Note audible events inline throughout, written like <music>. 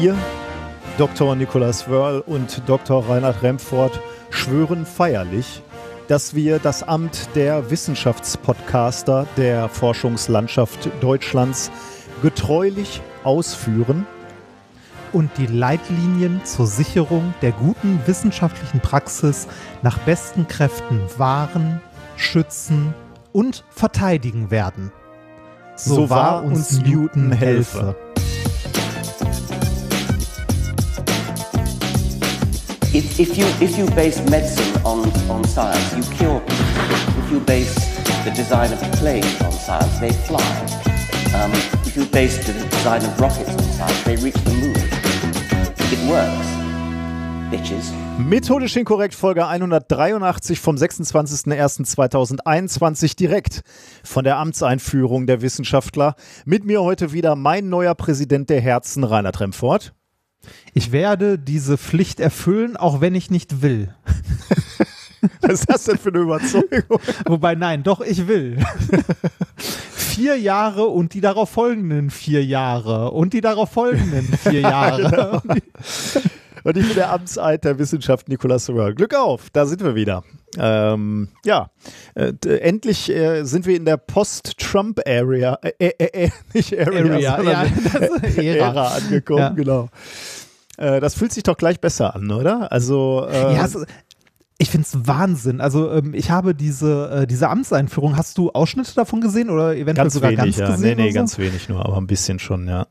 Wir, Dr. Nicolas Wörl und Dr. Reinhard Remford, schwören feierlich, dass wir das Amt der Wissenschaftspodcaster der Forschungslandschaft Deutschlands getreulich ausführen und die Leitlinien zur Sicherung der guten wissenschaftlichen Praxis nach besten Kräften wahren, schützen und verteidigen werden. So, so wahr uns Newton helfe. If, if, you, if you base medicine on, on science, you cure people. If you base the design of planes on science, they fly. Um, if you base the design of rockets on science, they reach the moon. It works. Bitches. Methodisch inkorrekt Folge 183 vom 26.01.2021 direkt von der Amtseinführung der Wissenschaftler. Mit mir heute wieder mein neuer Präsident der Herzen, Rainer Tremfort. Ich werde diese Pflicht erfüllen, auch wenn ich nicht will. <laughs> Was ist das denn für eine Überzeugung? Wobei, nein, doch, ich will. vier Jahre und die darauf folgenden vier Jahre und die darauf folgenden vier <laughs> Jahre. Und ich bin der Amtseid der Wissenschaft Nicolas Sorel. Glück auf, da sind wir wieder. Ähm, ja, äh, endlich äh, sind wir in der Post-Trump-Area, äh, äh, äh, <laughs> nicht Area, Area ja, <laughs> <laughs> Ära. Angekommen, ja. genau. Äh, das fühlt sich doch gleich besser an, oder? Also, ja, es, ich finde es Wahnsinn. Also ähm, ich habe diese, äh, diese Amtseinführung, hast du Ausschnitte davon gesehen oder eventuell ganz sogar wenig, ganz ja. gesehen? Nee, nee, so? ganz wenig nur, aber ein bisschen schon, ja.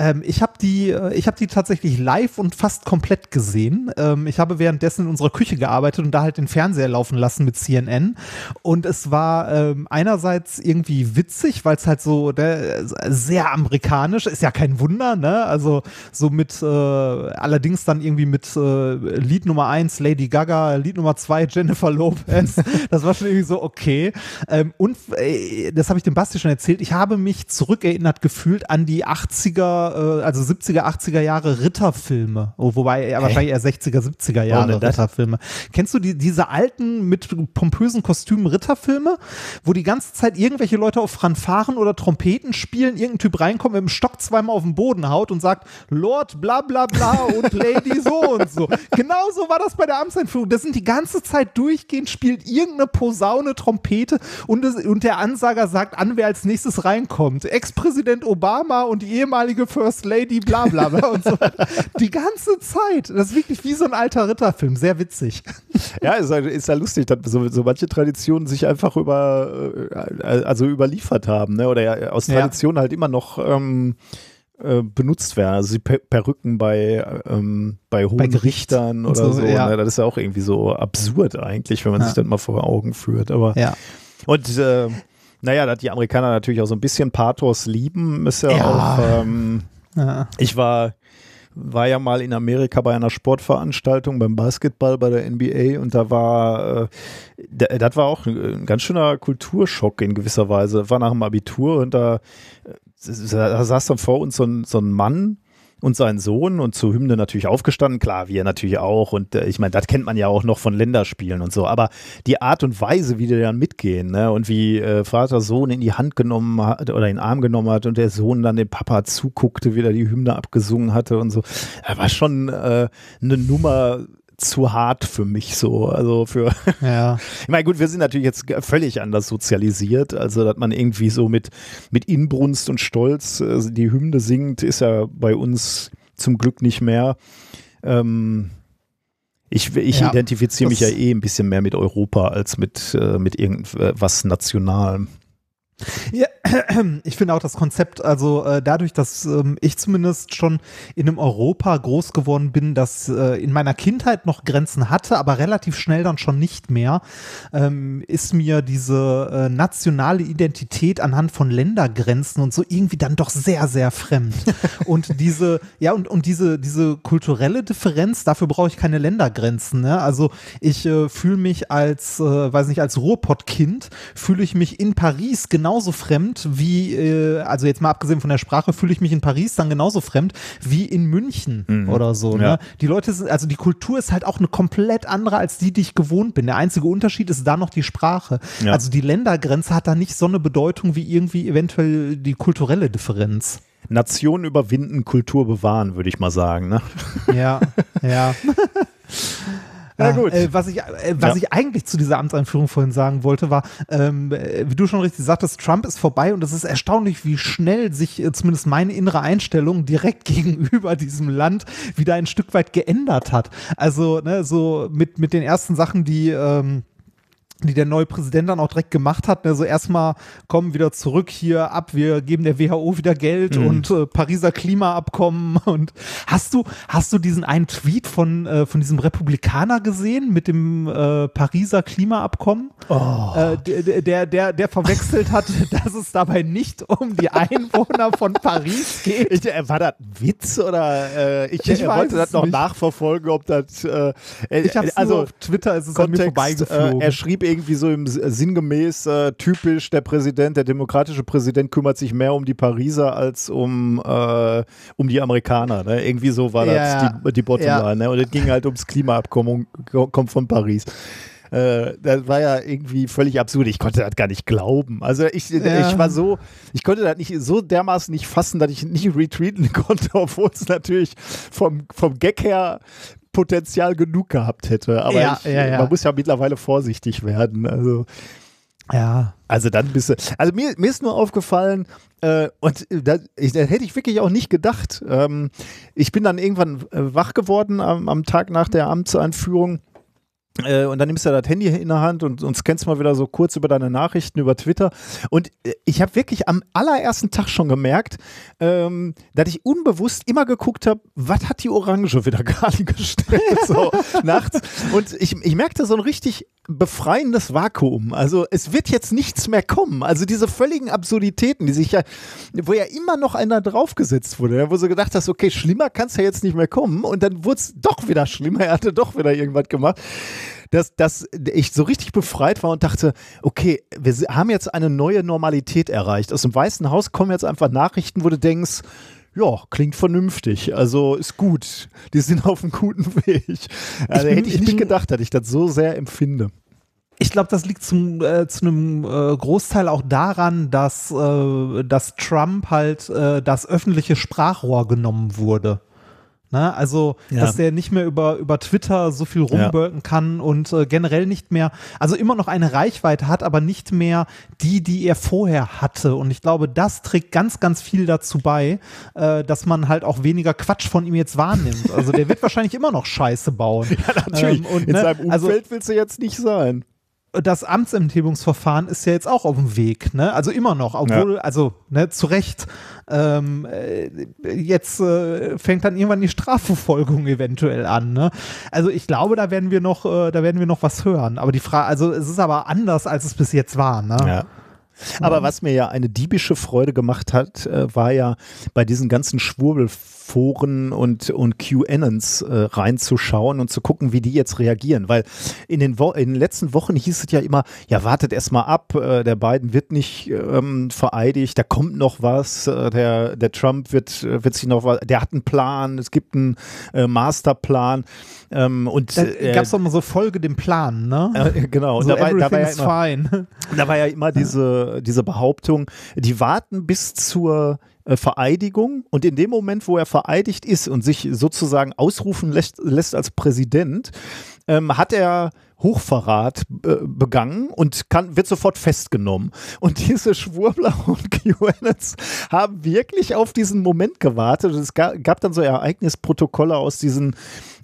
Ähm, ich habe die, äh, ich habe die tatsächlich live und fast komplett gesehen. Ähm, ich habe währenddessen in unserer Küche gearbeitet und da halt den Fernseher laufen lassen mit CNN. Und es war ähm, einerseits irgendwie witzig, weil es halt so der, sehr amerikanisch ist ja kein Wunder, ne? Also so mit äh, allerdings dann irgendwie mit äh, Lied Nummer eins Lady Gaga, Lied Nummer zwei Jennifer Lopez. <laughs> das war schon irgendwie so okay. Ähm, und äh, das habe ich dem Basti schon erzählt. Ich habe mich zurückerinnert gefühlt an die 80er äh, also 70er, 80er Jahre Ritterfilme. Oh, wobei er wahrscheinlich eher 60er, 70er Jahre oh, Ritterfilme. Kennst du die, diese alten mit pompösen Kostümen Ritterfilme, wo die ganze Zeit irgendwelche Leute auf Fanfaren oder Trompeten spielen, irgendein Typ reinkommt, mit dem Stock zweimal auf den Boden haut und sagt, Lord bla bla bla und Lady so und so. <laughs> Genauso war das bei der Amtseinführung. Das sind die ganze Zeit durchgehend, spielt irgendeine Posaune, Trompete und, das, und der Ansager sagt an, wer als nächstes reinkommt. Ex-Präsident Obama und die ehemalige First Lady, bla bla bla und so. Die ganze Zeit. Das ist wirklich wie so ein alter Ritterfilm. Sehr witzig. Ja, ist, ist ja lustig, dass so, so, manche Traditionen sich einfach über, äh, also überliefert haben, ne? oder ja, aus Tradition ja. halt immer noch ähm, äh, benutzt werden. Also die Perücken bei, ähm, bei hohen bei Richtern oder so. so ja. ne? Das ist ja auch irgendwie so absurd eigentlich, wenn man sich das mal vor Augen führt. Aber ja. und äh, naja, dass die Amerikaner natürlich auch so ein bisschen Pathos lieben, ist ja, ja. auch. Ähm, ja. Ich war, war ja mal in Amerika bei einer Sportveranstaltung beim Basketball bei der NBA und da war, äh, das war auch ein ganz schöner Kulturschock in gewisser Weise. War nach dem Abitur und da, äh, da saß dann vor uns so ein, so ein Mann, und sein Sohn und zur Hymne natürlich aufgestanden. Klar, wir natürlich auch. Und äh, ich meine, das kennt man ja auch noch von Länderspielen und so. Aber die Art und Weise, wie die dann mitgehen ne? und wie äh, Vater Sohn in die Hand genommen hat oder in den Arm genommen hat und der Sohn dann dem Papa zuguckte, wie er die Hymne abgesungen hatte und so. Er war schon äh, eine Nummer zu hart für mich so. Also für. <laughs> Ja. ich meine, gut, wir sind natürlich jetzt völlig anders sozialisiert. Also, dass man irgendwie so mit, mit Inbrunst und Stolz äh, die Hymne singt, ist ja bei uns zum Glück nicht mehr. Ähm, ich, ich ja, identifiziere mich ja eh ein bisschen mehr mit Europa als mit, äh, mit irgendwas Nationalem. Ja, <clears throat> ich finde auch das Konzept, also äh, dadurch, dass ähm, ich zumindest schon in einem Europa groß geworden bin, das äh, in meiner Kindheit noch Grenzen hatte, aber relativ schnell dann schon nicht mehr, ähm, ist mir diese äh, nationale Identität anhand von Ländergrenzen und so irgendwie dann doch sehr, sehr fremd. <laughs> und diese, ja, und, und diese, diese kulturelle Differenz, dafür brauche ich keine Ländergrenzen. Ne? Also ich äh, fühle mich als, äh, weiß nicht, als Ruhrpottkind, fühle ich mich in Paris genau genauso fremd wie, äh, also jetzt mal abgesehen von der Sprache, fühle ich mich in Paris dann genauso fremd wie in München mhm. oder so. Ne? Ja. Die Leute sind, also die Kultur ist halt auch eine komplett andere als die, die ich gewohnt bin. Der einzige Unterschied ist da noch die Sprache. Ja. Also die Ländergrenze hat da nicht so eine Bedeutung wie irgendwie eventuell die kulturelle Differenz. Nation überwinden, Kultur bewahren, würde ich mal sagen. Ne? Ja, ja. <laughs> Ja, gut. Äh, was ich, äh, was ja. ich eigentlich zu dieser Amtseinführung vorhin sagen wollte, war, ähm, wie du schon richtig sagtest, Trump ist vorbei und es ist erstaunlich, wie schnell sich äh, zumindest meine innere Einstellung direkt <laughs> gegenüber diesem Land wieder ein Stück weit geändert hat. Also, ne, so mit, mit den ersten Sachen, die, ähm, die der neue Präsident dann auch direkt gemacht hat. Also erstmal kommen wieder zurück hier ab, wir geben der WHO wieder Geld mhm. und äh, Pariser Klimaabkommen. <laughs> Und hast du, hast du diesen einen Tweet von, äh, von diesem Republikaner gesehen mit dem äh, Pariser Klimaabkommen? Oh. Äh, der, der, der, der verwechselt hat, <laughs> dass es dabei nicht um die Einwohner von Paris geht. Ich, äh, war das ein Witz oder äh, ich, ich wollte das noch nicht. nachverfolgen, ob das ich hab's also auf Twitter ist es Kontext, an mir vorbeigeflogen. er schrieb irgendwie so im sinngemäß äh, typisch, der Präsident, der demokratische Präsident kümmert sich mehr um die Pariser als um, äh, um die Amerikaner. Ne? Irgendwie so war ja, das die, die Bottomline. Ja. Ne? Und es ging halt ums Klimaabkommen kommt von Paris. Äh, das war ja irgendwie völlig absurd. Ich konnte das gar nicht glauben. Also ich, ja. ich war so, ich konnte das nicht so dermaßen nicht fassen, dass ich nicht retweeten <laughs> konnte, obwohl es natürlich vom, vom Gag her Potenzial genug gehabt hätte. Aber ja, ich, ja, man muss ja mittlerweile vorsichtig werden. Also ja. Also dann bist du. Also mir, mir ist nur aufgefallen, äh, und da, ich, da, hätte ich wirklich auch nicht gedacht. Ähm, ich bin dann irgendwann äh, wach geworden am, am Tag nach der Amtseinführung äh, und dann nimmst du das Handy in der Hand und, und scannst mal wieder so kurz über deine Nachrichten über Twitter. Und äh, ich habe wirklich am allerersten Tag schon gemerkt, ähm, dass ich unbewusst immer geguckt habe, was hat die Orange wieder <laughs> gerade gestellt, so <laughs> nachts. Und ich, ich merkte so ein richtig befreiendes Vakuum. Also es wird jetzt nichts mehr kommen. Also diese völligen Absurditäten, die sich ja, wo ja immer noch einer draufgesetzt wurde, wo du gedacht hast, okay, schlimmer kann es ja jetzt nicht mehr kommen. Und dann wurde es doch wieder schlimmer. Er hatte doch wieder irgendwas gemacht dass, dass ich so richtig befreit war und dachte, okay, wir haben jetzt eine neue Normalität erreicht. Aus dem Weißen Haus kommen jetzt einfach Nachrichten, wo du denkst, ja, klingt vernünftig. Also ist gut. Die sind auf einem guten Weg. Also bin, hätte ich, ich nicht gedacht, dass ich das so sehr empfinde. Ich glaube, das liegt zum, äh, zu einem äh, Großteil auch daran, dass, äh, dass Trump halt äh, das öffentliche Sprachrohr genommen wurde. Ne? Also, ja. dass der nicht mehr über, über Twitter so viel rumbirken ja. kann und äh, generell nicht mehr, also immer noch eine Reichweite hat, aber nicht mehr die, die er vorher hatte. Und ich glaube, das trägt ganz, ganz viel dazu bei, äh, dass man halt auch weniger Quatsch von ihm jetzt wahrnimmt. Also, der wird <laughs> wahrscheinlich immer noch Scheiße bauen. Ja, natürlich. Ähm, und, In ne, seinem also Umfeld also, willst du jetzt nicht sein das Amtsenthebungsverfahren ist ja jetzt auch auf dem Weg, ne? Also immer noch, obwohl, ja. also, ne, zu Recht. Ähm, äh, jetzt äh, fängt dann irgendwann die Strafverfolgung eventuell an, ne? Also ich glaube, da werden wir noch, äh, da werden wir noch was hören. Aber die Frage, also es ist aber anders, als es bis jetzt war, ne? Ja. Aber was mir ja eine diebische Freude gemacht hat, äh, war ja bei diesen ganzen Schwurbelforen und, und QAnons äh, reinzuschauen und zu gucken, wie die jetzt reagieren. Weil in den, Wo in den letzten Wochen hieß es ja immer, ja, wartet erst mal ab, äh, der Biden wird nicht ähm, vereidigt, da kommt noch was, äh, der, der Trump wird, äh, wird sich noch was, der hat einen Plan, es gibt einen äh, Masterplan. Ähm, und da äh, gab es doch mal so Folge dem Plan, ne? <laughs> Genau. So da, war, <laughs> da, war ja immer, fine. da war ja immer diese, diese Behauptung, die warten bis zur Vereidigung und in dem Moment, wo er vereidigt ist und sich sozusagen ausrufen lässt, lässt als Präsident, ähm, hat er Hochverrat äh, begangen und kann, wird sofort festgenommen. Und diese Schwurbler <laughs> und QAnons haben wirklich auf diesen Moment gewartet. Es gab, gab dann so Ereignisprotokolle aus diesen,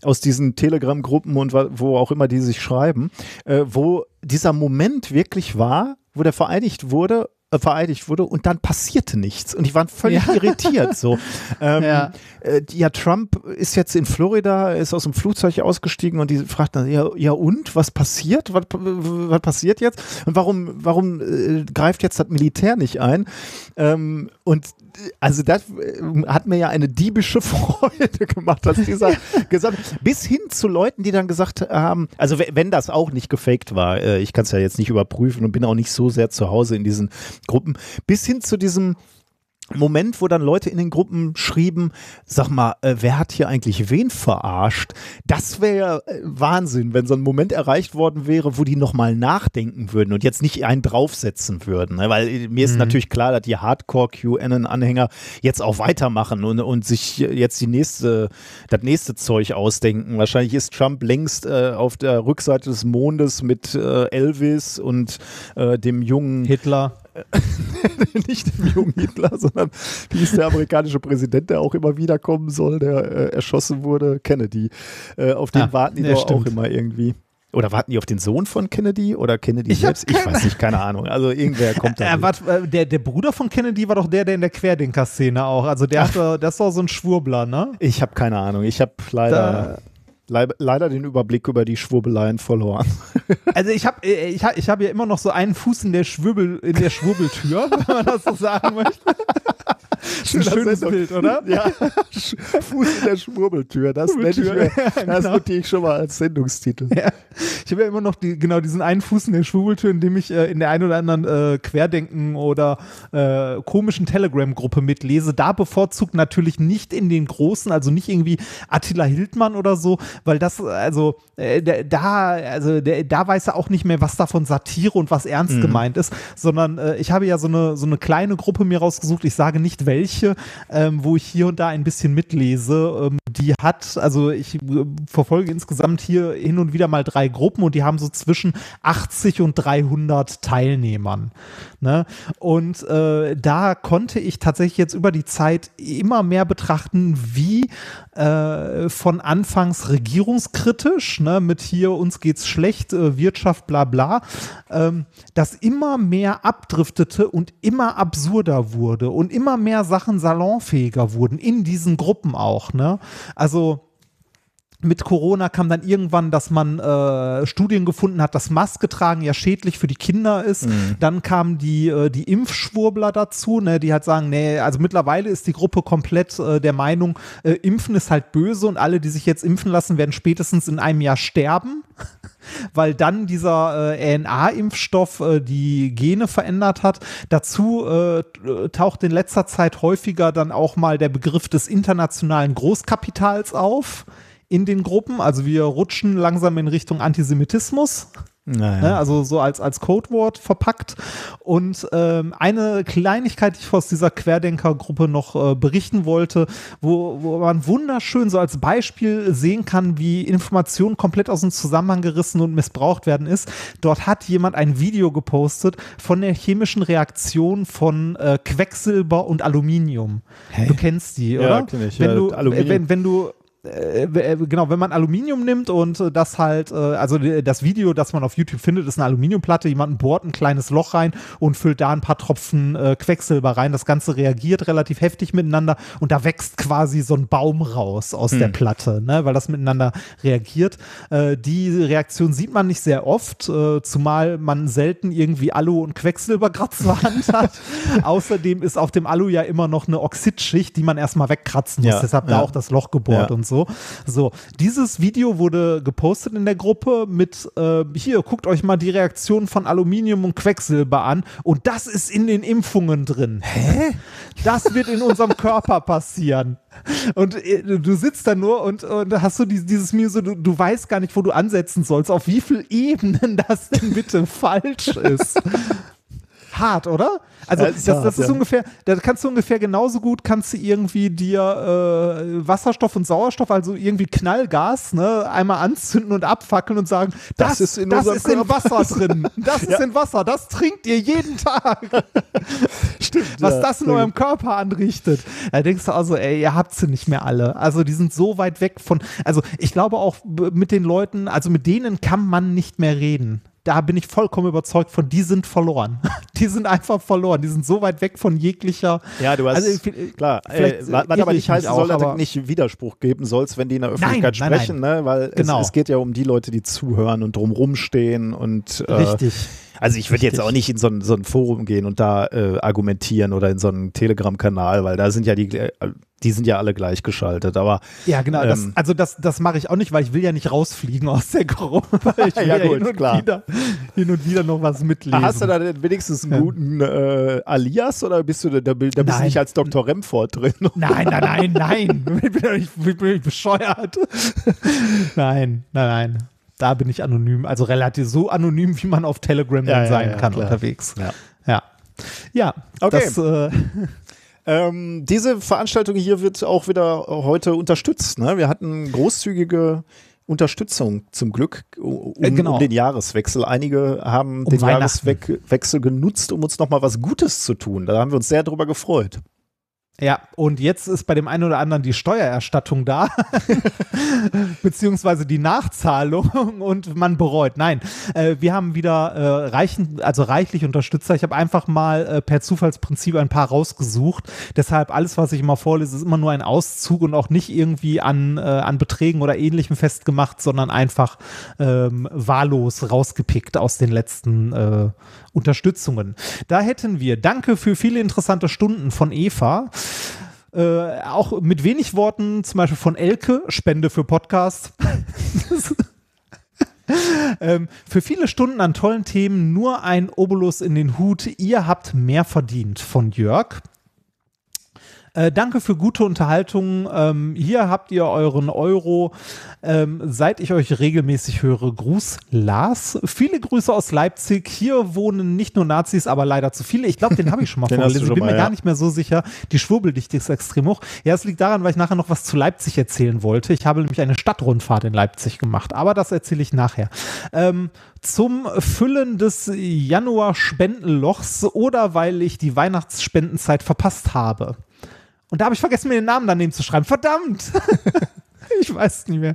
aus diesen Telegram-Gruppen und wo auch immer die sich schreiben, äh, wo dieser Moment wirklich war, wo der vereidigt wurde äh, vereidigt wurde und dann passierte nichts und die waren völlig ja. irritiert so. <laughs> Ähm, ja. Äh, ja. Trump ist jetzt in Florida, ist aus dem Flugzeug ausgestiegen und die fragt dann, ja, ja und, was passiert? Was, was passiert jetzt? Und warum, warum äh, greift jetzt das Militär nicht ein? Ähm, und also das äh, hat mir ja eine diebische <laughs> Freude gemacht, dass dieser <laughs> gesagt bis hin zu Leuten, die dann gesagt haben, also wenn das auch nicht gefaked war, äh, ich kann es ja jetzt nicht überprüfen und bin auch nicht so sehr zu Hause in diesen Gruppen, bis hin zu diesem Moment, wo dann Leute in den Gruppen schrieben, sag mal, äh, wer hat hier eigentlich wen verarscht? Das wäre äh, Wahnsinn, wenn so ein Moment erreicht worden wäre, wo die nochmal nachdenken würden und jetzt nicht einen draufsetzen würden. Ne? Weil äh, mir ist mhm. natürlich klar, dass die Hardcore-QAnon-Anhänger jetzt auch weitermachen und, und sich jetzt die nächste, das nächste Zeug ausdenken. Wahrscheinlich ist Trump längst äh, auf der Rückseite des Mondes mit äh, Elvis und äh, dem jungen Hitler <laughs> nicht dem jungen Hitler, sondern wie ist der amerikanische Präsident, der auch immer wiederkommen soll, der äh, erschossen wurde, Kennedy. Äh, auf den ja, warten die doch auch immer irgendwie. Oder warten die auf den Sohn von Kennedy oder Kennedy ich selbst? Ich weiß nicht, keine Ahnung. Also irgendwer kommt da. Äh, wart, der, der Bruder von Kennedy war doch der, der in der Querdenker-Szene auch. Also der, hatte, das war so ein Schwurbler, ne? Ich habe keine Ahnung. Ich habe leider. Da leider den Überblick über die Schwurbeleien verloren. <laughs> Also ich habe äh, ich hab, ich hab ja immer noch so einen Fuß in der Schwirbel in der Schwurbeltür, <laughs> wenn man das so sagen möchte. Schön, schönes Sendung. Bild, oder? <laughs> Ja. Fuß in der Schwurbeltür, das nenne ich mir, das genau. notiere ich schon mal als Sendungstitel. Ja. Ich habe ja immer noch die, genau diesen einen Fuß in der Schwurbeltür, in dem ich äh, in der einen oder anderen äh, Querdenken oder äh, komischen Telegram-Gruppe mitlese. Da bevorzugt natürlich nicht in den großen, also nicht irgendwie Attila Hildmann oder so, weil das, also äh, da, also der, da weiß er auch nicht mehr, was davon Satire und was ernst mhm. gemeint ist, sondern äh, ich habe ja so eine, so eine kleine Gruppe mir rausgesucht, ich sage nicht welche, ähm, wo ich hier und da ein bisschen mitlese. Ähm, die hat, also ich äh, verfolge insgesamt hier hin und wieder mal drei Gruppen und die haben so zwischen 80 und 300 Teilnehmern. Ne? Und äh, da konnte ich tatsächlich jetzt über die Zeit immer mehr betrachten, wie äh, von anfangs regierungskritisch, ne, mit hier uns geht's schlecht, äh, Wirtschaft, bla bla, ähm, das immer mehr abdriftete und immer absurder wurde und immer mehr Sachen salonfähiger wurden, in diesen Gruppen auch. Ne? Also mit Corona kam dann irgendwann, dass man äh, Studien gefunden hat, dass Maske tragen ja schädlich für die Kinder ist. Mhm. Dann kamen die, äh, die Impfschwurbler dazu, ne, die halt sagen, nee, also mittlerweile ist die Gruppe komplett äh, der Meinung, äh, Impfen ist halt böse und alle, die sich jetzt impfen lassen, werden spätestens in einem Jahr sterben, <laughs> weil dann dieser äh, RNA-Impfstoff äh, die Gene verändert hat. Dazu äh, taucht in letzter Zeit häufiger dann auch mal der Begriff des internationalen Großkapitals auf in den Gruppen. Also wir rutschen langsam in Richtung Antisemitismus. Naja. Ne, also so als, als Codewort verpackt. Und ähm, eine Kleinigkeit, die ich aus dieser Querdenkergruppe noch äh, berichten wollte, wo, wo man wunderschön so als Beispiel sehen kann, wie Informationen komplett aus dem Zusammenhang gerissen und missbraucht werden ist. Dort hat jemand ein Video gepostet von der chemischen Reaktion von äh, Quecksilber und Aluminium. Hä? Du kennst die, oder? Ja, kenn ich. Wenn, ja, du, äh, wenn, wenn du äh, äh, genau, wenn man Aluminium nimmt und äh, das halt, äh, also das Video, das man auf YouTube findet, ist eine Aluminiumplatte, jemand bohrt ein kleines Loch rein und füllt da ein paar Tropfen äh, Quecksilber rein. Das Ganze reagiert relativ heftig miteinander und da wächst quasi so ein Baum raus aus hm. der Platte, ne, weil das miteinander reagiert. Die Reaktion sieht man nicht sehr oft, zumal man selten irgendwie Alu und Quecksilber gerade zur Hand <laughs> hat. Außerdem ist auf dem Alu ja immer noch eine Oxidschicht, die man erstmal wegkratzen muss. Ja, Deshalb ja. da auch das Loch gebohrt ja. und so so. So, dieses Video wurde gepostet in der Gruppe mit, äh, hier, guckt euch mal die Reaktion von Aluminium und Quecksilber an und das ist in den Impfungen drin. Hä? Das wird in unserem Körper passieren. Und äh, du sitzt da nur und, und hast so dieses, dieses Muse, du, du weißt gar nicht, wo du ansetzen sollst, auf wie vielen Ebenen das denn bitte falsch ist hart, oder? Also ja, das, das, hart, ist ja. ungefähr, da kannst du ungefähr genauso gut, kannst du irgendwie dir äh, Wasserstoff und Sauerstoff, also irgendwie Knallgas, ne, einmal anzünden und abfackeln und sagen, das, das ist, in, das ist in Wasser drin, <laughs> das ist in Wasser, das trinkt ihr jeden Tag. <laughs> Stimmt. Was das in eurem Körper anrichtet. Da denkst du also, ey, ihr habt sie nicht mehr alle. Also die sind so weit weg von, also ich glaube auch mit den Leuten, also mit denen kann man nicht mehr reden da bin ich vollkommen überzeugt von, die sind verloren. <laughs> Die sind einfach verloren. Die sind so weit weg von jeglicher. Ja, du hast, also, klar, äh, was aber nicht heißen soll, dass nicht Widerspruch geben sollst, wenn die in der Öffentlichkeit nein, sprechen, nein. Ne? weil genau. es, es, geht ja um die Leute, die zuhören und drumrum stehen und. Äh, Richtig Also ich würde jetzt auch nicht in so ein, so ein Forum gehen und da äh, argumentieren oder in so einen Telegram-Kanal, weil da sind ja die, äh, die sind ja alle gleichgeschaltet. Aber ja, genau. Ähm, das, also das, das mache ich auch nicht, weil ich will ja nicht rausfliegen aus der Gruppe. <laughs> Ich <laughs> will ja, gut, hin, und klar. Wieder, hin und wieder noch was mitlesen. Hast du da denn wenigstens einen guten äh, Alias oder bist du da, da bist du nicht als Dr. Remford drin? <laughs> Nein, nein, nein, nein. ich bin doch nicht, ich bin bescheuert. nein, nein, nein. Da bin ich anonym, also relativ so anonym, wie man auf Telegram ja, sein ja, kann klar. unterwegs. Ja. Ja. Ja, okay. Das, äh, <laughs> ähm, diese Veranstaltung hier wird auch wieder heute unterstützt. Ne? Wir hatten großzügige Unterstützung zum Glück um, äh, genau. um den Jahreswechsel. Einige haben um den Jahreswechsel genutzt, um uns nochmal was Gutes zu tun. Da haben wir uns sehr drüber gefreut. Ja, und jetzt ist bei dem einen oder anderen die Steuererstattung da, <laughs> beziehungsweise die Nachzahlung und man bereut. Nein, äh, wir haben wieder äh, reichen, also reichlich Unterstützer. Ich habe einfach mal äh, per Zufallsprinzip ein paar rausgesucht. Deshalb alles, was ich immer vorlese, ist immer nur ein Auszug und auch nicht irgendwie an, äh, an Beträgen oder ähnlichem festgemacht, sondern einfach ähm, wahllos rausgepickt aus den letzten äh, Unterstützungen. Da hätten wir Danke für viele interessante Stunden von Eva. Äh, auch mit wenig Worten, zum Beispiel von Elke, Spende für Podcast. <laughs> ähm, für viele Stunden an tollen Themen nur ein Obolus in den Hut. Ihr habt mehr verdient von Jörg. Äh, danke für gute Unterhaltung. Ähm, hier habt ihr euren Euro. Ähm, seit ich euch regelmäßig höre, Gruß Lars. Viele Grüße aus Leipzig. Hier wohnen nicht nur Nazis, aber leider zu viele. Ich glaube, den habe ich schon mal <laughs> vorgelesen. Ich bin mal, mir ja. gar nicht mehr so sicher. Die Schwurbeldichte ist extrem hoch. Ja, es liegt daran, weil ich nachher noch was zu Leipzig erzählen wollte. Ich habe nämlich eine Stadtrundfahrt in Leipzig gemacht, aber das erzähle ich nachher. Ähm, zum Füllen des Januar-Spendenlochs oder weil ich die Weihnachtsspendenzeit verpasst habe. Und da habe ich vergessen, mir den Namen daneben zu schreiben. Verdammt! <laughs> ich weiß es nicht mehr.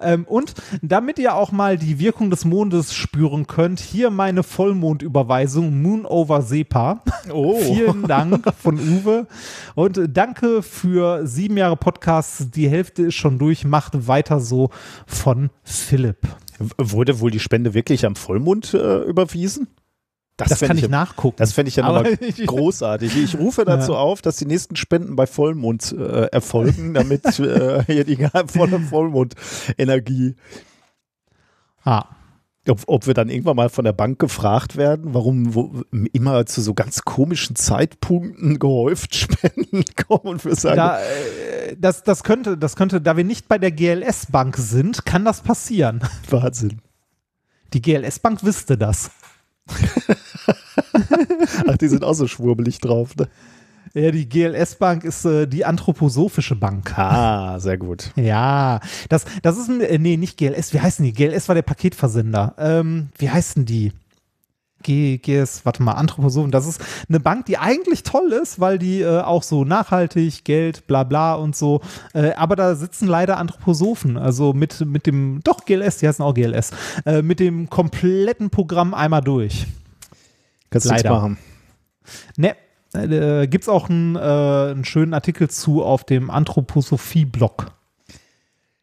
Ähm, und damit ihr auch mal die Wirkung des Mondes spüren könnt, hier meine Vollmondüberweisung Moon over Sepa. Oh. <laughs> Vielen Dank von Uwe. Und danke für sieben Jahre Podcast. Die Hälfte ist schon durch. Macht weiter so von Philipp. Wurde wohl die Spende wirklich am Vollmond äh, überwiesen? Das, das kann ich, ich nachgucken. Das fände ich ja nochmal <laughs> großartig. Ich rufe dazu ja. auf, dass die nächsten Spenden bei Vollmond äh, erfolgen, damit <laughs> äh, hier die volle Vollmond-Energie. Ah. Ob, ob, wir dann irgendwann mal von der Bank gefragt werden, warum wo, immer zu so ganz komischen Zeitpunkten gehäuft <laughs> Spenden kommen und wir sagen. Da, äh, das, das, könnte, das könnte, da wir nicht bei der GLS-Bank sind, kann das passieren. Wahnsinn. Die GLS-Bank wüsste das. <laughs> Ach, die sind auch so schwurbelig drauf, ne? Ja, die GLS-Bank ist äh, die anthroposophische Bank. Ah, sehr gut. Ja, das, das ist ein, äh, nee, nicht GLS, wie heißen die? GLS war der Paketversender. Ähm, wie heißen die? G, GS, warte mal, Anthroposophen, das ist eine Bank, die eigentlich toll ist, weil die äh, auch so nachhaltig, Geld, bla bla und so, äh, aber da sitzen leider Anthroposophen, also mit, mit dem, doch GLS, die heißen auch GLS, äh, mit dem kompletten Programm einmal durch. Kannst du leider. machen. Ne, äh, gibt es auch einen, äh, einen schönen Artikel zu auf dem Anthroposophie-Blog,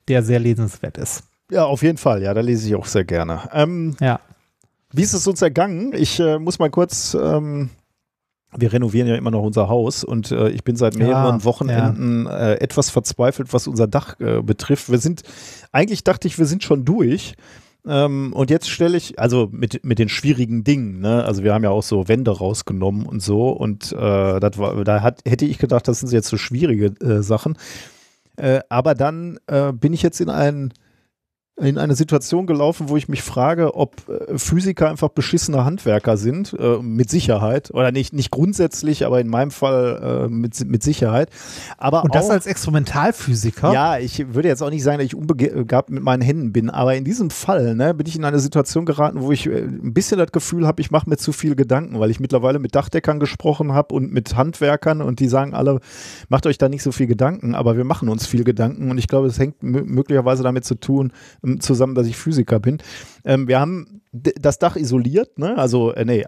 der sehr lesenswert ist. Ja, auf jeden Fall, ja, da lese ich auch sehr gerne. Ähm, ja. Wie ist es uns ergangen? Ich äh, muss mal kurz, ähm, wir renovieren ja immer noch unser Haus und äh, ich bin seit mehreren ja, Wochenenden ja. äh, etwas verzweifelt, was unser Dach äh, betrifft. Wir sind, eigentlich dachte ich, wir sind schon durch. Ähm, und jetzt stelle ich, also mit, mit den schwierigen Dingen, ne? also wir haben ja auch so Wände rausgenommen und so und äh, das war, da hat, hätte ich gedacht, das sind jetzt so schwierige äh, Sachen. aber dann bin ich jetzt in einen in eine Situation gelaufen, wo ich mich frage, ob äh, Physiker einfach beschissene Handwerker sind, äh, mit Sicherheit. Oder nicht, nicht grundsätzlich, aber in meinem Fall äh, mit, mit Sicherheit. Aber Und das auch, als Experimentalphysiker? Ja, ich würde jetzt auch nicht sagen, dass ich unbegabt mit meinen Händen bin, aber in diesem Fall ne, bin ich in eine Situation geraten, wo ich äh, ein bisschen das Gefühl habe, ich mache mir zu viel Gedanken, weil ich mittlerweile mit Dachdeckern gesprochen habe und mit Handwerkern und die sagen alle, macht euch da nicht so viel Gedanken, aber wir machen uns viel Gedanken und ich glaube, es hängt möglicherweise damit zu tun, zusammen, dass ich Physiker bin. Ähm, wir haben das Dach isoliert, ne? also äh, nee,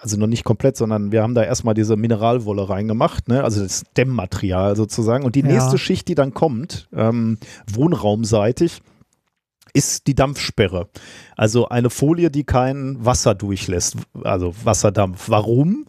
also noch nicht komplett, sondern wir haben da erstmal diese Mineralwolle reingemacht, ne? also das Dämmmaterial sozusagen. Und die ja. nächste Schicht, die dann kommt, ähm, wohnraumseitig, ist die Dampfsperre. Also eine Folie, die kein Wasser durchlässt, also Wasserdampf. Warum?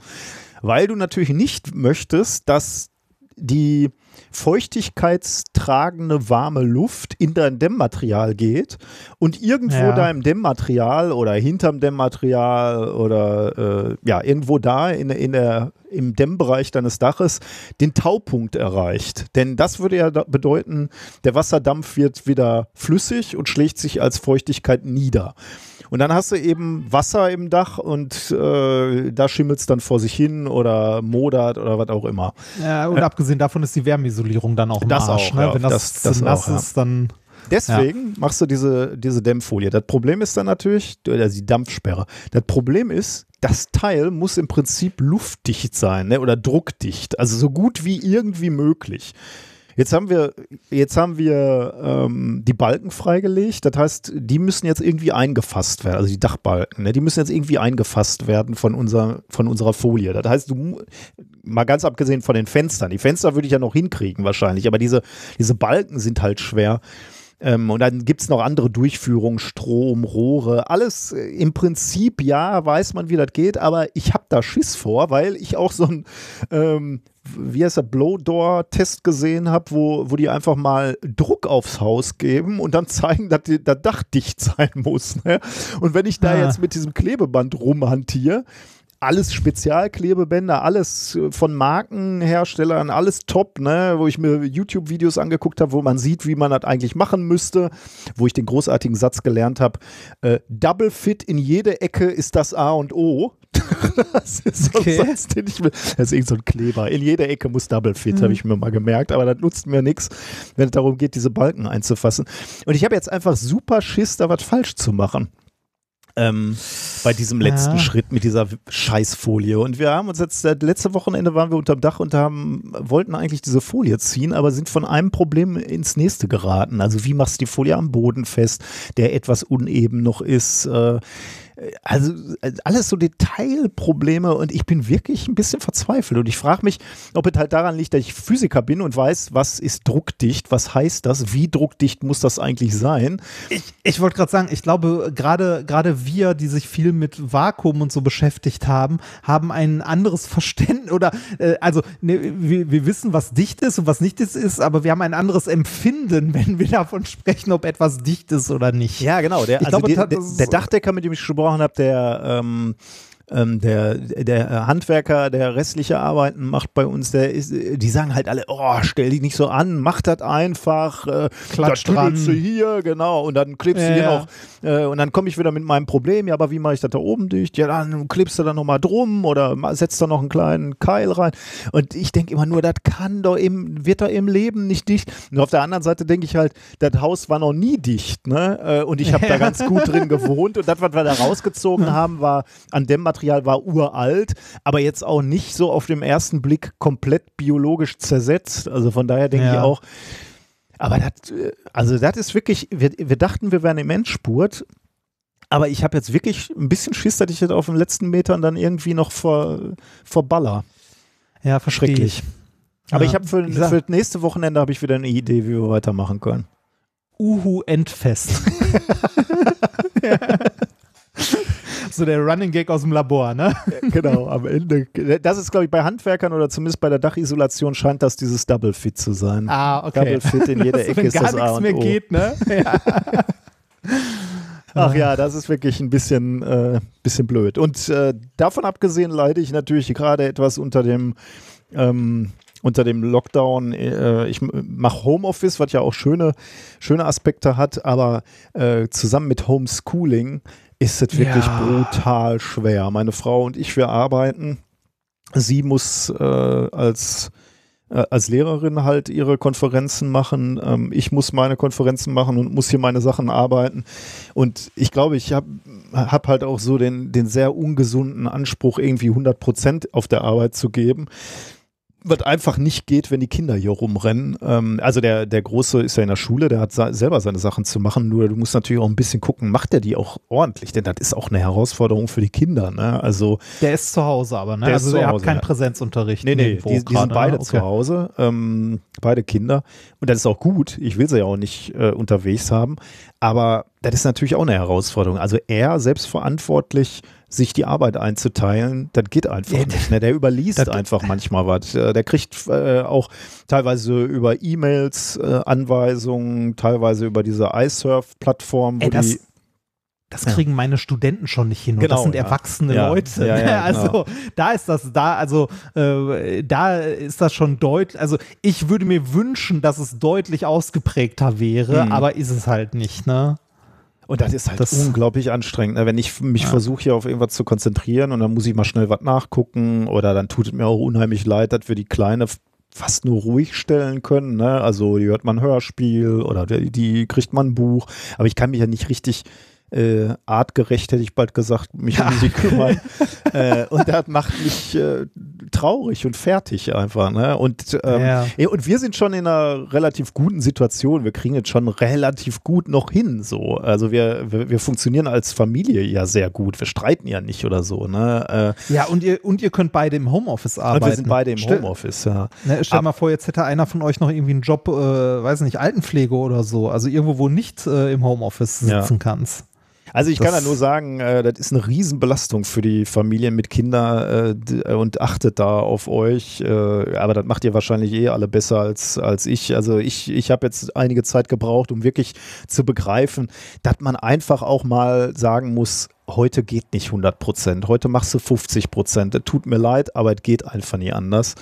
Weil du natürlich nicht möchtest, dass die feuchtigkeitstragende warme Luft in dein Dämmmaterial geht und irgendwo ja. da im Dämmmaterial oder hinterm Dämmmaterial oder äh, ja, irgendwo da in, in der, im Dämmbereich deines Daches den Taupunkt erreicht. Denn das würde ja bedeuten, der Wasserdampf wird wieder flüssig und schlägt sich als Feuchtigkeit nieder. Und dann hast du eben Wasser im Dach und äh, da schimmelt es dann vor sich hin oder modert oder was auch immer. Ja, und äh, abgesehen davon ist die Wärmeisolierung dann auch im das Arsch, auch, ne? Ja, Wenn das, das, das nass auch, ist, dann. Deswegen ja. machst du diese, diese Dämmfolie. Das Problem ist dann natürlich, oder die Dampfsperre. Das Problem ist, das Teil muss im Prinzip luftdicht sein ne, oder druckdicht. Also so gut wie irgendwie möglich. Jetzt haben wir, jetzt haben wir ähm, die Balken freigelegt. Das heißt, die müssen jetzt irgendwie eingefasst werden, also die Dachbalken, ne? die müssen jetzt irgendwie eingefasst werden von, unser, von unserer Folie. Das heißt, du, mal ganz abgesehen von den Fenstern, die Fenster würde ich ja noch hinkriegen wahrscheinlich, aber diese, diese Balken sind halt schwer. Ähm, und dann gibt es noch andere Durchführungen, Strom, Rohre, alles äh, im Prinzip, ja, weiß man, wie das geht, aber ich habe da Schiss vor, weil ich auch so ein, ähm, wie heißt der, Blowdoor-Test gesehen habe, wo, wo die einfach mal Druck aufs Haus geben und dann zeigen, dass die, das Dach dicht sein muss. Ne? Und wenn ich da ah. jetzt mit diesem Klebeband rumhantiere, alles Spezialklebebänder, alles äh, von Markenherstellern, alles top, ne, wo ich mir YouTube-Videos angeguckt habe, wo man sieht, wie man das eigentlich machen müsste, wo ich den großartigen Satz gelernt habe, äh, Double Fit in jede Ecke ist das A und O. <laughs> das ist so okay. ein Satz, den ich will. Das ist irgend so ein Kleber. In jeder Ecke muss Double Fit, mhm. habe ich mir mal gemerkt, aber das nutzt mir nichts, wenn es darum geht, diese Balken einzufassen. Und ich habe jetzt einfach super Schiss, da was falsch zu machen ähm, bei diesem letzten ja. Schritt mit dieser Scheißfolie. Und wir haben uns jetzt, das letzte Wochenende waren wir unterm Dach und haben, wollten eigentlich diese Folie ziehen, aber sind von einem Problem ins nächste geraten. Also wie machst du die Folie am Boden fest, der etwas uneben noch ist? Äh, also alles so Detailprobleme und ich bin wirklich ein bisschen verzweifelt und ich frage mich, ob es halt daran liegt, dass ich Physiker bin und weiß, was ist druckdicht, was heißt das, wie druckdicht muss das eigentlich sein. Ich, ich wollte gerade sagen, ich glaube, gerade gerade wir, die sich viel mit Vakuum und so beschäftigt haben, haben ein anderes Verständnis oder äh, also ne, wir, wir wissen, was dicht ist und was nicht ist, ist, aber wir haben ein anderes Empfinden, wenn wir davon sprechen, ob etwas dicht ist oder nicht. Ja, genau. Der, also glaube, die, der, der Dachdecker, mit dem ich gesprochen gesprochen habe, der ähm, ähm, der, der Handwerker, der restliche Arbeiten macht bei uns, der ist, die sagen halt alle, oh, stell dich nicht so an, mach das einfach, äh, Klatsch dran. du hier, genau, und dann klebst ja, du hier ja. noch, äh, und dann komme ich wieder mit meinem Problem, ja, aber wie mache ich das da oben dicht? Ja, dann klebst du da nochmal drum oder setzt da noch einen kleinen Keil rein. Und ich denke immer nur, das kann doch im, wird doch im Leben nicht dicht. Und auf der anderen Seite denke ich halt, das Haus war noch nie dicht, ne? Äh, und ich habe ja. <laughs> da ganz gut drin gewohnt. Und das, was wir da rausgezogen haben, war an dem Material war uralt, aber jetzt auch nicht so auf den ersten Blick komplett biologisch zersetzt. Also von daher denke ja. ich auch, aber das, äh, also das ist wirklich, wir, wir dachten, wir wären im Endspurt, aber ich habe jetzt wirklich ein bisschen Schiss, dass ich das auf den letzten Metern dann irgendwie noch vor, verballer. Ja, verschrecklich. Aber ja. ich habe für, für das nächste Wochenende habe ich wieder eine Idee, wie wir weitermachen können. Uhu Endfest. ja. <laughs> <laughs> so der Running Gag aus dem Labor, ne? genau, am Ende. Das ist, glaube ich, bei Handwerkern oder zumindest bei der Dachisolation scheint das dieses Double Fit zu sein. Ah, okay. Double Fit in <laughs> jeder Ecke ist das A und mehr o. geht, ne? <laughs> Ja. Ach ja, das ist wirklich ein bisschen, äh, bisschen blöd. Und äh, davon abgesehen leide ich natürlich gerade etwas unter dem ähm, unter dem Lockdown. Äh, ich mache Homeoffice, was ja auch schöne, schöne Aspekte hat, aber äh, zusammen mit Homeschooling ist es wirklich ja. brutal schwer. Meine Frau und ich, wir arbeiten. Sie muss äh, als äh, als Lehrerin halt ihre Konferenzen machen. Ähm, ich muss meine Konferenzen machen und muss hier meine Sachen arbeiten. Und ich glaube, ich habe hab halt auch so den, den sehr ungesunden Anspruch, irgendwie 100 Prozent auf der Arbeit zu geben was einfach nicht geht, wenn die Kinder hier rumrennen. Ähm, also der, der Große ist ja in der Schule, der hat selber seine Sachen zu machen, nur du musst natürlich auch ein bisschen gucken, macht er die auch ordentlich, denn das ist auch eine Herausforderung für die Kinder. Ne? Also, der ist zu Hause aber, ne? also er hat keinen Präsenzunterricht. Nee, nee, die, die sind beide ne? okay. zu Hause, ähm, beide Kinder. Und das ist auch gut, ich will sie ja auch nicht äh, unterwegs haben, aber das ist natürlich auch eine Herausforderung. Also er selbstverantwortlich sich die Arbeit einzuteilen, das geht einfach nicht. Ne? Der überliest einfach manchmal was. Äh, der kriegt äh, auch teilweise über E-Mails äh, Anweisungen, teilweise über diese iSurf-Plattform, wo das, die das kriegen ja. meine Studenten schon nicht hin. Und genau, das sind ja. erwachsene ja. Leute. Ne? also genau. da ist das, da, also äh, da ist das schon deutlich. Also ich würde mir wünschen, dass es deutlich ausgeprägter wäre, mhm. aber ist es halt nicht, ne? Und das ist halt das unglaublich anstrengend. Ne? Wenn ich mich ja. versuche, hier auf irgendwas zu konzentrieren und dann muss ich mal schnell was nachgucken oder dann tut es mir auch unheimlich leid, dass wir die Kleine fast nur ruhig stellen können. Ne? Also die hört man ein Hörspiel oder die, die kriegt man ein Buch. Aber ich kann mich ja nicht richtig äh, artgerecht, hätte ich bald gesagt, mich ja. um sie kümmern. <laughs> äh, und das macht mich äh, traurig und fertig einfach. Ne? Und, ähm, ja. und wir sind schon in einer relativ guten Situation. Wir kriegen jetzt schon relativ gut noch hin. So. Also wir, wir, wir funktionieren als Familie ja sehr gut. Wir streiten ja nicht oder so. Ne? Äh, ja, und ihr, und ihr könnt beide im Homeoffice arbeiten. Und wir sind beide im Homeoffice, ja. Ne, stell Ab mal vor, jetzt hätte einer von euch noch irgendwie einen Job, äh, weiß nicht, Altenpflege oder so. Also irgendwo, wo nicht äh, im Homeoffice sitzen ja. kannst. Also ich das kann ja nur sagen, äh, das ist eine Riesenbelastung für die Familien mit Kindern äh, und achtet da auf euch. Äh, aber das macht ihr wahrscheinlich eh alle besser als, als ich. Also ich, ich habe jetzt einige Zeit gebraucht, um wirklich zu begreifen, dass man einfach auch mal sagen muss, heute geht nicht 100 Prozent, heute machst du 50 Prozent. Tut mir leid, aber es geht einfach nie anders.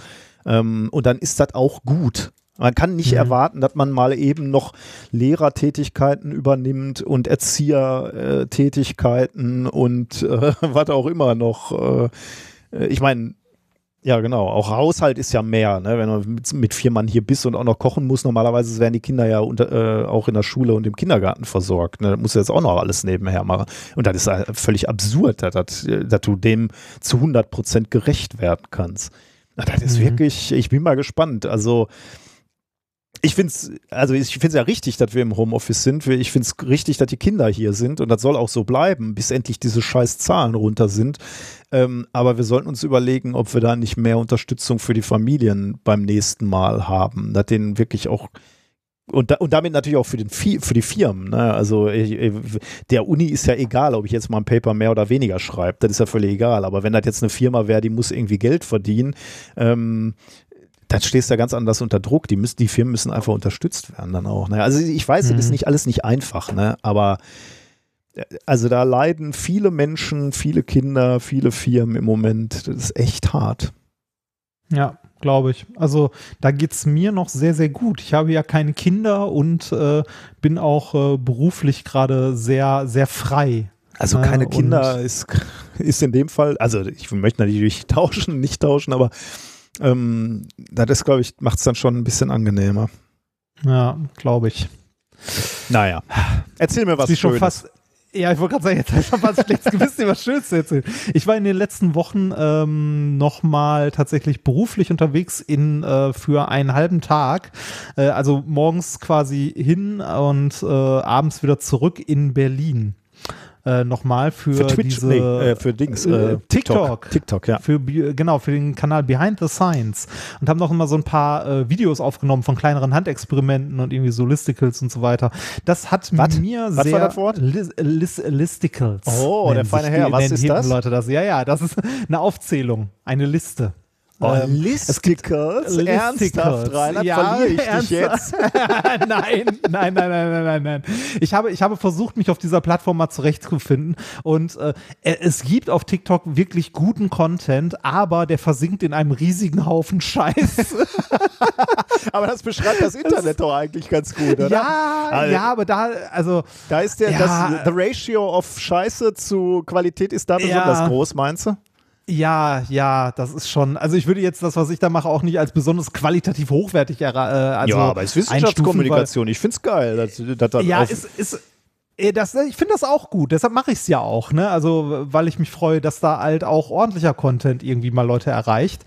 Ähm, und dann ist das auch gut. Man kann nicht mhm. erwarten, dass man mal eben noch Lehrertätigkeiten übernimmt und Erziehertätigkeiten und äh, <laughs> was auch immer noch. Äh, ich meine, ja, genau. Auch Haushalt ist ja mehr, ne? wenn du mit, mit, vier Mann hier bist und auch noch kochen musst. Normalerweise werden die Kinder ja unter, äh, auch in der Schule und im Kindergarten versorgt. Ne? Da musst du jetzt auch noch alles nebenher machen. Und das ist völlig absurd, dass, dass du dem zu 100 Prozent gerecht werden kannst. Das ist mhm. wirklich, ich bin mal gespannt. Also, ich finde es, also ich finde ja richtig, dass wir im Homeoffice sind. Ich finde es richtig, dass die Kinder hier sind und das soll auch so bleiben, bis endlich diese scheiß Zahlen runter sind. Ähm, aber wir sollten uns überlegen, ob wir da nicht mehr Unterstützung für die Familien beim nächsten Mal haben, dass denen wirklich auch und, da, und damit natürlich auch für, den, für die Firmen. Ne? Also ich, der Uni ist ja egal, ob ich jetzt mal ein Paper mehr oder weniger schreibe. Das ist ja völlig egal. Aber wenn das jetzt eine Firma wäre, die muss irgendwie Geld verdienen, ähm, dann stehst du ja ganz anders unter Druck. Die, müssen, die Firmen müssen einfach unterstützt werden dann auch. Ne? Also ich weiß, mhm. das ist nicht alles nicht einfach, ne? aber äh, also da leiden viele Menschen, viele Kinder, viele Firmen im Moment. Das ist echt hart. Ja, glaube ich. Also da geht es mir noch sehr, sehr gut. Ich habe ja keine Kinder und äh, bin auch äh, beruflich gerade sehr, sehr frei. Also keine Kinder ist, <laughs> ist in dem Fall, also ich möchte natürlich tauschen, nicht tauschen, aber ähm, das glaube ich, macht es dann schon ein bisschen angenehmer. Ja, glaube ich. Naja, erzähl mir was Schönes. Schon fast, ja, ich wollte gerade sagen, jetzt habe ich schon fast schlechtes Gewissen, was Schönes zu erzählen. Ich war in den letzten Wochen ähm, nochmal tatsächlich beruflich unterwegs in, äh, für einen halben Tag. Äh, also morgens quasi hin und äh, abends wieder zurück in Berlin äh, nochmal für, für Twitch, diese, nee, äh, für Dings, äh, äh TikTok. TikTok, ja. Für, genau, für den Kanal Behind the Science und haben noch immer so ein paar äh, Videos aufgenommen von kleineren Handexperimenten und irgendwie so Listicles und so weiter. Das hat was? mir was sehr war das Wort? Lis, Lis, Listicles. Oh, der feine Herr, was ist das? Leute das? Ja, ja, das ist <laughs> eine Aufzählung, eine Liste. Oh, ähm, Listicles? Ernsthaft, Reinhard, ja, verliere ich ernst dich jetzt? <laughs> nein, nein, nein, nein, nein, nein, nein. Ich habe, ich habe versucht, mich auf dieser Plattform mal zurechtzufinden und äh, es gibt auf TikTok wirklich guten Content, aber der versinkt in einem riesigen Haufen Scheiß. <laughs> aber das beschreibt das Internet das, doch eigentlich ganz gut, oder? Ja, also, ja, aber da, also. Da ist der, ja, das, the ratio of Scheiße zu Qualität ist da besonders ja, groß, meinst du? Ja, ja, das ist schon. Also ich würde jetzt das, was ich da mache, auch nicht als besonders qualitativ hochwertig äh, also Ja, aber es ist Wissenschaftskommunikation. Ich finde es geil. Dass, dass das ja, ist, ist, das, ich finde das auch gut, deshalb mache ich es ja auch, ne? Also, weil ich mich freue, dass da halt auch ordentlicher Content irgendwie mal Leute erreicht.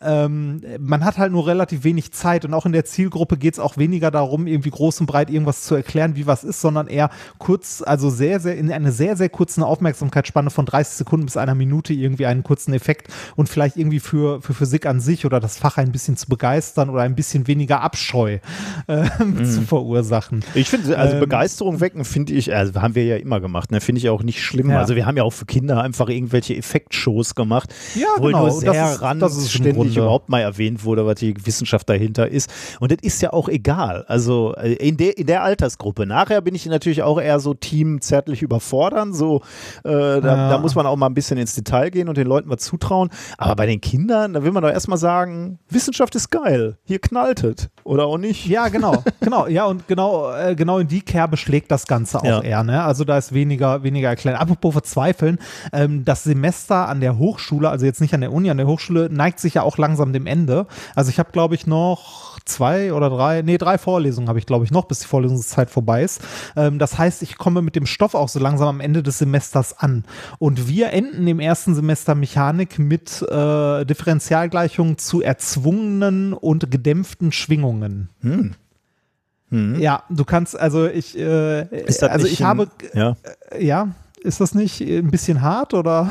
Ähm, man hat halt nur relativ wenig Zeit und auch in der Zielgruppe geht es auch weniger darum, irgendwie groß und breit irgendwas zu erklären, wie was ist, sondern eher kurz, also sehr, sehr, in einer sehr, sehr kurzen Aufmerksamkeitsspanne von 30 Sekunden bis einer Minute irgendwie einen kurzen Effekt und vielleicht irgendwie für, für Physik an sich oder das Fach ein bisschen zu begeistern oder ein bisschen weniger Abscheu äh, <laughs> mhm. zu verursachen. Ich finde, also ähm, Begeisterung wecken finde ich also haben wir ja immer gemacht, ne? Finde ich auch nicht schlimm. Ja. Also wir haben ja auch für Kinder einfach irgendwelche Effektshows gemacht, ja, wo genau. nur sehr das ist, randständig überhaupt mal erwähnt wurde, was die Wissenschaft dahinter ist. Und das ist ja auch egal. Also äh, in der, in der Altersgruppe. Nachher bin ich natürlich auch eher so Team zärtlich überfordern. So, äh, da, ja. da, muss man auch mal ein bisschen ins Detail gehen und den Leuten was zutrauen. Aber bei den Kindern, da will man doch erstmal sagen, Wissenschaft ist geil. Hier knallt es. Oder auch nicht. Ja, genau. genau. Ja, und genau, äh, genau in die Kerbe schlägt das Ganze auch ja eher, ne? Also da ist weniger, weniger erklären. Apropos verzweifeln, ähm, das Semester an der Hochschule, also jetzt nicht an der Uni, an der Hochschule, neigt sich ja auch langsam dem Ende. Also ich habe, glaube ich, noch zwei oder drei, nee, drei Vorlesungen habe ich, glaube ich, noch, bis die Vorlesungszeit vorbei ist. Ähm, das heißt, ich komme mit dem Stoff auch so langsam am Ende des Semesters an. Und wir enden im ersten Semester Mechanik mit äh, Differentialgleichungen zu erzwungenen und gedämpften Schwingungen. Hm. Mhm. Ja, du kannst, also ich, äh, also ich habe, ja. Äh, ja, ist das nicht ein bisschen hart oder?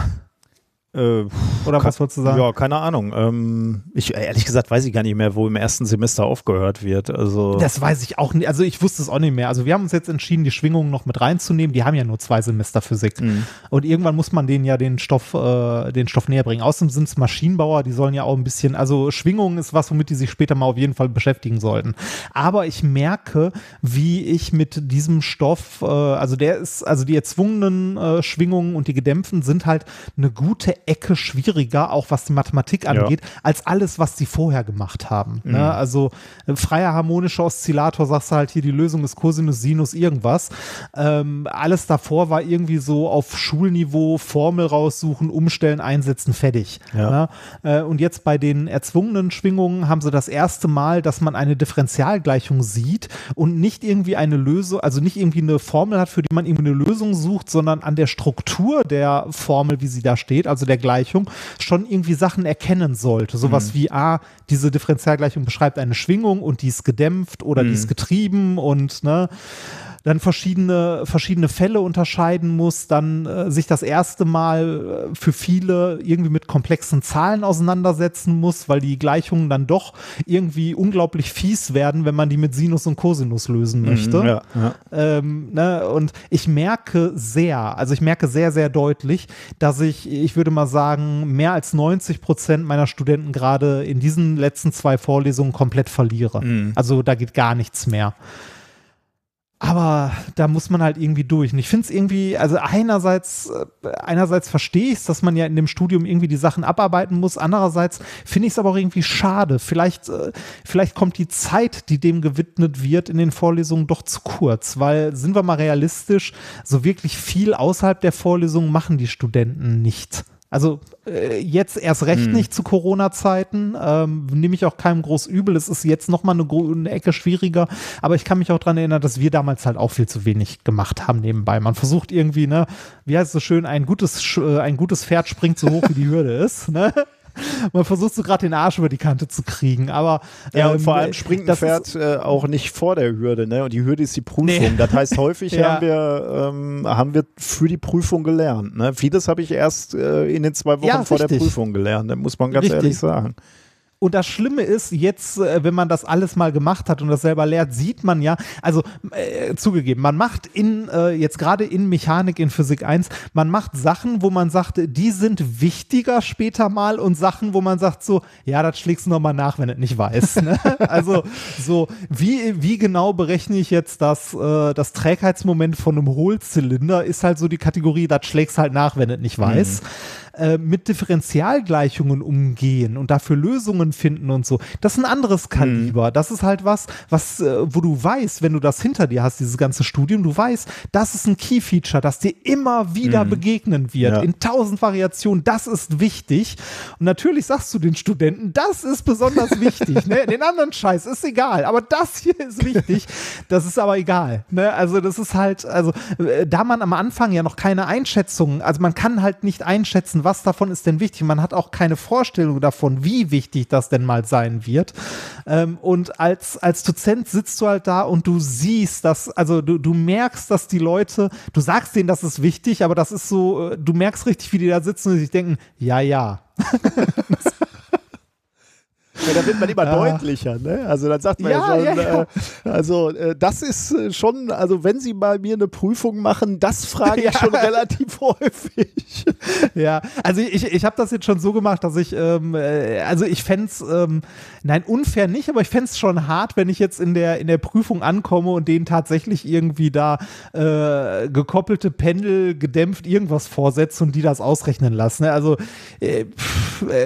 Äh, Oder was wolltest du sagen? Ja, keine Ahnung. Ähm, ich, ehrlich gesagt weiß ich gar nicht mehr, wo im ersten Semester aufgehört wird. Also das weiß ich auch nicht. Also ich wusste es auch nicht mehr. Also wir haben uns jetzt entschieden, die Schwingungen noch mit reinzunehmen. Die haben ja nur zwei Semester Physik. Mhm. Und irgendwann muss man denen ja den Stoff, äh, den Stoff näher bringen. Außerdem sind es Maschinenbauer, die sollen ja auch ein bisschen, also Schwingungen ist was, womit die sich später mal auf jeden Fall beschäftigen sollten. Aber ich merke, wie ich mit diesem Stoff, äh, also der ist, also die erzwungenen äh, Schwingungen und die gedämpften sind halt eine gute Ecke schwieriger, auch was die Mathematik angeht, ja. als alles, was sie vorher gemacht haben. Ne? Mhm. Ne? Also äh, freier harmonischer Oszillator, sagst du halt hier, die Lösung ist Cosinus, Sinus, irgendwas. Ähm, alles davor war irgendwie so auf Schulniveau, Formel raussuchen, umstellen, einsetzen, fertig. Ja. Ne? Äh, und jetzt bei den erzwungenen Schwingungen haben sie das erste Mal, dass man eine Differentialgleichung sieht und nicht irgendwie eine Lösung, also nicht irgendwie eine Formel hat, für die man irgendwie eine Lösung sucht, sondern an der Struktur der Formel, wie sie da steht, also der Gleichung schon irgendwie Sachen erkennen sollte. Sowas mhm. wie, ah, diese Differentialgleichung beschreibt eine Schwingung und die ist gedämpft oder mhm. die ist getrieben und ne, dann verschiedene, verschiedene Fälle unterscheiden muss, dann äh, sich das erste Mal äh, für viele irgendwie mit komplexen Zahlen auseinandersetzen muss, weil die Gleichungen dann doch irgendwie unglaublich fies werden, wenn man die mit Sinus und Cosinus lösen mhm, möchte. Mhm, ja, ja. Ähm, ne? Und ich merke sehr, also ich merke sehr, sehr deutlich, dass ich, ich würde mal sagen, mehr als 90 Prozent meiner Studenten gerade in diesen letzten zwei Vorlesungen komplett verliere. Mhm. Also da geht gar nichts mehr. Aber da muss man halt irgendwie durch. Und ich finde es irgendwie, also einerseits, äh, einerseits verstehe ich es, dass man ja in dem Studium irgendwie die Sachen abarbeiten muss. Andererseits finde ich es aber auch irgendwie schade. Vielleicht, äh, vielleicht kommt die Zeit, die dem gewidmet wird, in den Vorlesungen doch zu kurz. Weil, sind wir mal realistisch, so wirklich viel außerhalb der Vorlesungen machen die Studenten nicht. Also äh, jetzt erst recht hm. nicht zu Corona-Zeiten. Ähm, Nehme ich auch keinem groß übel. Es ist jetzt nochmal eine, eine Ecke schwieriger. Aber ich kann mich auch daran erinnern, dass wir damals halt auch viel zu wenig gemacht haben nebenbei. Man versucht irgendwie, ne, wie heißt es so schön, ein gutes, äh, ein gutes Pferd springt so hoch, wie die Hürde ist. Ne? <laughs> man versucht so gerade den Arsch über die Kante zu kriegen, aber ja und ähm, vor allem springt ein Pferd äh, auch nicht vor der Hürde, ne? Und die Hürde ist die Prüfung. Nee. Das heißt, <laughs> häufig ja. haben wir ähm, haben wir für die Prüfung gelernt. Ne? Vieles habe ich erst äh, in den zwei Wochen ja, vor der Prüfung gelernt. Da muss man ganz richtig. ehrlich sagen. Und das Schlimme ist, jetzt, äh, wenn man das alles mal gemacht hat und das selber lehrt, sieht man ja, also äh, zugegeben, man macht in, äh, jetzt gerade in Mechanik, in Physik 1, man macht Sachen, wo man sagt, die sind wichtiger später mal und Sachen, wo man sagt so, ja, das schlägst du nochmal nach, wenn du nicht weißt. Ne? <laughs> also so, wie, wie genau berechne ich jetzt das, äh, das Trägheitsmoment von einem Hohlzylinder, ist halt so die Kategorie, das schlägst halt nach, wenn du nicht weißt. Mhm. Äh, mit Differentialgleichungen umgehen und dafür Lösungen finden und so, das ist ein anderes Kaliber. Mhm. Das ist halt was, was, äh, wo du weißt, wenn du das hinter dir hast, dieses ganze Studium, du weißt, das ist ein Key-Feature, das dir immer wieder mhm. begegnen wird, ja. in tausend Variationen, das ist wichtig. Und natürlich sagst du den Studenten, das ist besonders wichtig. ne? Den anderen Scheiß ist egal, aber das hier ist wichtig. Das ist aber egal. Ne? Also das ist halt, also äh, da man am Anfang ja noch keine Einschätzung, also man kann halt nicht einschätzen, was davon ist denn wichtig. Man hat auch keine Vorstellung davon, wie wichtig das denn mal sein wird. Ähm, und als, als Dozent sitzt du halt da und du siehst, dass, also du, du merkst, dass die Leute, du sagst denen, das ist wichtig, aber das ist so, äh, du merkst richtig, wie die da sitzen und sich denken, ja, ja. <laughs> Ja, da wird man immer ah. deutlicher, ne? Also dann sagt man ja, schon, ja, ja. Äh, also äh, das ist äh, schon, also wenn Sie bei mir eine Prüfung machen, das frage ich schon relativ <laughs> häufig. Ja, also ich, ich habe das jetzt schon so gemacht, dass ich, ähm, äh, also ich fände es, ähm, nein, unfair nicht, aber ich fände es schon hart, wenn ich jetzt in der, in der Prüfung ankomme und denen tatsächlich irgendwie da äh, gekoppelte Pendel gedämpft irgendwas vorsetze und die das ausrechnen lassen. Ne? Also äh,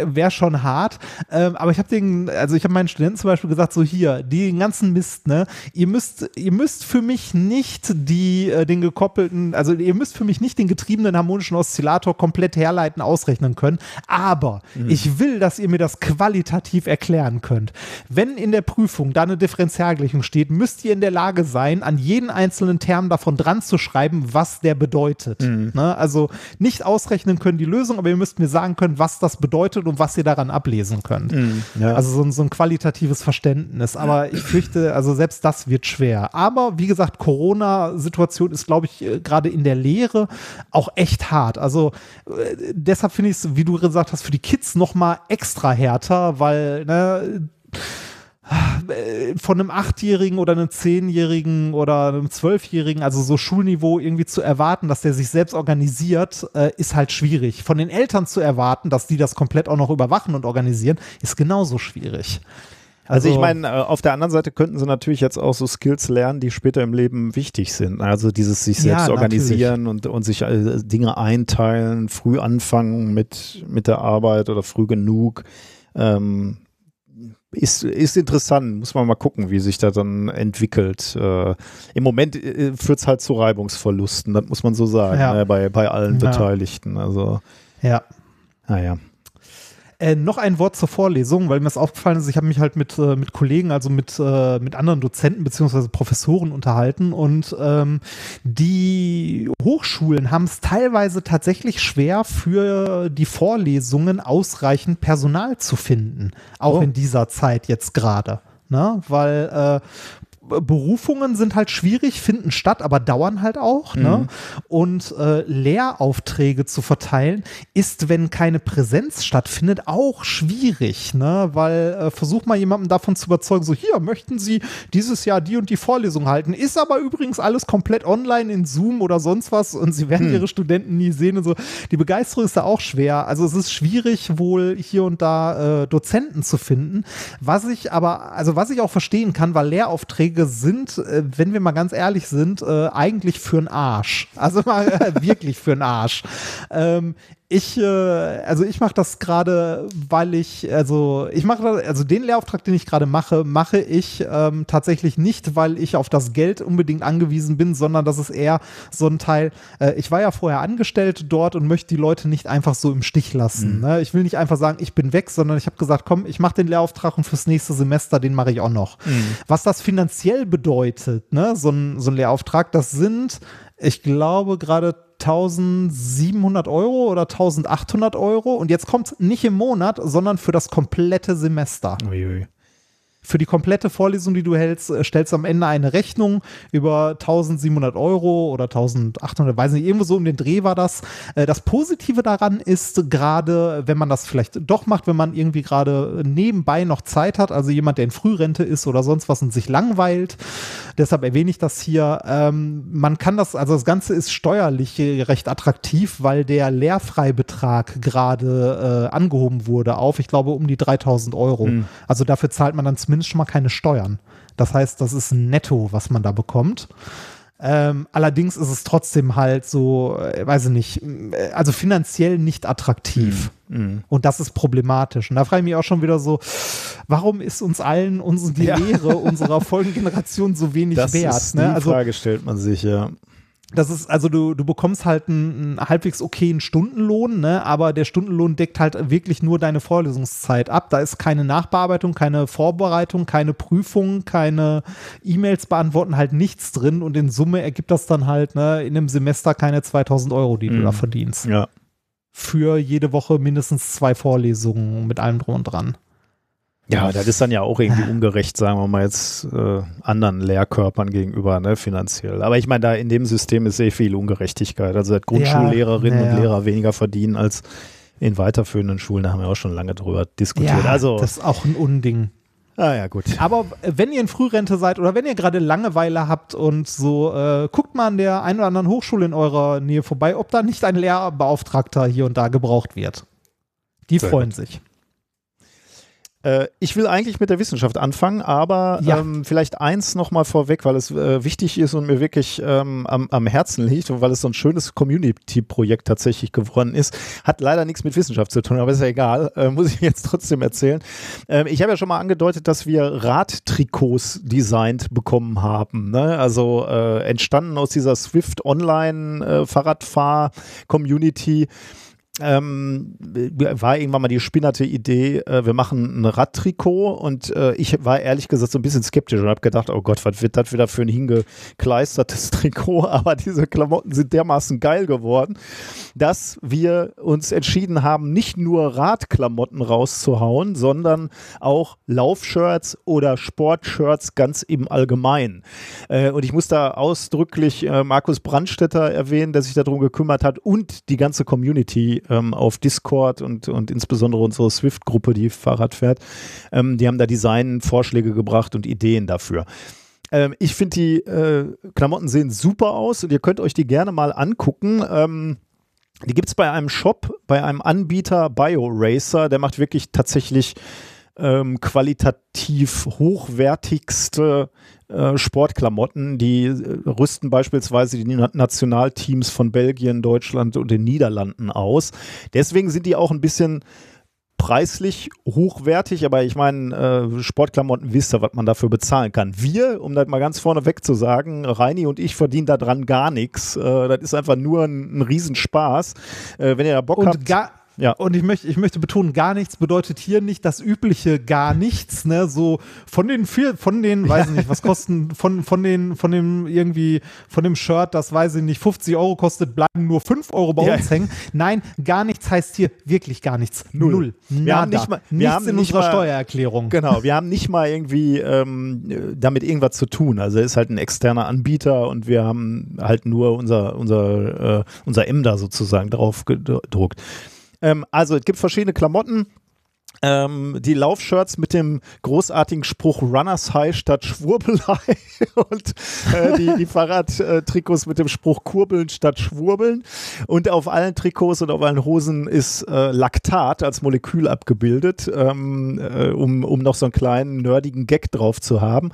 wäre schon hart, ähm, aber ich habe den deswegen, also ich habe meinen Studenten zum Beispiel gesagt, so hier, den ganzen Mist, ne, ihr müsst, ihr müsst für mich nicht die, äh, den gekoppelten, also ihr müsst für mich nicht den getriebenen harmonischen Oszillator komplett herleiten, ausrechnen können, aber mhm. ich will, dass ihr mir das qualitativ erklären könnt. Wenn in der Prüfung da eine Differentialgleichung steht, müsst ihr in der Lage sein, an jeden einzelnen Term davon dran zu schreiben, was der bedeutet. Mhm. Ne? Also nicht ausrechnen können die Lösung, aber ihr müsst mir sagen können, was das bedeutet und was ihr daran ablesen könnt. Mhm. Ja. Also so ein, so ein qualitatives Verständnis. Aber ich fürchte, also selbst das wird schwer. Aber wie gesagt, Corona-Situation ist, glaube ich, äh, gerade in der Lehre auch echt hart. Also äh, deshalb finde ich es, wie du gesagt hast, für die Kids noch mal extra härter, weil ne, von einem Achtjährigen oder einem Zehnjährigen oder einem Zwölfjährigen, also so Schulniveau irgendwie zu erwarten, dass der sich selbst organisiert, äh, ist halt schwierig. Von den Eltern zu erwarten, dass die das komplett auch noch überwachen und organisieren, ist genauso schwierig. Also, also ich meine, äh, auf der anderen Seite könnten sie natürlich jetzt auch so Skills lernen, die später im Leben wichtig sind. Also dieses sich selbst ja, organisieren und, und sich äh, Dinge einteilen, früh anfangen mit, mit der Arbeit oder früh genug. Ähm, ist, ist interessant, muss man mal gucken, wie sich das dann entwickelt. Äh, Im Moment äh, führt es halt zu Reibungsverlusten, das muss man so sagen, ja. ne, bei, bei allen ja. Beteiligten. Also, ja. Naja. Äh, noch ein Wort zur Vorlesung, weil mir das aufgefallen ist, ich habe mich halt mit, äh, mit Kollegen, also mit, äh, mit anderen Dozenten beziehungsweise Professoren unterhalten und ähm, die Hochschulen haben es teilweise tatsächlich schwer für die Vorlesungen ausreichend Personal zu finden, auch oh. in dieser Zeit jetzt gerade. Ne? Weil äh, Berufungen sind halt schwierig, finden statt, aber dauern halt auch. Ne? Mhm. Ne? Und äh, Lehraufträge zu verteilen, ist, wenn keine Präsenz stattfindet, auch schwierig. Ne? Weil äh, versuch mal jemanden davon zu überzeugen, so hier möchten Sie dieses Jahr die und die Vorlesung halten. Ist aber übrigens alles komplett online in Zoom oder sonst was und Sie werden mhm. Ihre Studenten nie sehen und so. Die Begeisterung ist da auch schwer. Also es ist schwierig, wohl hier und da äh, Dozenten zu finden. Was ich aber, also was ich auch verstehen kann, weil Lehraufträge Beiträge sind, äh, wenn wir mal ganz ehrlich sind, äh, eigentlich für einen Arsch. Also mal äh, <laughs> wirklich für einen Arsch. Ich, äh, also ich mache das gerade, weil ich, also ich mache, also den Lehrauftrag, den ich gerade mache, mache ich ähm, tatsächlich nicht, weil ich auf das Geld unbedingt angewiesen bin, sondern das ist eher so ein Teil. Äh, ich war ja vorher angestellt dort und möchte die Leute nicht einfach so im Stich lassen. Mhm. Ne? Ich will nicht einfach sagen, ich bin weg, sondern ich habe gesagt, komm, ich mache den Lehrauftrag und fürs nächste Semester den mache ich auch noch. Mhm. Was das finanziell bedeutet, ne, so ein, so ein Lehrauftrag, das sind ich glaube, gerade 1700 Euro oder 1800 Euro. Und jetzt kommt es nicht im Monat, sondern für das komplette Semester. Uiui für die komplette Vorlesung, die du hältst, äh, stellst du am Ende eine Rechnung über 1700 Euro oder 1800, weiß nicht, irgendwo so um den Dreh war das. Äh, das Positive daran ist gerade, wenn man das vielleicht doch macht, wenn man irgendwie gerade nebenbei noch Zeit hat, also jemand, der in Frührente ist oder sonst was und sich langweilt. Deshalb erwähne ich das hier. Ähm, man kann das, also das Ganze ist steuerlich recht attraktiv, weil der Lehrfreibetrag gerade äh, angehoben wurde auf, ich glaube, um die 3000 Euro. Mhm. Also dafür zahlt man dann zumindest zumindest schon mal keine Steuern. Das heißt, das ist ein Netto, was man da bekommt. Ähm, allerdings ist es trotzdem halt so, äh, weiß ich nicht, äh, also finanziell nicht attraktiv. Mhm. mhm. Und das ist problematisch. Und da frage ich mich auch schon wieder so, warum ist uns allen unsere, die ja. Lehre unserer Folgengeneration so wenig das wert? Ist ne? die also, Frage stellt man sich, ja das ist, also du, du bekommst halt einen, einen halbwegs okayen Stundenlohn, ne? aber der Stundenlohn deckt halt wirklich nur deine Vorlesungszeit ab. Da ist keine Nachbearbeitung, keine Vorbereitung, keine Prüfung, keine E-Mails beantworten, halt nichts drin und in Summe ergibt das dann halt ne, in einem Semester keine 2000 Euro, die mhm. du da verdienst. Ja. Für jede Woche mindestens zwei Vorlesungen mit allem drum und dran. Ja, das ist dann ja auch irgendwie ungerecht, sagen wir mal jetzt äh, anderen Lehrkörpern gegenüber, ne, finanziell. Aber ich meine, da in dem System ist sehr viel Ungerechtigkeit. Also dass Grundschullehrerinnen ja, ja. und Lehrer weniger verdienen als in weiterführenden Schulen, da haben wir auch schon lange drüber diskutiert. Ja, also, das ist auch ein Unding. Ah ja, gut. Aber wenn ihr in Frührente seid oder wenn ihr gerade Langeweile habt und so, äh, guckt mal an der einen oder anderen Hochschule in eurer Nähe vorbei, ob da nicht ein Lehrbeauftragter hier und da gebraucht wird. Die Sehr freuen gut. sich. Äh, ich will eigentlich mit der Wissenschaft anfangen, aber ja. ähm, vielleicht eins nochmal vorweg, weil es äh, wichtig ist und mir wirklich ähm, am, am, Herzen liegt und weil es so ein schönes Community-Projekt tatsächlich geworden ist. Hat leider nichts mit Wissenschaft zu tun, aber ist ja egal, äh, muss ich <laughs> jetzt trotzdem erzählen. Ähm, ich habe ja schon mal angedeutet, dass wir Radtrikots designt bekommen haben. Ne? Also äh, entstanden aus dieser Swift Online äh, ähm, war irgendwann mal die spinnerte Idee, äh, wir machen ein Radtrikot und äh, ich war ehrlich gesagt so ein bisschen skeptisch und habe gedacht, oh Gott, was wird das wieder für ein hingekleistertes <laughs> Trikot? Aber diese Klamotten sind dermaßen geil geworden, dass wir uns entschieden haben, nicht nur Radklamotten rauszuhauen, sondern auch Laufshirts oder Sportshirts ganz im Allgemeinen. Äh, und ich muss da ausdrücklich äh, Markus Brandstetter erwähnen, der sich darum gekümmert hat und die ganze Community ähm, auf Discord und, und insbesondere unsere Swift-Gruppe, die Fahrrad fährt, ähm, die haben da Design-Vorschläge gebracht und Ideen dafür. Ähm, ich finde, die äh, Klamotten sehen super aus und ihr könnt euch die gerne mal angucken. Ähm, die gibt es bei einem Shop, bei einem Anbieter BioRacer, der macht wirklich tatsächlich ähm, qualitativ hochwertigste äh, Sportklamotten. Die äh, rüsten beispielsweise die Nationalteams von Belgien, Deutschland und den Niederlanden aus. Deswegen sind die auch ein bisschen preislich hochwertig, aber ich meine, äh, Sportklamotten wisst ihr, was man dafür bezahlen kann. Wir, um das mal ganz vorneweg zu sagen, Reini und ich verdienen daran gar nichts. Äh, das ist einfach nur ein, ein Riesenspaß. Äh, wenn ihr da Bock und habt. Ja. Und ich möchte, ich möchte betonen, gar nichts bedeutet hier nicht das übliche gar nichts, ne? So von den vier, von den, weiß ich nicht, was kosten, von, von den, von dem irgendwie, von dem Shirt, das weiß ich nicht, 50 Euro kostet, bleiben nur 5 Euro bei ja. uns hängen. Nein, gar nichts heißt hier wirklich gar nichts. Null. Null. Wir Nada. haben nicht mal, wir nichts haben in nicht unserer mal, Steuererklärung. Genau, wir haben nicht mal irgendwie ähm, damit irgendwas zu tun. Also er ist halt ein externer Anbieter und wir haben halt nur unser, unser, äh, unser M da sozusagen drauf gedruckt. Ähm, also es gibt verschiedene Klamotten. Ähm, die Laufshirts mit dem großartigen Spruch Runners High statt Schwurbelei <laughs> und äh, die, die Fahrradtrikots mit dem Spruch Kurbeln statt Schwurbeln. Und auf allen Trikots und auf allen Hosen ist äh, Laktat als Molekül abgebildet, ähm, äh, um, um noch so einen kleinen nerdigen Gag drauf zu haben.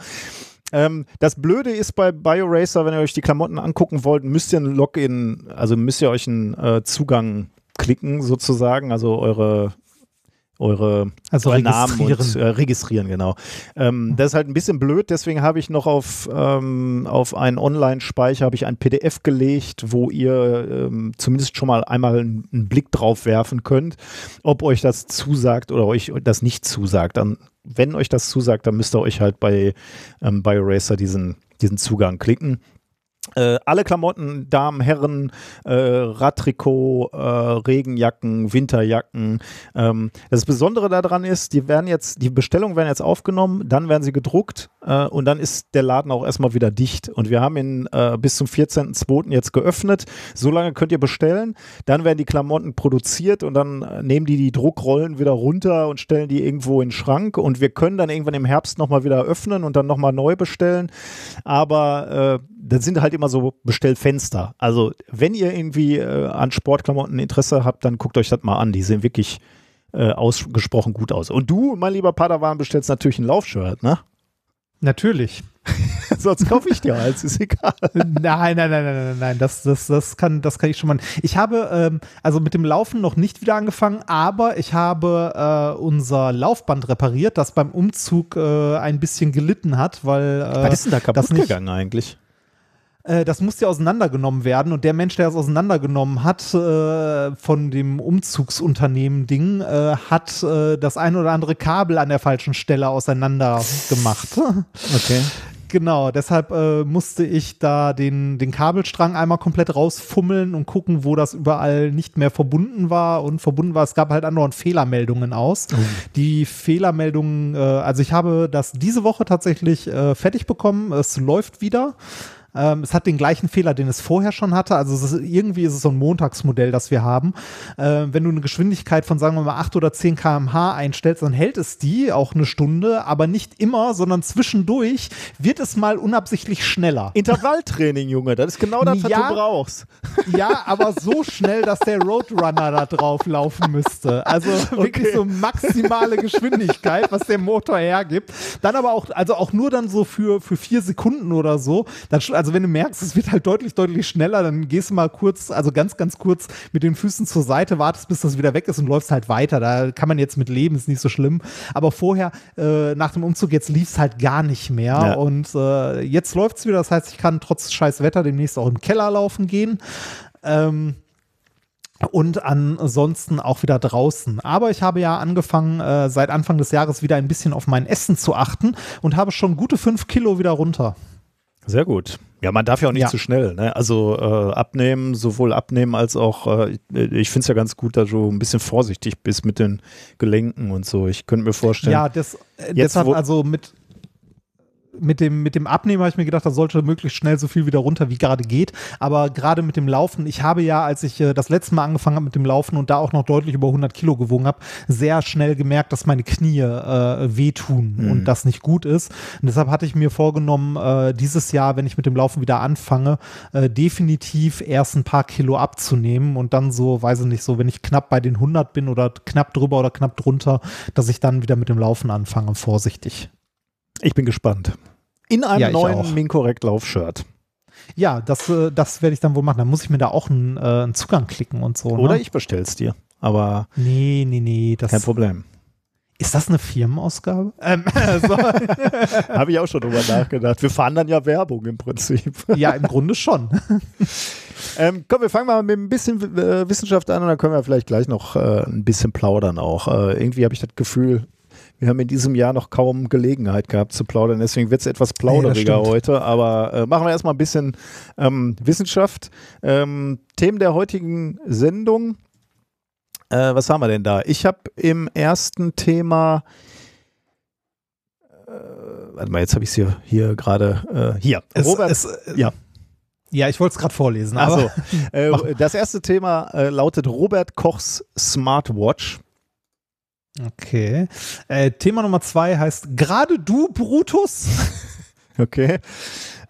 Ähm, das Blöde ist bei BioRacer, wenn ihr euch die Klamotten angucken wollt, müsst ihr ein Login, also müsst ihr euch einen äh, Zugang klicken sozusagen, also eure eure also Namen und äh, registrieren, genau. Ähm, das ist halt ein bisschen blöd, deswegen habe ich noch auf, ähm, auf einen Online-Speicher habe ich ein PDF gelegt, wo ihr ähm, zumindest schon mal einmal einen, Blick drauf werfen könnt, ob euch das zusagt oder euch das nicht zusagt. Dann, wenn euch das zusagt, dann müsst ihr euch halt bei ähm, BioRacer diesen, diesen Zugang klicken. Äh, alle Klamotten, Damen, Herren, äh, Radtrikot, äh, Regenjacken, Winterjacken. Ähm, das Besondere daran ist, die werden jetzt, die Bestellungen werden jetzt aufgenommen, dann werden sie gedruckt äh, und dann ist der Laden auch erstmal wieder dicht. Und wir haben ihn äh, bis zum 14.02. jetzt geöffnet. So lange könnt ihr bestellen. Dann werden die Klamotten produziert und dann äh, nehmen die die Druckrollen wieder runter und stellen die irgendwo in den Schrank. Und wir können dann irgendwann im Herbst nochmal wieder öffnen und dann nochmal neu bestellen. Aber das sind halt immer so Bestellfenster. Also wenn ihr irgendwie äh, an Sportklamotten Interesse habt, dann guckt euch das mal an. Die sehen wirklich äh, ausgesprochen gut aus. Und du, mein lieber Padawan, bestellst natürlich ein Laufshirt, ne? Natürlich. <laughs> Sonst kaufe ich dir eins, ist egal. <laughs> Nein, nein, nein, nein, nein, nein, das, das, das, kann, das kann ich schon mal. Ich habe ähm, also mit dem Laufen noch nicht wieder angefangen, aber ich habe äh, unser Laufband repariert, das beim Umzug äh, ein bisschen gelitten hat, weil. Äh, Was ist denn da kaputt gegangen eigentlich? Äh, das musste ja auseinandergenommen werden und der Mensch, der es auseinandergenommen hat äh, von dem Umzugsunternehmen Ding, äh, hat äh, das ein oder andere Kabel an der falschen Stelle auseinander gemacht. <laughs> Okay. Genau, deshalb äh, musste ich da den, den Kabelstrang einmal komplett rausfummeln und gucken, wo das überall nicht mehr verbunden war und verbunden war. Es gab halt andauernd Fehlermeldungen aus. Oh. Die Fehlermeldungen, äh, also ich habe das diese Woche tatsächlich äh, fertig bekommen. Es läuft wieder. Ähm, es hat den gleichen Fehler, den es vorher schon hatte. Also ist, irgendwie ist es so ein Montagsmodell, das wir haben. Äh, wenn du eine Geschwindigkeit von, sagen wir mal, 8 oder 10 km/h einstellst, dann hält es die auch eine Stunde, aber nicht immer, sondern zwischendurch wird es mal unabsichtlich schneller. Intervalltraining, Junge, das ist genau das, was ja, du brauchst. Ja, aber so schnell, dass der Roadrunner da drauf laufen müsste. Also <laughs> wirklich okay. so maximale Geschwindigkeit, was der Motor hergibt. Dann aber auch, also auch nur dann so für, für vier Sekunden oder so. Dann, also wenn du merkst, es wird halt deutlich, deutlich schneller, dann gehst du mal kurz, also ganz, ganz kurz mit den Füßen zur Seite, wartest, bis das wieder weg ist und läufst halt weiter. Da kann man jetzt mit leben, ist nicht so schlimm. Aber vorher, äh, nach dem Umzug, jetzt lief es halt gar nicht mehr. Ja. Und äh, jetzt läuft es wieder. Das heißt, ich kann trotz scheiß Wetter demnächst auch im Keller laufen gehen. Ähm, und ansonsten auch wieder draußen. Aber ich habe ja angefangen, äh, seit Anfang des Jahres wieder ein bisschen auf mein Essen zu achten und habe schon gute fünf Kilo wieder runter. Sehr gut. Ja, man darf ja auch nicht ja. zu schnell. Ne? Also äh, abnehmen, sowohl abnehmen als auch, äh, ich finde es ja ganz gut, dass du ein bisschen vorsichtig bist mit den Gelenken und so. Ich könnte mir vorstellen. Ja, das, äh, jetzt, deshalb also mit, mit dem, mit dem Abnehmen habe ich mir gedacht, das sollte möglichst schnell so viel wieder runter, wie gerade geht. Aber gerade mit dem Laufen, ich habe ja, als ich äh, das letzte Mal angefangen habe mit dem Laufen und da auch noch deutlich über 100 Kilo gewogen habe, sehr schnell gemerkt, dass meine Knie äh, wehtun mhm. und das nicht gut ist. Und deshalb hatte ich mir vorgenommen, äh, dieses Jahr, wenn ich mit dem Laufen wieder anfange, äh, definitiv erst ein paar Kilo abzunehmen und dann so, weiß ich nicht, so, wenn ich knapp bei den 100 bin oder knapp drüber oder knapp drunter, dass ich dann wieder mit dem Laufen anfange, vorsichtig. Ich bin gespannt. In einem ja, neuen Minkorrekt Laufshirt. Ja, das, äh, das werde ich dann wohl machen. Dann muss ich mir da auch einen, äh, einen Zugang klicken und so. Ne? Oder ich bestell's dir. Aber. Nee, nee, nee. Das, kein Problem. Ist das eine Firmenausgabe? Ähm, <laughs> so. <laughs> Habe ich auch schon drüber nachgedacht. Wir fahren dann ja Werbung im Prinzip. ja, im Grunde schon. <laughs> ähm, komm, wir fangen mal mit ein bisschen äh, Wissenschaft an und dann können wir vielleicht gleich noch äh, ein bisschen plaudern auch. Äh, irgendwie habe ich das Gefühl, wir haben in diesem Jahr noch kaum Gelegenheit gehabt zu plaudern, deswegen wird es etwas plauderiger ja, heute. Aber äh, machen wir erstmal ein bisschen ähm, Wissenschaft. Ähm, Themen der heutigen Sendung. Äh, was haben wir denn da? Ich habe im ersten Thema äh, warte mal, jetzt habe ich es hier, hier gerade, äh, hier. Es, Robert, es, ja. Ja, ich wollte es gerade vorlesen. Also, äh, <laughs> das erste Thema äh, lautet Robert Kochs Smartwatch. Okay. Äh, Thema Nummer zwei heißt Gerade du, Brutus? <laughs> okay.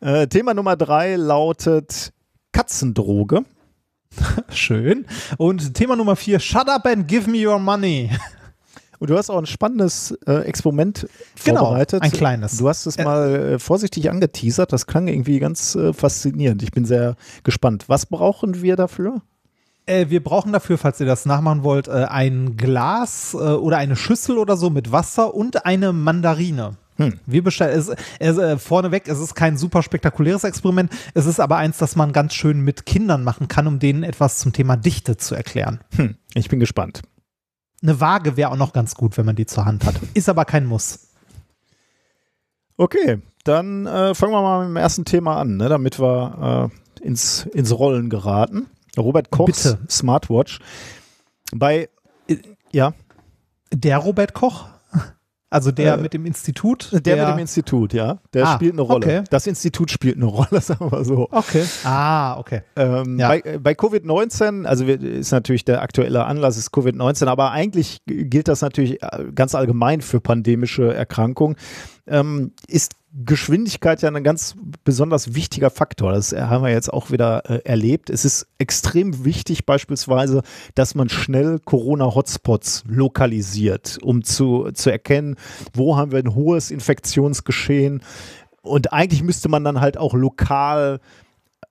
Äh, Thema Nummer drei lautet Katzendroge. <laughs> Schön. Und Thema Nummer vier, Shut up and give me your money. <laughs> Und du hast auch ein spannendes äh, Experiment genau, vorbereitet. Ein kleines. Du hast es äh, mal äh, vorsichtig angeteasert. Das klang irgendwie ganz äh, faszinierend. Ich bin sehr gespannt. Was brauchen wir dafür? Äh, wir brauchen dafür, falls ihr das nachmachen wollt, äh, ein Glas äh, oder eine Schüssel oder so mit Wasser und eine Mandarine. Hm. Wir bestellen, es, es, äh, vorneweg, es ist kein super spektakuläres Experiment, es ist aber eins, das man ganz schön mit Kindern machen kann, um denen etwas zum Thema Dichte zu erklären. Hm. Ich bin gespannt. Eine Waage wäre auch noch ganz gut, wenn man die zur Hand hat. Ist aber kein Muss. Okay, dann äh, fangen wir mal mit dem ersten Thema an, ne, damit wir äh, ins, ins Rollen geraten. Robert Kochs Bitte. Smartwatch. Bei, ja. Der Robert Koch? Also der äh, mit dem Institut? Der, der, mit dem Institut, ja. Der ah, spielt eine Rolle. Okay. Das Institut spielt eine <laughs> Rolle, sagen wir so. Okay. Ah, okay. Ähm, ja. Bei, bei Covid-19, also ist natürlich der aktuelle Anlass ist Covid-19, aber eigentlich gilt das natürlich äh, ganz allgemein für pandemische Erkrankungen. Ähm, ist Geschwindigkeit ja ein ganz besonders wichtiger Faktor. Das haben wir jetzt auch wieder äh, erlebt. Es ist extrem wichtig beispielsweise, dass man schnell Corona-Hotspots lokalisiert, um zu, zu erkennen, wo haben wir ein hohes Infektionsgeschehen. Und eigentlich müsste man dann halt auch lokal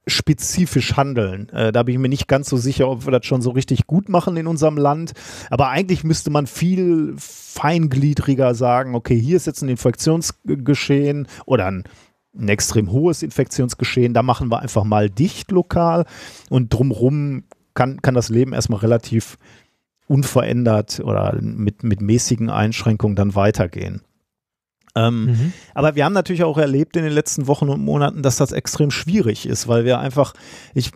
spezifisch handeln. Äh, da bin ich mir nicht ganz so sicher, ob wir das schon so richtig gut machen in unserem Land. Aber eigentlich müsste man viel feingliedriger sagen, okay, hier ist jetzt ein Infektionsgeschehen oder ein, ein extrem hohes Infektionsgeschehen, da machen wir einfach mal dicht lokal und drumherum kann, kann das Leben erstmal relativ unverändert oder mit, mit mäßigen Einschränkungen dann weitergehen. Ähm, mhm. Aber wir haben natürlich auch erlebt in den letzten Wochen und Monaten, dass das extrem schwierig ist, weil wir einfach, ich,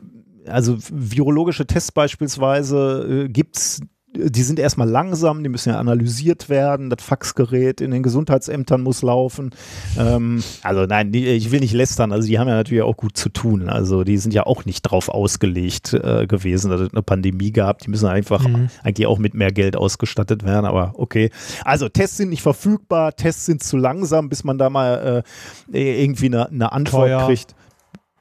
also virologische Tests beispielsweise äh, gibt es die sind erstmal langsam, die müssen ja analysiert werden, das Faxgerät in den Gesundheitsämtern muss laufen. Ähm, also nein, die, ich will nicht lästern, also die haben ja natürlich auch gut zu tun. Also die sind ja auch nicht drauf ausgelegt äh, gewesen, dass es eine Pandemie gab. Die müssen einfach mhm. eigentlich auch mit mehr Geld ausgestattet werden, aber okay. Also Tests sind nicht verfügbar, Tests sind zu langsam, bis man da mal äh, irgendwie eine, eine Antwort Teuer. kriegt.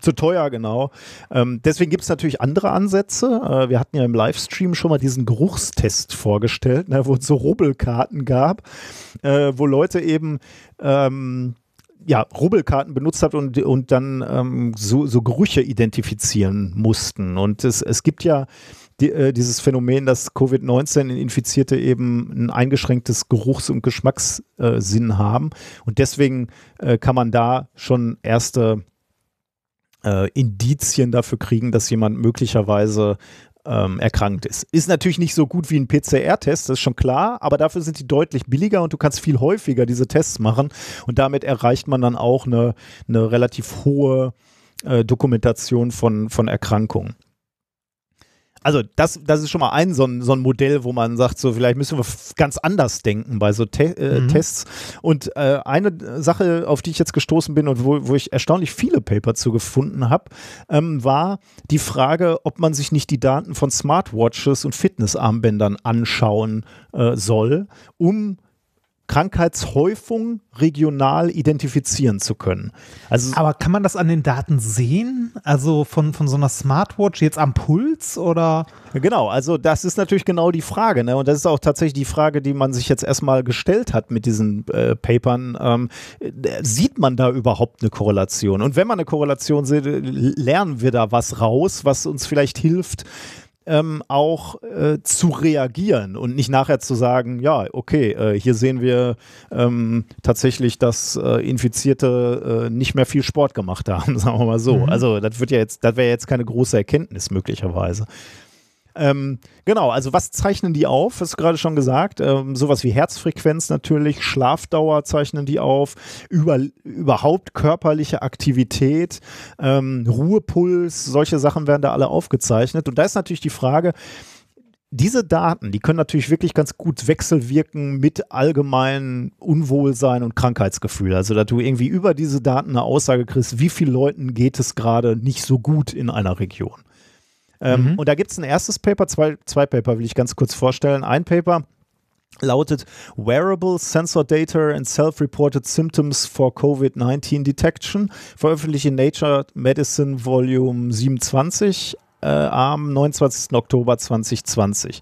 Zu teuer, genau. Ähm, deswegen gibt es natürlich andere Ansätze. Äh, wir hatten ja im Livestream schon mal diesen Geruchstest vorgestellt, ne, wo es so Rubbelkarten gab, äh, wo Leute eben ähm, ja, Rubbelkarten benutzt hat und, und dann ähm, so, so Gerüche identifizieren mussten. Und es, es gibt ja die, äh, dieses Phänomen, dass Covid-19-Infizierte eben ein eingeschränktes Geruchs- und Geschmackssinn äh, haben. Und deswegen äh, kann man da schon erste äh, Indizien dafür kriegen, dass jemand möglicherweise ähm, erkrankt ist. Ist natürlich nicht so gut wie ein PCR-Test, das ist schon klar, aber dafür sind die deutlich billiger und du kannst viel häufiger diese Tests machen und damit erreicht man dann auch eine, eine relativ hohe äh, Dokumentation von, von Erkrankungen also das, das ist schon mal ein so, ein so ein Modell, wo man sagt, so vielleicht müssen wir ganz anders denken bei so Te äh, mhm. Tests. Und äh, eine Sache, auf die ich jetzt gestoßen bin und wo, wo ich erstaunlich viele Paper zu gefunden habe, ähm, war die Frage, ob man sich nicht die Daten von Smartwatches und Fitnessarmbändern anschauen äh, soll, um Krankheitshäufung regional identifizieren zu können. Also, Aber kann man das an den Daten sehen? Also von, von so einer Smartwatch jetzt am Puls oder? Genau, also das ist natürlich genau die Frage. Ne? Und das ist auch tatsächlich die Frage, die man sich jetzt erstmal gestellt hat mit diesen äh, Papern. Ähm, sieht man da überhaupt eine Korrelation? Und wenn man eine Korrelation sieht, lernen wir da was raus, was uns vielleicht hilft, ähm, auch äh, zu reagieren und nicht nachher zu sagen, ja, okay, äh, hier sehen wir ähm, tatsächlich, dass äh, Infizierte äh, nicht mehr viel Sport gemacht haben, <laughs> sagen wir mal so. Mhm. Also das wird ja jetzt, das wäre jetzt keine große Erkenntnis möglicherweise. Ähm, genau, also was zeichnen die auf? Hast du gerade schon gesagt. Ähm, sowas wie Herzfrequenz natürlich, Schlafdauer zeichnen die auf, über, überhaupt körperliche Aktivität, ähm, Ruhepuls, solche Sachen werden da alle aufgezeichnet. Und da ist natürlich die Frage, diese Daten, die können natürlich wirklich ganz gut wechselwirken mit allgemeinen Unwohlsein und Krankheitsgefühl. Also, dass du irgendwie über diese Daten eine Aussage kriegst, wie vielen Leuten geht es gerade nicht so gut in einer Region. Ähm, mhm. Und da gibt es ein erstes Paper, zwei, zwei Paper will ich ganz kurz vorstellen. Ein Paper lautet Wearable Sensor Data and Self-Reported Symptoms for COVID-19 Detection, veröffentlicht in Nature Medicine Volume 27 äh, am 29. Oktober 2020.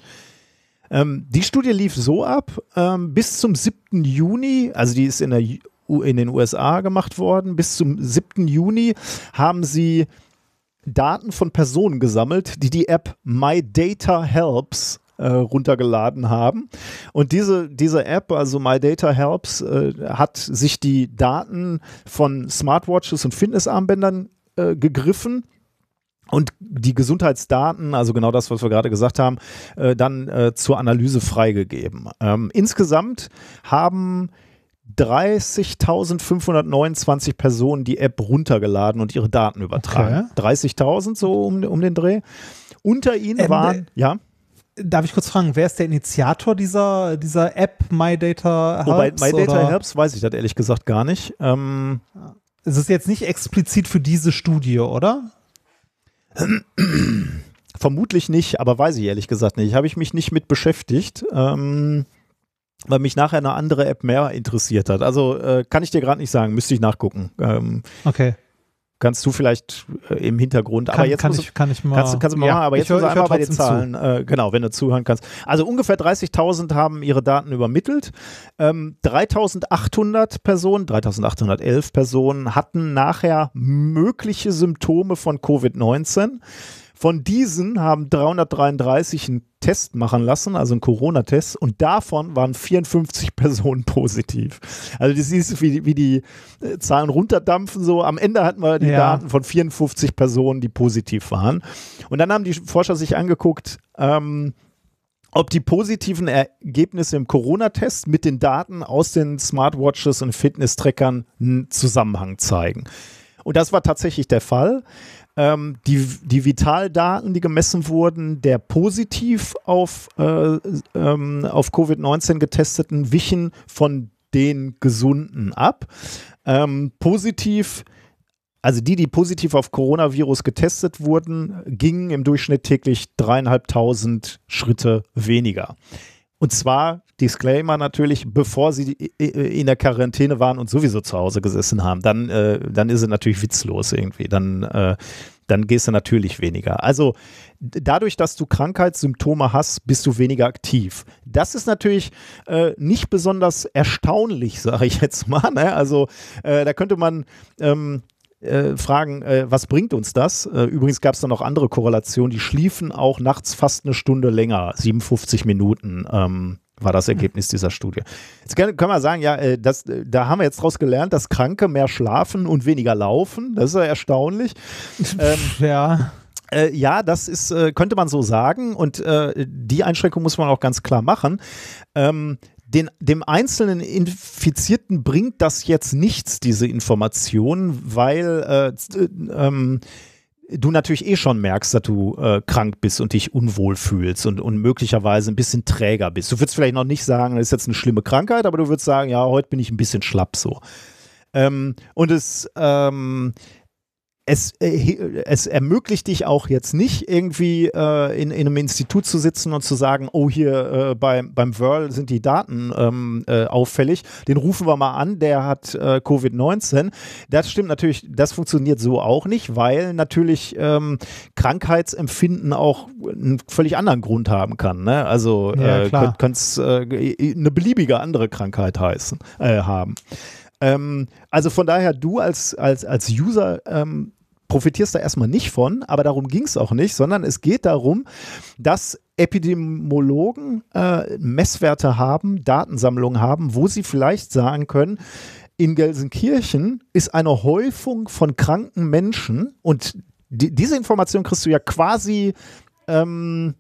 Ähm, die Studie lief so ab, ähm, bis zum 7. Juni, also die ist in, der, in den USA gemacht worden, bis zum 7. Juni haben sie Daten von Personen gesammelt, die die App My Data Helps äh, runtergeladen haben. Und diese, diese App, also My Data Helps, äh, hat sich die Daten von Smartwatches und Fitnessarmbändern äh, gegriffen und die Gesundheitsdaten, also genau das, was wir gerade gesagt haben, äh, dann äh, zur Analyse freigegeben. Ähm, insgesamt haben 30.529 Personen die App runtergeladen und ihre Daten übertragen. Okay. 30.000 so um, um den Dreh. Unter ihnen ähm, waren, äh, ja. Darf ich kurz fragen, wer ist der Initiator dieser, dieser App My Data Helps? Oh, My, My Data Helps weiß ich das ehrlich gesagt gar nicht. Ähm, es ist jetzt nicht explizit für diese Studie, oder? <clears throat> Vermutlich nicht, aber weiß ich ehrlich gesagt nicht. Habe ich mich nicht mit beschäftigt. Ähm, weil mich nachher eine andere App mehr interessiert hat. Also äh, kann ich dir gerade nicht sagen, müsste ich nachgucken. Ähm, okay. Kannst du vielleicht äh, im Hintergrund, kann, aber jetzt kann muss, ich, kann ich mal, kannst, kannst du mal ja, machen, aber jetzt hör, einmal bei den. Zahlen, äh, genau, wenn du zuhören kannst. Also ungefähr 30.000 haben ihre Daten übermittelt. Ähm, 3.800 Personen, 3.811 Personen hatten nachher mögliche Symptome von Covid-19. Von diesen haben 333 einen Test machen lassen, also einen Corona-Test, und davon waren 54 <laughs> Personen positiv. Also du siehst, wie, wie die äh, Zahlen runterdampfen. So am Ende hatten wir die ja. Daten von 54 Personen, die positiv waren. Und dann haben die Forscher sich angeguckt, ähm, ob die positiven Ergebnisse im Corona-Test mit den Daten aus den Smartwatches und Fitness-Trackern einen Zusammenhang zeigen. Und das war tatsächlich der Fall ähm, die, die Vitaldaten, die gemessen wurden, der positiv auf, äh, ähm, auf Covid-19 getesteten, wichen von den gesunden ab. Ähm, positiv also die, die positiv auf Coronavirus getestet wurden, gingen im Durchschnitt täglich dreieinhalbtausend Schritte weniger. Und zwar, Disclaimer natürlich, bevor sie in der Quarantäne waren und sowieso zu Hause gesessen haben. Dann, äh, dann ist es natürlich witzlos irgendwie. Dann, äh, dann gehst du natürlich weniger. Also dadurch, dass du Krankheitssymptome hast, bist du weniger aktiv. Das ist natürlich äh, nicht besonders erstaunlich, <laughs> sage ich jetzt mal. Ne? Also äh, da könnte man ähm, äh, fragen, äh, was bringt uns das? Äh, übrigens gab es da noch andere Korrelationen, die schliefen auch nachts fast eine Stunde länger, 57 Minuten. Ähm, war das Ergebnis dieser Studie. Jetzt können, können wir sagen, ja, äh, das, da haben wir jetzt daraus gelernt, dass Kranke mehr schlafen und weniger laufen. Das ist ja erstaunlich. ähm, <laughs> ja. Äh, ja, das ist, äh, könnte man so sagen. Und äh, die Einschränkung muss man auch ganz klar machen. Ähm, den, dem einzelnen Infizierten bringt das jetzt nichts, diese Information, weil äh, äh, ähm, du natürlich eh schon merkst, dass du äh, krank bist und dich unwohl fühlst und, und möglicherweise ein bisschen träger bist. Du würdest vielleicht noch nicht sagen, das ist jetzt eine schlimme Krankheit, aber du würdest sagen, ja, heute bin ich ein bisschen schlapp so. Ähm, und es ähm, es, äh, es ermöglicht dich auch jetzt nicht irgendwie äh, in, in einem Institut zu sitzen und zu sagen, oh hier äh, bei, beim Whirl sind die Daten ähm, äh, auffällig, den rufen wir mal an, der hat äh, Covid-19. Das stimmt natürlich, das funktioniert so auch nicht, weil natürlich ähm, Krankheitsempfinden auch einen völlig anderen Grund haben kann. Ne? Also ja, äh, es eine beliebige andere Krankheit heißen, haben. Ähm, also von daher, du als, als, als User ähm, profitierst da erstmal nicht von, aber darum ging es auch nicht, sondern es geht darum, dass Epidemiologen äh, Messwerte haben, Datensammlungen haben, wo sie vielleicht sagen können, in Gelsenkirchen ist eine Häufung von kranken Menschen und die, diese Information kriegst du ja quasi ähm,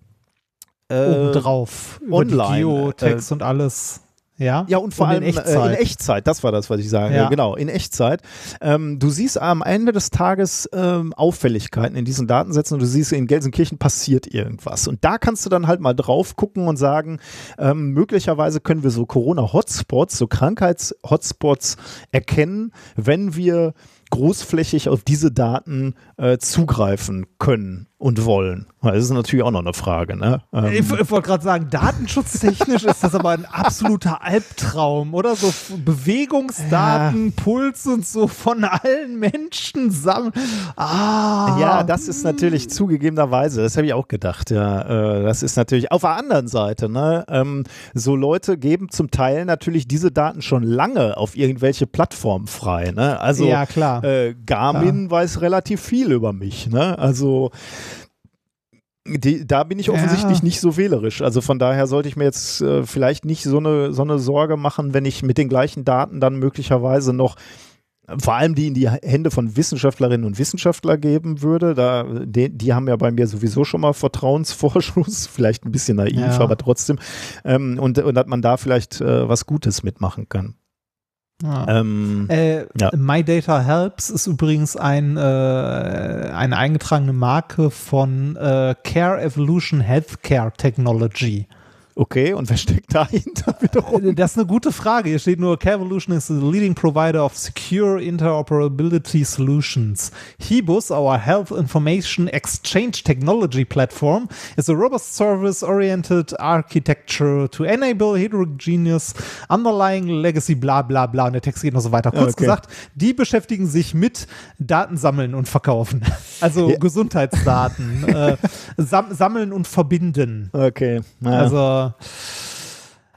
äh, obendrauf online. Geotext äh, und alles. Ja, ja und vor und allem in Echtzeit. Äh, in Echtzeit, das war das, was ich sage. Ja. Genau, in Echtzeit. Ähm, du siehst am Ende des Tages ähm, Auffälligkeiten in diesen Datensätzen und du siehst, in Gelsenkirchen passiert irgendwas. Und da kannst du dann halt mal drauf gucken und sagen, ähm, möglicherweise können wir so Corona-Hotspots, so Krankheits-Hotspots erkennen, wenn wir großflächig auf diese Daten äh, zugreifen können und wollen. Das ist natürlich auch noch eine Frage. Ne? Ähm ich, ich wollte gerade sagen, datenschutztechnisch ist das aber ein absoluter Albtraum, oder? So Bewegungsdaten, ja. Puls und so von allen Menschen sammeln. Ah. Ja, das ist natürlich zugegebenerweise, das habe ich auch gedacht, ja. Äh, das ist natürlich auf der anderen Seite, ne? Ähm, so Leute geben zum Teil natürlich diese Daten schon lange auf irgendwelche Plattformen frei. Ne? Also ja, klar. Äh, Garmin ja. weiß relativ viel über mich. Ne? Also die, da bin ich offensichtlich ja. nicht so wählerisch. Also von daher sollte ich mir jetzt äh, vielleicht nicht so eine, so eine Sorge machen, wenn ich mit den gleichen Daten dann möglicherweise noch vor allem die in die Hände von Wissenschaftlerinnen und Wissenschaftlern geben würde. Da, die, die haben ja bei mir sowieso schon mal Vertrauensvorschuss, <laughs> vielleicht ein bisschen naiv, ja. aber trotzdem. Ähm, und, und dass man da vielleicht äh, was Gutes mitmachen kann. Ah. Ähm, äh, ja. My Data Helps ist übrigens ein, äh, eine eingetragene Marke von äh, Care Evolution Healthcare Technology. Okay, und wer steckt dahinter wiederum? Das ist eine gute Frage. Hier steht nur, Cavolution is the leading provider of secure interoperability solutions. HEBUS, our Health Information Exchange Technology Platform, is a robust service-oriented architecture to enable heterogeneous underlying legacy bla bla bla. Und der Text geht noch so weiter. Kurz okay. gesagt, die beschäftigen sich mit Datensammeln und Verkaufen. <laughs> Also ja. Gesundheitsdaten, äh, sam sammeln und verbinden. Okay. Naja. Also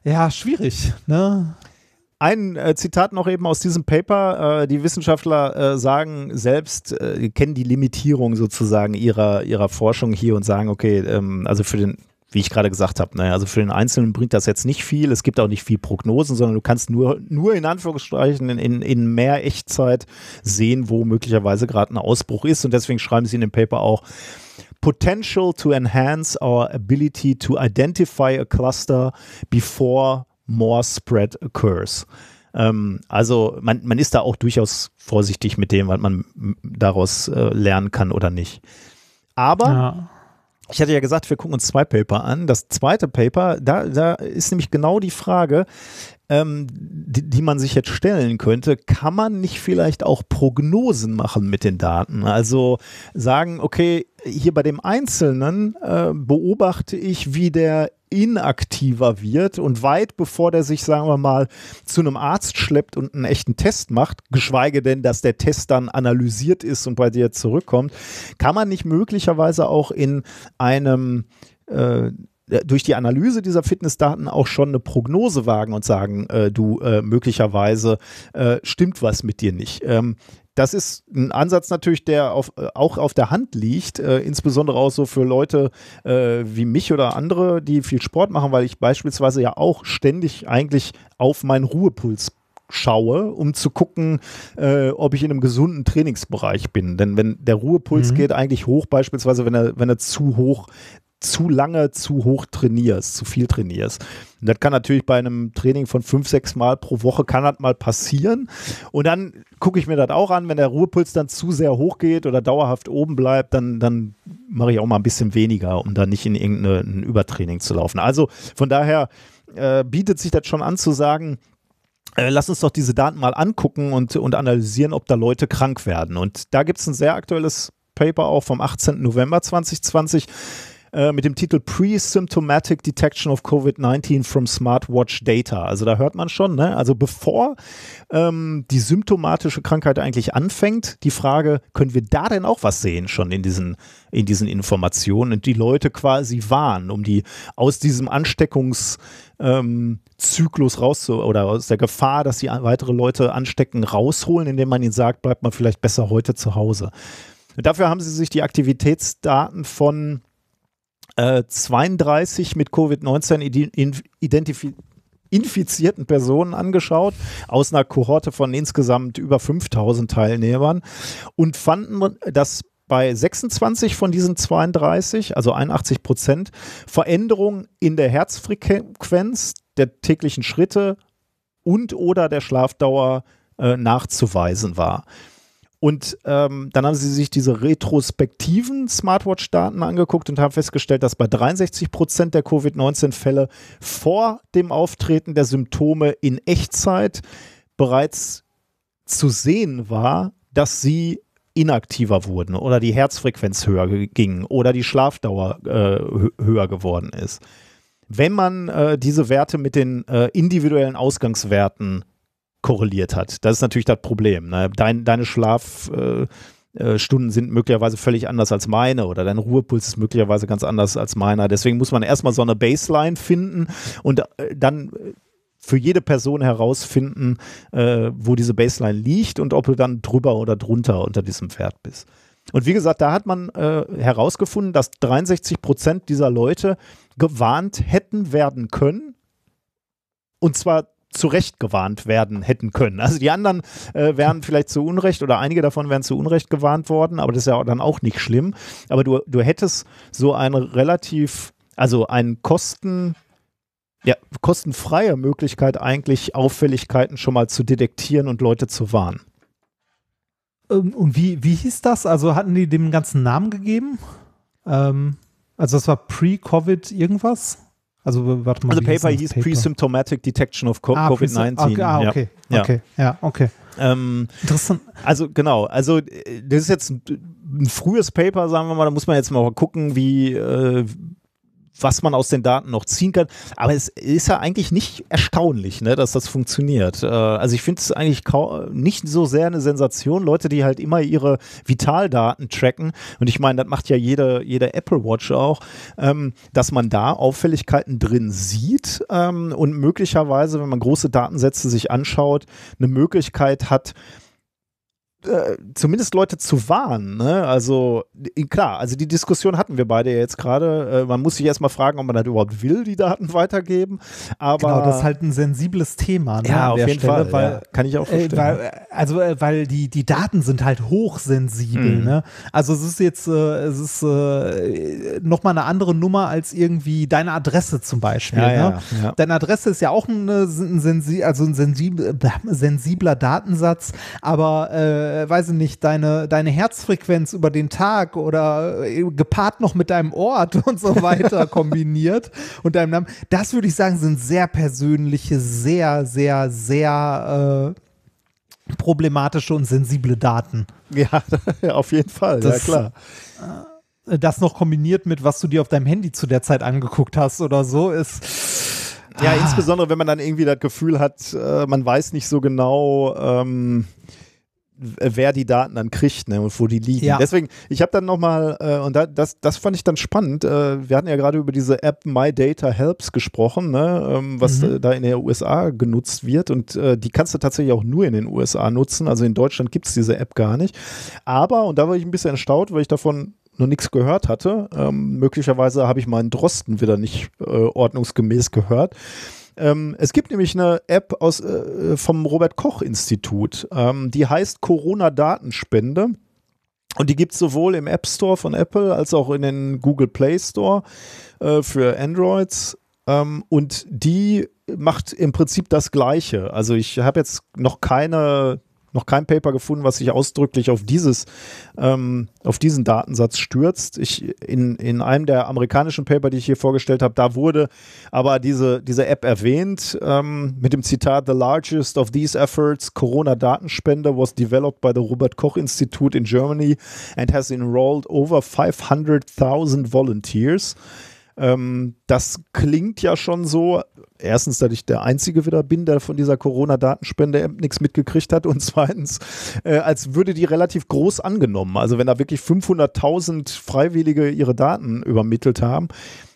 ja, schwierig, ne? Ein äh, Zitat noch eben aus diesem Paper. Äh, die Wissenschaftler äh, sagen selbst, äh, kennen die Limitierung sozusagen ihrer, ihrer Forschung hier und sagen, okay, ähm, also für den, wie ich gerade gesagt habe, naja, also für den Einzelnen bringt das jetzt nicht viel. Es gibt auch nicht viel Prognosen, sondern du kannst nur, nur in Anführungsstrichen in, in, in mehr Echtzeit sehen, wo möglicherweise gerade ein Ausbruch ist. Und deswegen schreiben sie in dem Paper auch, potential to enhance our ability to identify a cluster before more spread occurs. Ähm, also man, man ist da auch durchaus vorsichtig mit dem, was man daraus äh, lernen kann oder nicht. Aber ja. ich hatte ja gesagt, wir gucken uns zwei Paper an. Das zweite Paper, da, da ist nämlich genau die Frage, ähm, die, die, man sich jetzt stellen könnte, kann man nicht vielleicht auch Prognosen machen mit den Daten? Also sagen, okay, hier bei dem Einzelnen äh, beobachte ich, wie der inaktiver wird und weit bevor der sich, sagen wir mal, zu einem Arzt schleppt und einen echten Test macht, geschweige denn, dass der Test dann analysiert ist und bei dir zurückkommt, kann man nicht möglicherweise auch in einem äh, durch die Analyse dieser Fitnessdaten auch schon eine Prognose wagen und sagen, äh, du äh, möglicherweise äh, stimmt was mit dir nicht. Ähm, das ist ein Ansatz natürlich, der auf, äh, auch auf der Hand liegt, äh, insbesondere auch so für Leute äh, wie mich oder andere, die viel Sport machen, weil ich beispielsweise ja auch ständig eigentlich auf meinen Ruhepuls schaue, um zu gucken, äh, ob ich in einem gesunden Trainingsbereich bin. Denn wenn der Ruhepuls mhm. geht eigentlich hoch, beispielsweise wenn er, wenn er zu hoch zu lange zu hoch trainierst, zu viel trainierst. Und das kann natürlich bei einem Training von fünf, sechs Mal pro Woche kann das mal passieren. Und dann gucke ich mir das auch an, wenn der Ruhepuls dann zu sehr hoch geht oder dauerhaft oben bleibt, dann, dann mache ich auch mal ein bisschen weniger, um da nicht in irgendein Übertraining zu laufen. Also von daher äh, bietet sich das schon an zu sagen, äh, lass uns doch diese Daten mal angucken und, und analysieren, ob da Leute krank werden. Und da gibt es ein sehr aktuelles Paper auch vom 18. November 2020 äh, mit dem Titel Pre-Symptomatic Detection of COVID-19 from Smartwatch Data. Also da hört man schon, ne? also bevor ähm, die symptomatische Krankheit eigentlich anfängt, die Frage, können wir da denn auch was sehen schon in diesen, in diesen Informationen und die Leute quasi warnen, um die aus diesem Ansteckungs ähm, Zyklus raus oder aus der Gefahr, dass sie weitere Leute anstecken, rausholen, indem man ihnen sagt, bleibt man vielleicht besser heute zu Hause. Dafür haben sie sich die Aktivitätsdaten von 32 äh, mit Covid-19 identifizierten infizierten Personen angeschaut, aus einer Kohorte von insgesamt über 5000 Teilnehmern und fanden, dass bei 26 von diesen 32, also 81 Prozent, Veränderungen in der Herzfrequenz, der täglichen Schritte und oder der Schlafdauer äh, nachzuweisen war. Und ähm, dann haben sie sich diese retrospektiven Smartwatch-Daten angeguckt und haben festgestellt, dass bei 63 Prozent der Covid-19-Fälle vor dem Auftreten der Symptome in Echtzeit bereits zu sehen war, dass sie inaktiver wurden oder die Herzfrequenz höher ging oder die Schlafdauer äh, höher geworden ist. Wenn man äh, diese Werte mit den äh, individuellen Ausgangswerten korreliert hat. Das ist natürlich das Problem. Ne? Dein, deine Schlafstunden äh, äh sind möglicherweise völlig anders als meine oder dein Ruhepuls ist möglicherweise ganz anders als meiner. Deswegen muss man erstmal so eine Baseline finden und äh, dann äh, für jede Person herausfinden, wo diese Baseline liegt und ob du dann drüber oder drunter unter diesem Wert bist. Und wie gesagt, da hat man herausgefunden, dass 63 Prozent dieser Leute gewarnt hätten werden können. Und zwar zurechtgewarnt werden hätten können. Also die anderen äh, wären vielleicht zu Unrecht oder einige davon wären zu Unrecht gewarnt worden, aber das ist ja dann auch nicht schlimm. Aber du, du hättest so eine relativ, also einen Kosten, ja, kostenfreie Möglichkeit eigentlich Auffälligkeiten schon mal zu detektieren und Leute zu warnen. Ähm, und wie, wie hieß das? Also hatten die dem ganzen Namen gegeben? Ähm, also das war pre-Covid irgendwas? Also, warte mal. Also, Paper hieß Paper? Pre-Symptomatic Detection of ah, COVID-19. Okay, ah, okay. Ja. okay. Ja, okay. Ähm, Interessant. Also, genau. Also, das ist jetzt ein, ein, frühes Paper, sagen wir mal. Da muss man jetzt mal gucken, wie. Äh, was man aus den Daten noch ziehen kann. Aber es ist ja eigentlich nicht erstaunlich, ne, dass das funktioniert. Äh, also ich finde es eigentlich nicht so sehr eine Sensation. Leute, die halt immer ihre Vitaldaten tracken, und ich meine, das macht ja jede, jede Apple Watch auch, ähm, dass man da Auffälligkeiten drin sieht ähm, und möglicherweise, wenn man große Datensätze sich anschaut, eine Möglichkeit hat, äh, zumindest Leute zu warnen. Ne? Also klar, also die Diskussion hatten wir beide jetzt gerade. Äh, man muss sich erstmal fragen, ob man das überhaupt will, die Daten weitergeben. Aber genau, das ist halt ein sensibles Thema. Ne, ja, auf jeden Stelle, Fall. Weil, ja, kann ich auch äh, verstehen. Äh, weil, also weil die, die Daten sind halt hochsensibel. Mhm. Ne? Also es ist jetzt äh, es ist äh, nochmal eine andere Nummer als irgendwie deine Adresse zum Beispiel. Ja, ne? ja. Deine Adresse ist ja auch eine, ein, sensi also ein sensibler, sensibler Datensatz, aber äh, weiß ich nicht, deine, deine Herzfrequenz über den Tag oder äh, gepaart noch mit deinem Ort <laughs> und so weiter <laughs> kombiniert und deinem Namen. Das würde ich sagen, sind sehr persönliche, sehr, sehr, sehr äh, problematische und sensible Daten. Ja, <laughs> auf jeden Fall, das, ja klar. Äh, das noch kombiniert mit, was du dir auf deinem Handy zu der Zeit angeguckt hast oder so, ist. Ja, ah. insbesondere wenn man dann irgendwie das Gefühl hat, äh, man weiß nicht so genau, ähm, wer die Daten dann kriegt ne, und wo die liegen. Ja. Deswegen, ich habe dann nochmal, äh, und da, das, das fand ich dann spannend, äh, wir hatten ja gerade über diese App My Data Helps gesprochen, ne, ähm, was mhm. äh, da in der USA genutzt wird und äh, die kannst du tatsächlich auch nur in den USA nutzen, also in Deutschland gibt es diese App gar nicht. Aber, und da war ich ein bisschen erstaunt, weil ich davon noch nichts gehört hatte, ähm, möglicherweise habe ich meinen Drosten wieder nicht äh, ordnungsgemäß gehört. Ähm, es gibt nämlich eine App aus, äh, vom Robert Koch Institut, ähm, die heißt Corona Datenspende. Und die gibt es sowohl im App Store von Apple als auch in den Google Play Store äh, für Androids. Ähm, und die macht im Prinzip das Gleiche. Also ich habe jetzt noch keine noch kein Paper gefunden, was sich ausdrücklich auf dieses, ähm, auf diesen Datensatz stürzt. Ich, in, in einem der amerikanischen Paper, die ich hier vorgestellt habe, da wurde aber diese, diese App erwähnt ähm, mit dem Zitat: The largest of these efforts, Corona-Datenspende, was developed by the Robert Koch Institute in Germany and has enrolled over 500,000 volunteers. Ähm, das klingt ja schon so, erstens, dass ich der Einzige wieder bin, der von dieser Corona-Datenspende-App nichts mitgekriegt hat und zweitens, äh, als würde die relativ groß angenommen. Also wenn da wirklich 500.000 Freiwillige ihre Daten übermittelt haben,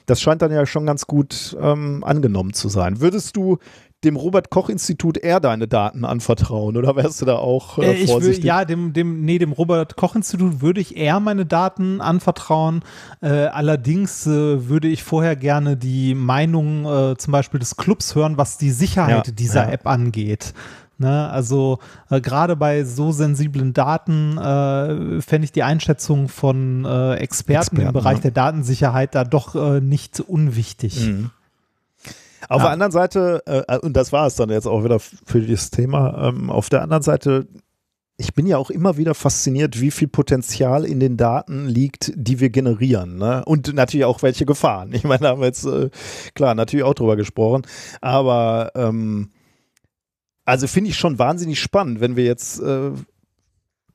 das scheint dann ja schon ganz gut ähm, angenommen zu sein. Würdest du dem Robert-Koch-Institut eher deine Daten anvertrauen oder wärst du da auch äh, vorsichtig? Will, ja, dem, dem, nee, dem Robert-Koch-Institut würde ich eher meine Daten anvertrauen. Äh, allerdings äh, würde ich vorher gerne die Meinung äh, zum Beispiel des Clubs hören, was die Sicherheit ja, dieser ja. App angeht. Ne, also äh, gerade bei so sensiblen Daten äh, fände ich die Einschätzung von äh, Experten, Experten, im Bereich ja. der Datensicherheit da doch äh, nicht unwichtig. Mhm. Auf ja. der anderen Seite, äh, und das war es dann jetzt auch wieder für dieses Thema, ähm, auf der anderen Seite, ich bin ja auch immer wieder fasziniert, wie viel Potenzial in den Daten liegt, die wir generieren. Ne? Und natürlich auch welche Gefahren. Ich meine, da haben wir jetzt, äh, klar, natürlich auch drüber gesprochen. Aber ähm, also finde ich schon wahnsinnig spannend, wenn wir jetzt äh,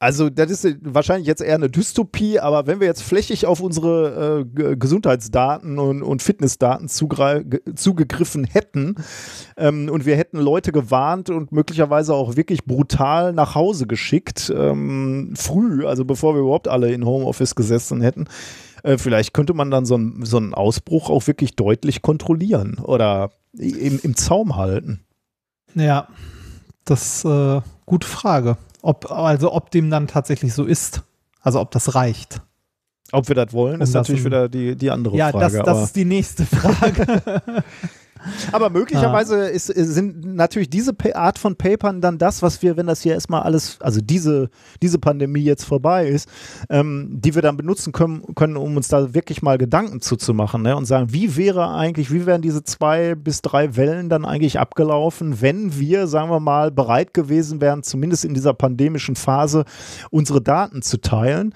also das ist wahrscheinlich jetzt eher eine Dystopie, aber wenn wir jetzt flächig auf unsere äh, Gesundheitsdaten und, und Fitnessdaten zugegriffen hätten ähm, und wir hätten Leute gewarnt und möglicherweise auch wirklich brutal nach Hause geschickt, ähm, früh, also bevor wir überhaupt alle in Homeoffice gesessen hätten, äh, vielleicht könnte man dann so, ein, so einen Ausbruch auch wirklich deutlich kontrollieren oder im, im Zaum halten. Ja, das ist äh, gute Frage. Ob, also ob dem dann tatsächlich so ist. Also ob das reicht. Ob wir das wollen, um ist natürlich wieder die, die andere ja, Frage. Ja, das, das ist die nächste Frage. <laughs> Aber möglicherweise ah. ist, sind natürlich diese Art von Papern dann das, was wir, wenn das hier erstmal alles, also diese, diese Pandemie jetzt vorbei ist, ähm, die wir dann benutzen können, können, um uns da wirklich mal Gedanken zuzumachen ne? und sagen, wie wäre eigentlich, wie wären diese zwei bis drei Wellen dann eigentlich abgelaufen, wenn wir, sagen wir mal, bereit gewesen wären, zumindest in dieser pandemischen Phase unsere Daten zu teilen.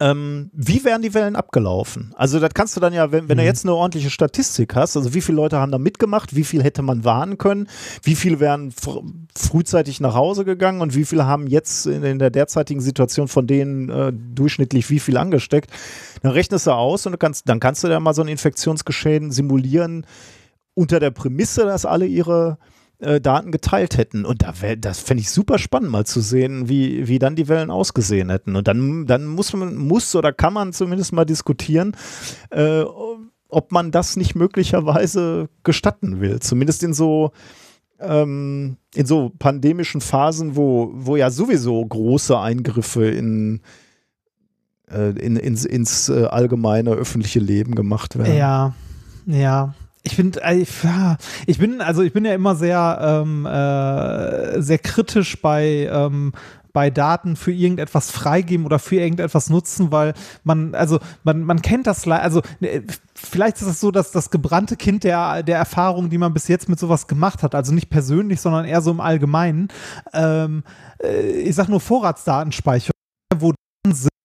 Ähm, wie wären die Wellen abgelaufen? Also das kannst du dann ja, wenn, wenn du mhm. jetzt eine ordentliche Statistik hast, also wie viele Leute haben da mitgemacht, wie viel hätte man warnen können, wie viele wären fr frühzeitig nach Hause gegangen und wie viele haben jetzt in, in der derzeitigen Situation von denen äh, durchschnittlich wie viel angesteckt, dann rechnest du aus und du kannst, dann kannst du da mal so ein Infektionsgeschehen simulieren unter der Prämisse, dass alle ihre äh, Daten geteilt hätten. Und da wär, das fände ich super spannend, mal zu sehen, wie, wie dann die Wellen ausgesehen hätten. Und dann, dann muss man, muss oder kann man zumindest mal diskutieren, äh, ob man das nicht möglicherweise gestatten will. Zumindest in so ähm, in so pandemischen Phasen, wo, wo ja sowieso große Eingriffe in, äh, in, ins, ins äh, allgemeine öffentliche Leben gemacht werden. Ja, ja ich finde, äh, ich bin, also ich bin ja immer sehr, ähm, äh, sehr kritisch bei, ähm, bei Daten für irgendetwas freigeben oder für irgendetwas nutzen, weil man, also man, man kennt das, also ne, vielleicht ist es so, dass das gebrannte Kind der, der Erfahrung, die man bis jetzt mit sowas gemacht hat, also nicht persönlich, sondern eher so im Allgemeinen, ähm, äh, ich sag nur Vorratsdatenspeicher, wo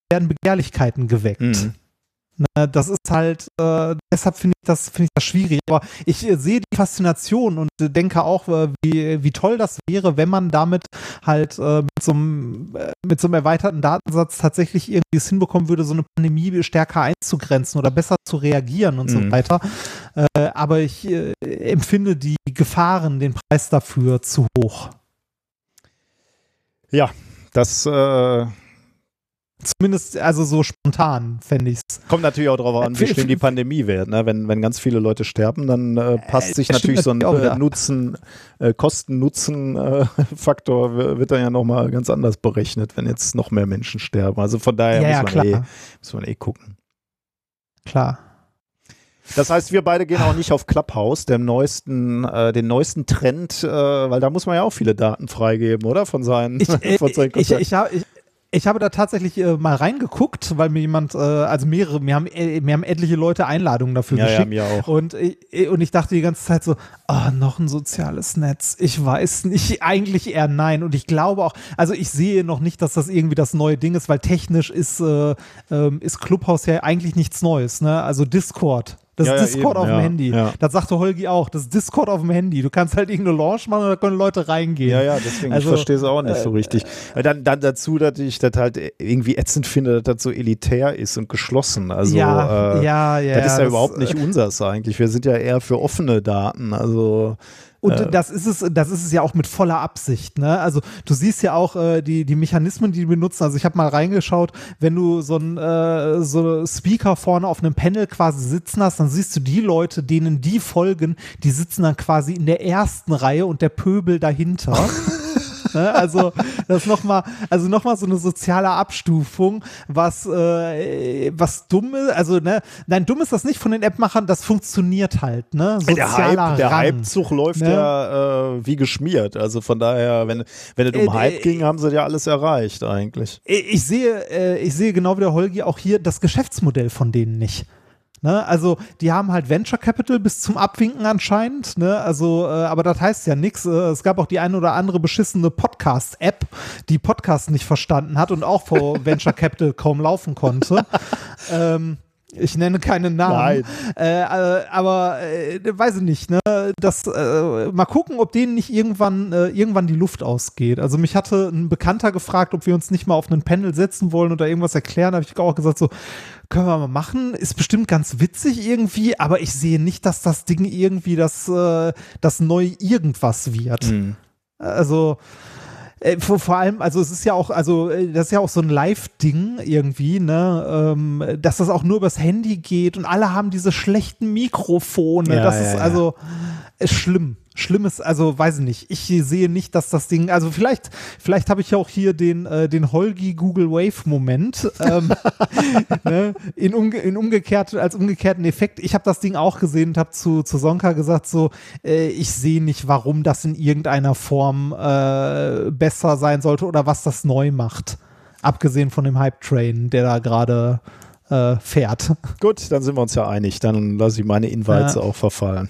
werden Begehrlichkeiten geweckt. Mhm. Ne, das ist halt, äh, deshalb finde ich das, finde ich das schwierig. Aber ich äh, sehe die Faszination und äh, denke auch, äh, wie, wie toll das wäre, wenn man damit halt äh, mit, so einem, äh, mit so einem erweiterten Datensatz tatsächlich irgendwie es hinbekommen würde, so eine Pandemie stärker einzugrenzen oder besser zu reagieren und mhm. so weiter. aber ich empfinde die Gefahren, den Preis dafür zu hoch. Ja, das Zumindest also so spontan fände ich es. Kommt natürlich auch darauf an, wie schlimm die Pandemie wird. Ne? Wenn, wenn ganz viele Leute sterben, dann äh, passt sich natürlich so ein äh, Nutzen, äh, Kosten-Nutzen-Faktor <laughs> wird dann ja nochmal ganz anders berechnet, wenn jetzt noch mehr Menschen sterben. Also von daher ja, muss, man ja, eh, muss man eh gucken. Klar. Das heißt, wir beide gehen auch nicht auf Clubhouse, dem neuesten, äh, den neuesten Trend, äh, weil da muss man ja auch viele Daten freigeben, oder? Von seinen, ich, äh, <laughs> von seinen ich, ich, ich, ich habe da tatsächlich äh, mal reingeguckt, weil mir jemand, äh, also mehrere, mir haben, äh, mir haben etliche Leute Einladungen dafür ja, geschickt. Ja, mir auch. Und, äh, und ich dachte die ganze Zeit so, oh, noch ein soziales Netz. Ich weiß nicht, <laughs> eigentlich eher nein. Und ich glaube auch, also ich sehe noch nicht, dass das irgendwie das neue Ding ist, weil technisch ist, äh, ähm, ist Clubhouse ja eigentlich nichts Neues. Ne? Also Discord das ja, ist Discord ja, auf dem Handy. Das sagte Holgi auch. Das ist Discord auf dem Handy. Du kannst halt irgendeine Launch machen und da können Leute reingehen. Ja, ja, deswegen, also, ich verstehe es auch nicht äh, so richtig. Dann, dann dazu, dass ich das halt irgendwie ätzend finde, dass das so elitär ist und geschlossen. Also, ja, äh, ja, ja. Das ist ja das, überhaupt nicht unseres eigentlich. Wir sind ja eher für offene Daten. Also, und äh, das ist es, das ist es ja auch mit voller Absicht. Ne? Also du siehst ja auch äh, die, die Mechanismen, die die benutzen. Also ich habe mal reingeschaut, wenn du so ein äh, so Speaker vorne auf einem Panel quasi sitzen hast, dann siehst du die Leute, denen die folgen, die sitzen dann quasi in der ersten Reihe und der Pöbel dahinter. <laughs> Ne? Also das nochmal, also noch so eine soziale Abstufung, was, äh, was dumm ist. Also, ne, nein, dumm ist das nicht von den App-Machern, das funktioniert halt, ne? Sozialer der Hype, der Hype-Zug läuft ne? ja äh, wie geschmiert. Also von daher, wenn, wenn es um äh, Hype äh, ging, haben sie ja alles erreicht eigentlich. Ich sehe, äh, ich sehe genau wie der Holgi auch hier das Geschäftsmodell von denen nicht. Ne? Also die haben halt Venture Capital bis zum Abwinken anscheinend. Ne? Also, äh, aber das heißt ja nichts. Äh, es gab auch die ein oder andere beschissene Podcast-App, die Podcast nicht verstanden hat und auch vor <laughs> Venture Capital kaum laufen konnte. ähm, ich nenne keinen Namen. Äh, äh, aber äh, weiß ich nicht, ne? Das, äh, mal gucken, ob denen nicht irgendwann, äh, irgendwann die Luft ausgeht. Also mich hatte ein Bekannter gefragt, ob wir uns nicht mal auf einen Panel setzen wollen oder irgendwas erklären. Da habe ich auch gesagt, so, können wir mal machen. Ist bestimmt ganz witzig irgendwie, aber ich sehe nicht, dass das Ding irgendwie das, äh, das neue irgendwas wird. Mhm. Also äh, vor, vor, allem, also es ist ja auch, also äh, das ist ja auch so ein Live-Ding irgendwie, ne, ähm, dass das auch nur übers Handy geht und alle haben diese schlechten Mikrofone. Ja, das ja, ist ja. also ist schlimm. Schlimmes, also weiß ich nicht. Ich sehe nicht, dass das Ding, also vielleicht, vielleicht habe ich ja auch hier den, äh, den Holgi Google Wave Moment ähm, <laughs> ne, in, umge in umgekehrt, als umgekehrten Effekt. Ich habe das Ding auch gesehen und habe zu, zu Sonka gesagt, so, äh, ich sehe nicht, warum das in irgendeiner Form äh, besser sein sollte oder was das neu macht. Abgesehen von dem Hype Train, der da gerade äh, fährt. Gut, dann sind wir uns ja einig. Dann lasse ich meine Invites ja. auch verfallen.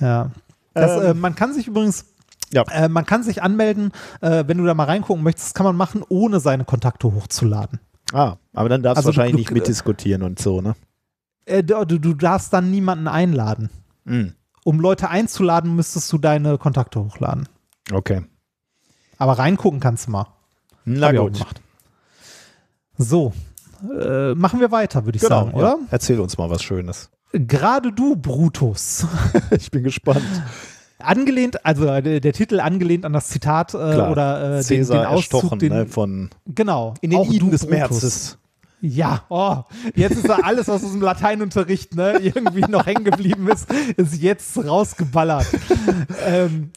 ja. Das, ähm, äh, man kann sich übrigens ja. Äh, man kann sich anmelden, äh, wenn du da mal reingucken möchtest, kann man machen, ohne seine Kontakte hochzuladen. Ah, aber dann darfst also, du wahrscheinlich du, nicht mitdiskutieren und so, ne? Äh, du, du, darfst dann niemanden einladen. Mhm. Um Leute einzuladen, müsstest du deine Kontakte hochladen. Okay. Aber reingucken kannst du mal. Na gut. So, äh, machen wir weiter, würde ich genau, sagen, oder? Ja. Erzähl uns mal was Schönes. Gerade du, Brutus. <laughs> ich bin gespannt. Angelehnt, also der, der, Titel angelehnt an das Zitat äh, oder äh, den, den Auszug den, ne, von genau in den Iden des Märzes. Ja, oh, jetzt ist da alles, was aus dem Lateinunterricht ne, <laughs> irgendwie noch hängen geblieben ist, ist jetzt rausgeballert. <laughs> ähm,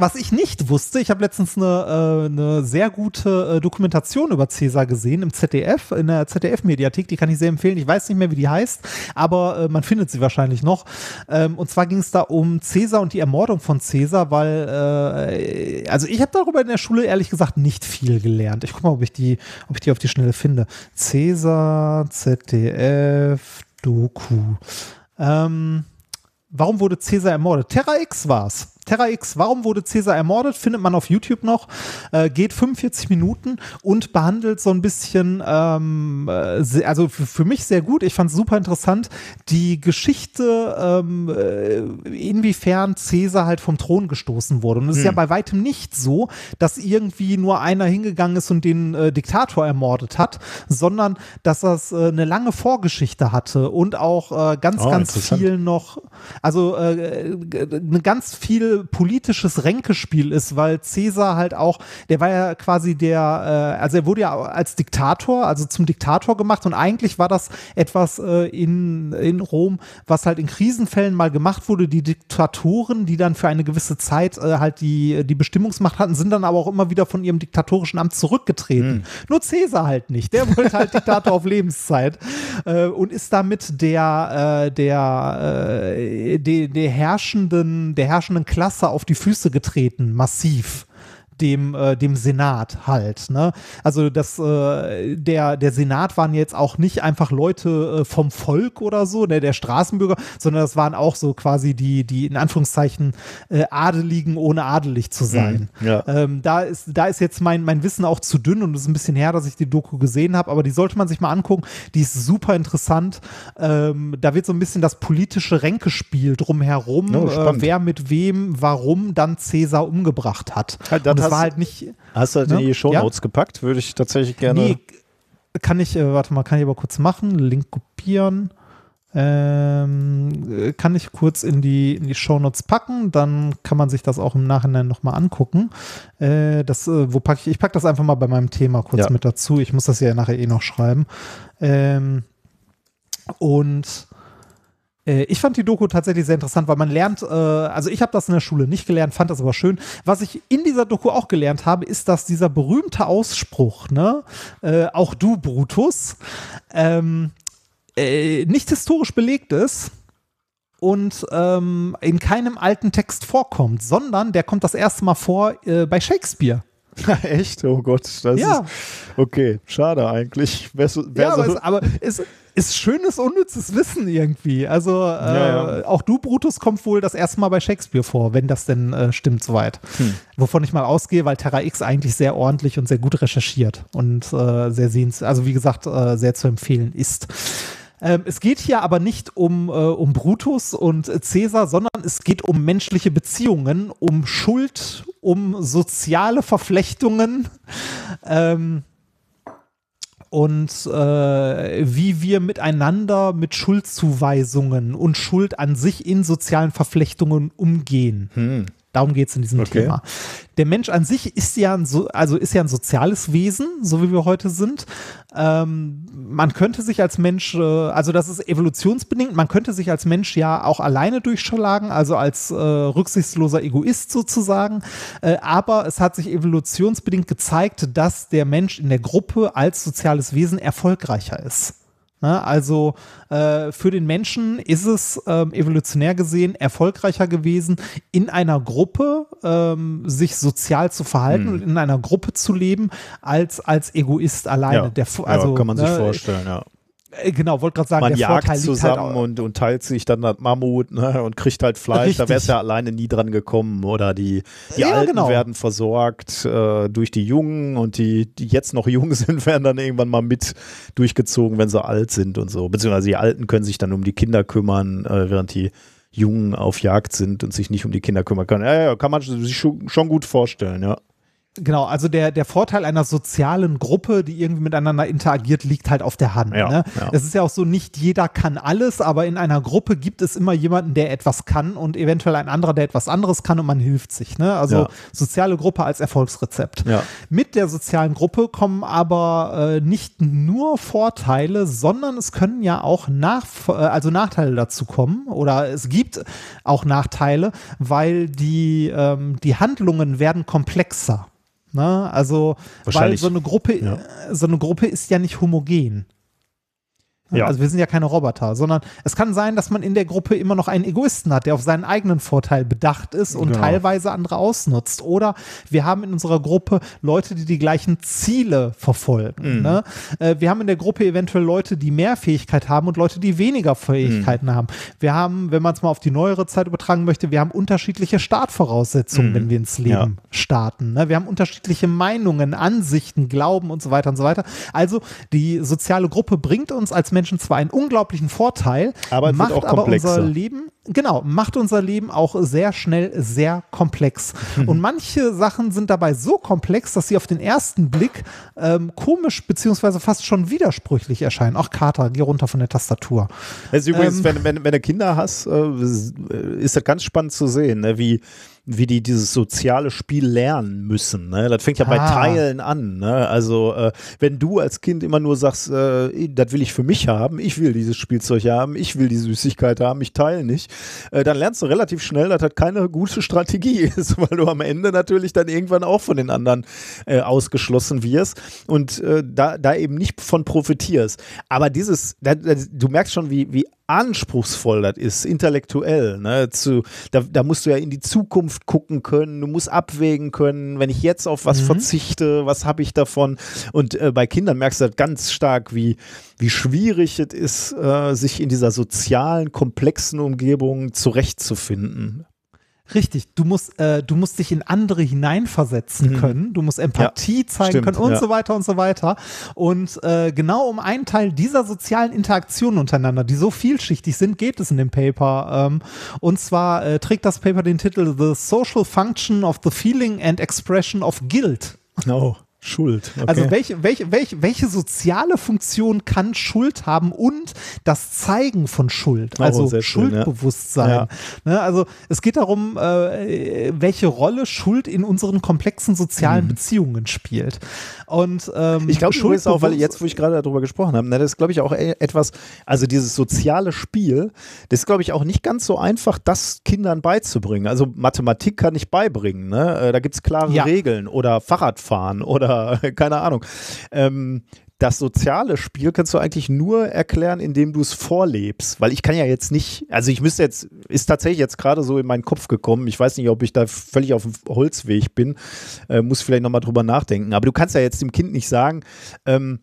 was ich nicht wusste, ich habe letztens eine, äh, eine sehr gute äh, Dokumentation über Cäsar gesehen im ZDF, in der ZDF-Mediathek, die kann ich sehr empfehlen. Ich weiß nicht mehr, wie die heißt, aber äh, man findet sie wahrscheinlich noch. Ähm, und zwar ging es da um Cäsar und die Ermordung von Cäsar, weil, also ich habe darüber in der Schule ehrlich gesagt nicht viel gelernt. Ich gucke mal, ob ich, die, ob ich die auf die Schnelle finde. Cäsar, ZDF, Doku. Ähm, warum wurde Cäsar ermordet? Terra X war's. Terra X, warum wurde Cäsar ermordet? Findet man auf YouTube noch. Äh, geht 45 Minuten und behandelt so ein bisschen, ähm, äh, also für, mich sehr gut. Ich fand es super interessant, die Geschichte, ähm, äh, inwiefern Cäsar halt vom Thron gestoßen wurde. Und es hm. ist ja hm. bei weitem nicht so, dass irgendwie nur einer hingegangen ist und den äh, Diktator ermordet hat, sondern dass das äh, eine lange Vorgeschichte hatte und auch äh, ganz, oh, ganz viel noch, also äh, ganz viel politisches Ränkespiel ist, weil Cäsar halt auch, der war ja quasi der, äh, also er wurde ja als Diktator, also zum Diktator gemacht und eigentlich war das etwas äh, in, in Rom, was halt in Krisenfällen mal gemacht wurde. Die Diktatoren, die dann für eine gewisse Zeit äh, halt die, die Bestimmungsmacht hatten, sind dann aber auch immer wieder von ihrem diktatorischen Amt zurückgetreten. Mhm. Nur Cäsar halt nicht. Der wollte halt Diktator auf Lebenszeit äh, und ist damit der, äh, der, äh, der, der herrschenden, der herrschenden Klasse Klasse auf die Füße getreten, massiv dem, äh, dem Senat halt. Ne? Also das, äh, der, der Senat waren jetzt auch nicht einfach Leute äh, vom Volk oder so, ne, der Straßenbürger, sondern das waren auch so quasi die, die in Anführungszeichen äh, Adeligen, ohne adelig zu sein. Mhm, ja. ähm, da, ist, da ist jetzt mein, mein Wissen auch zu dünn und es ist ein bisschen her, dass ich die Doku gesehen habe, aber die sollte man sich mal angucken. Die ist super interessant. Ähm, da wird so ein bisschen das politische Ränkespiel drumherum, oh, äh, wer mit wem, warum dann Cäsar umgebracht hat. Ja, das hast, war halt nicht. Hast du halt ne? in die Shownotes ja? gepackt? Würde ich tatsächlich gerne. Nee, kann ich, äh, warte mal, kann ich aber kurz machen. Link kopieren. Ähm, kann ich kurz in die, in die Shownotes packen, dann kann man sich das auch im Nachhinein nochmal angucken. Äh, das, äh, wo packe ich? Ich packe das einfach mal bei meinem Thema kurz ja. mit dazu. Ich muss das ja nachher eh noch schreiben. Ähm, und äh, ich fand die Doku tatsächlich sehr interessant, weil man lernt, äh, also ich habe das in der Schule nicht gelernt, fand das aber schön. Was ich in dieser Doku auch gelernt habe, ist, dass dieser berühmte Ausspruch, ne, äh, auch du Brutus, ähm, äh, nicht historisch belegt ist und ähm, in keinem alten Text vorkommt, sondern der kommt das erste Mal vor äh, bei Shakespeare. <laughs> Echt? Oh Gott, das ja. ist okay. Schade eigentlich. Wer, wer ja, so aber, es, aber es, ist schönes, unnützes Wissen irgendwie. Also äh, ja, ja. auch du, Brutus, kommt wohl das erste Mal bei Shakespeare vor, wenn das denn äh, stimmt soweit. Hm. Wovon ich mal ausgehe, weil Terra X eigentlich sehr ordentlich und sehr gut recherchiert und äh, sehr sehenswert, also wie gesagt, äh, sehr zu empfehlen ist. Ähm, es geht hier aber nicht um, äh, um Brutus und Cäsar, sondern es geht um menschliche Beziehungen, um Schuld, um soziale Verflechtungen. Ähm, und äh, wie wir miteinander mit Schuldzuweisungen und Schuld an sich in sozialen Verflechtungen umgehen. Hm. Darum geht es in diesem okay. Thema. Der Mensch an sich ist ja ein, so also ist ja ein soziales Wesen, so wie wir heute sind. Ähm, man könnte sich als Mensch, äh, also das ist evolutionsbedingt, man könnte sich als Mensch ja auch alleine durchschlagen, also als äh, rücksichtsloser Egoist sozusagen. Äh, aber es hat sich evolutionsbedingt gezeigt, dass der Mensch in der Gruppe als soziales Wesen erfolgreicher ist. Ne? Also äh, für den Menschen ist es ähm, evolutionär gesehen erfolgreicher gewesen, in einer Gruppe ähm, sich sozial zu verhalten hm. und in einer Gruppe zu leben, als als Egoist alleine. Ja, Der, also, ja kann man sich ne, vorstellen, ja. Äh, genau, wollte gerade sagen, man der jagt Vorteil zusammen liegt halt und, und teilt sich dann das Mammut ne, und kriegt halt Fleisch. Richtig. Da wär's ja alleine nie dran gekommen. Oder die, die Ja, Alten genau. werden versorgt äh, durch die Jungen und die, die jetzt noch jung <laughs> sind, werden dann irgendwann mal mit durchgezogen, wenn sie alt sind und so. Beziehungsweise die Alten können sich dann um die Kinder kümmern, äh, während die Jungen auf Jagd sind und sich nicht um die Kinder kümmern können. Ja, ja, kann man sich schon, schon gut vorstellen, ja. Genau, also der, der Vorteil einer sozialen Gruppe, die irgendwie miteinander interagiert, liegt halt auf der Hand. Ja, ne? ja. Es ist ja auch so, nicht jeder kann alles, aber in einer Gruppe gibt es immer jemanden, der etwas kann und eventuell ein anderer, der etwas anderes kann und man hilft sich. Ne? Also Ja. soziale Gruppe als Erfolgsrezept. Mit der sozialen Gruppe kommen aber äh, nicht nur Vorteile, sondern es können ja auch nach, äh, also Nachteile dazu kommen oder es gibt auch Nachteile, weil die, ähm, die Handlungen werden komplexer. Ne? Also, weil so eine Gruppe, ja. so eine Gruppe ist ja nicht homogen. Ja. Also wir sind ja keine Roboter, sondern es kann sein, dass man in der Gruppe immer noch einen Egoisten hat, der auf seinen eigenen Vorteil bedacht ist und Genau. teilweise andere ausnutzt. Oder wir haben in unserer Gruppe Leute, die die gleichen Ziele verfolgen. Mhm. Ne? Äh, Wir haben in der Gruppe eventuell Leute, die mehr Fähigkeit haben und Leute, die weniger Fähigkeiten Mhm. haben. Wir haben, wenn man es mal auf die neuere Zeit übertragen möchte, wir haben unterschiedliche Startvoraussetzungen, Mhm. wenn wir ins Leben starten. Ne? Wir haben unterschiedliche Meinungen, Ansichten, Glauben und so weiter und so weiter. Also die soziale Gruppe bringt uns als Menschen zwar einen unglaublichen Vorteil, Aber macht auch aber unser. Leben, genau, macht unser Leben auch sehr schnell sehr komplex. Mhm. <laughs> Und manche Sachen sind dabei so komplex, dass sie auf den ersten Blick ähm, komisch beziehungsweise fast schon widersprüchlich erscheinen. Auch Kater, geh runter von der Tastatur. Das ist übrigens, Ähm. wenn, wenn, wenn du Kinder hast, äh, ist das ganz spannend zu sehen, ne? wie, wie die dieses soziale Spiel lernen müssen. Ne? Das fängt ja bei Ah. Teilen an. Ne? Also äh, wenn du als Kind immer nur sagst, äh, das will ich für mich haben, ich will dieses Spielzeug haben, ich will die Süßigkeit haben, ich teile nicht, äh, dann lernst du relativ schnell, dass das keine gute Strategie <laughs> ist, weil du am Ende natürlich dann irgendwann auch von den anderen äh, ausgeschlossen wirst und äh, da, da eben nicht von profitierst. Aber dieses, da, da, du merkst schon, wie, wie anspruchsvoll das ist, intellektuell. Ne? Zu, da, da musst du ja in die Zukunft gucken können, du musst abwägen können, wenn ich jetzt auf was verzichte, was habe ich davon? Und äh, bei Kindern merkst du das ganz stark, wie, wie schwierig es ist, äh, sich in dieser sozialen, komplexen Umgebung zurechtzufinden. Richtig, du musst, äh, du musst dich in andere hineinversetzen können, du musst Empathie zeigen stimmt, können und ja. so weiter und so weiter. Und äh, genau um einen Teil dieser sozialen Interaktionen untereinander, die so vielschichtig sind, geht es in dem Paper. Ähm, und zwar äh, trägt das Paper den Titel The Social Function of the Feeling and Expression of Guilt. Oh, Schuld. Okay. Also welche, welche, welche, welche soziale Funktion kann Schuld haben und das Zeigen von Schuld, Oh, also ja. Schuldbewusstsein. Ja. Ne, also es geht darum, äh, welche Rolle Schuld in unseren komplexen sozialen Beziehungen spielt. Und ähm, Mhm. Ich glaube übrigens auch, weil jetzt, wo ich gerade darüber gesprochen habe, ne, das ist, glaube ich, auch e- etwas, also dieses soziale Spiel, das ist, glaube ich, auch nicht ganz so einfach, das Kindern beizubringen. Also Mathematik kann ich beibringen, ne? Äh, Da gibt es klare Ja. Regeln oder Fahrradfahren oder <laughs> keine Ahnung. Ähm, das soziale Spiel kannst du eigentlich nur erklären, indem du es vorlebst. Weil ich kann ja jetzt nicht, also ich müsste jetzt, ist tatsächlich jetzt gerade so in meinen Kopf gekommen. Ich weiß nicht, ob ich da völlig auf dem Holzweg bin. Äh, muss vielleicht nochmal drüber nachdenken. Aber du kannst ja jetzt dem Kind nicht sagen, ähm,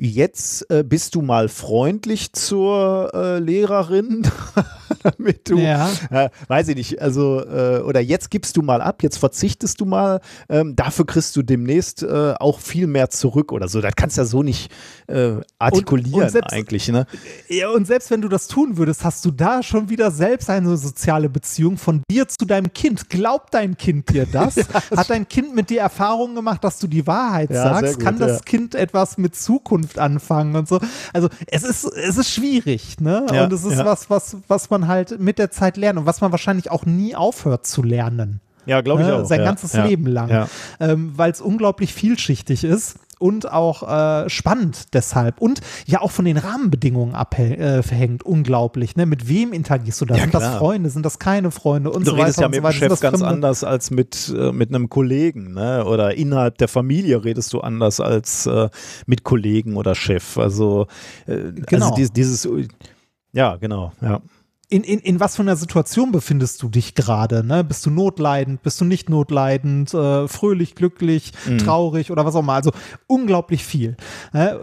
jetzt äh, bist du mal freundlich zur äh, Lehrerin, <laughs> damit du, Ja. äh, weiß ich nicht, also, äh, oder jetzt gibst du mal ab, jetzt verzichtest du mal, ähm, dafür kriegst du demnächst äh, auch viel mehr zurück oder so. Das kannst du ja so nicht äh, artikulieren und selbst- eigentlich, ne? Ja, und selbst wenn du das tun würdest, hast du da schon wieder selbst eine soziale Beziehung von dir zu deinem Kind. Glaubt dein Kind dir <laughs> das? Hat dein Kind mit dir Erfahrungen gemacht, dass du die Wahrheit Ja, sagst? gut, Kann das ja. Kind etwas mit Zukunft anfangen und so? Also es ist, es ist schwierig, ne? Ja, und es ist ja. was, was, was man halt mit der Zeit lernt und was man wahrscheinlich auch nie aufhört zu lernen. Ja, glaube ich ne? auch. Sein ganzes Leben lang. Ähm, Weil es unglaublich vielschichtig ist und auch äh, spannend deshalb. Und ja auch von den Rahmenbedingungen abhängt. Unglaublich. Ne? Mit wem interagierst du da? Ja, sind das klar. Freunde? Sind das keine Freunde? Und Du so redest weiter ja mit so dem Chef das ganz Fremde? anders als mit, äh, mit einem Kollegen, ne? Oder innerhalb der Familie redest du anders als äh, mit Kollegen oder Chef. Also, äh, Genau. also dies, dieses, ja, genau, ja. In, in, in was für einer Situation befindest du dich gerade? Ne? Bist du notleidend, bist du nicht notleidend, äh, fröhlich, glücklich, mhm. traurig oder was auch immer? Also unglaublich viel. Äh,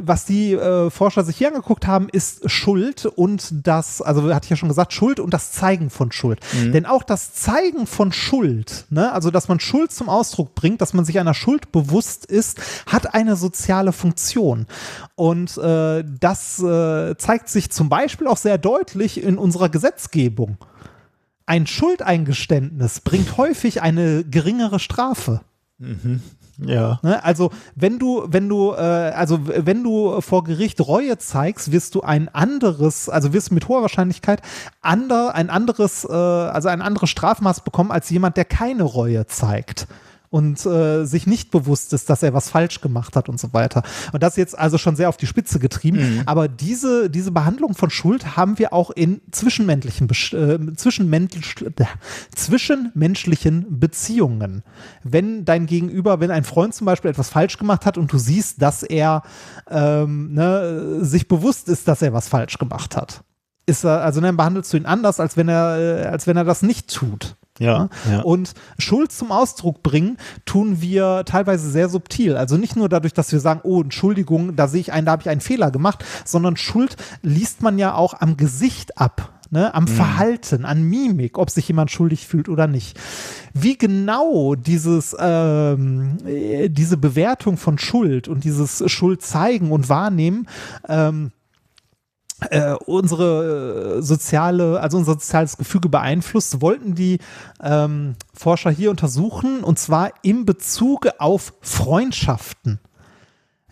was die äh, Forscher sich hier angeguckt haben, ist Schuld und das, also hatte ich ja schon gesagt, Schuld und das Zeigen von Schuld. Mhm. Denn auch das Zeigen von Schuld, ne? also dass man Schuld zum Ausdruck bringt, dass man sich einer Schuld bewusst ist, hat eine soziale Funktion. Und äh, das äh, zeigt sich zum Beispiel auch sehr deutlich in unserer Gesetzgebung. Ein Schuldeingeständnis bringt häufig eine geringere Strafe. Mhm. Ja. Ne, also wenn du, wenn du, äh, also wenn du vor Gericht Reue zeigst, wirst du ein anderes, also wirst du mit hoher Wahrscheinlichkeit ander, ein anderes, äh, also ein anderes Strafmaß bekommen als jemand, der keine Reue zeigt und äh, sich nicht bewusst ist, dass er was falsch gemacht hat und so weiter. Und das jetzt also schon sehr auf die Spitze getrieben. Mhm. Aber diese, diese Behandlung von Schuld haben wir auch in zwischenmenschlichen, äh, zwischenmensch, äh, zwischenmenschlichen Beziehungen. Wenn dein Gegenüber, wenn ein Freund zum Beispiel etwas falsch gemacht hat und du siehst, dass er ähm, ne, sich bewusst ist, dass er was falsch gemacht hat ist er, also dann behandelst du ihn anders, als wenn er, äh, als wenn er das nicht tut. Ja, ja, Und Schuld zum Ausdruck bringen tun wir teilweise sehr subtil. Also nicht nur dadurch, dass wir sagen, oh, Entschuldigung, da sehe ich einen, da habe ich einen Fehler gemacht, sondern Schuld liest man ja auch am Gesicht ab. Ne, am mhm. Verhalten, an Mimik, ob sich jemand schuldig fühlt oder nicht. Wie genau dieses, ähm, äh, diese Bewertung von Schuld und dieses Schuld zeigen und wahrnehmen ähm, äh, unsere äh, soziale, also unser soziales Gefüge beeinflusst, wollten die ähm, Forscher hier untersuchen und zwar im Bezug auf Freundschaften.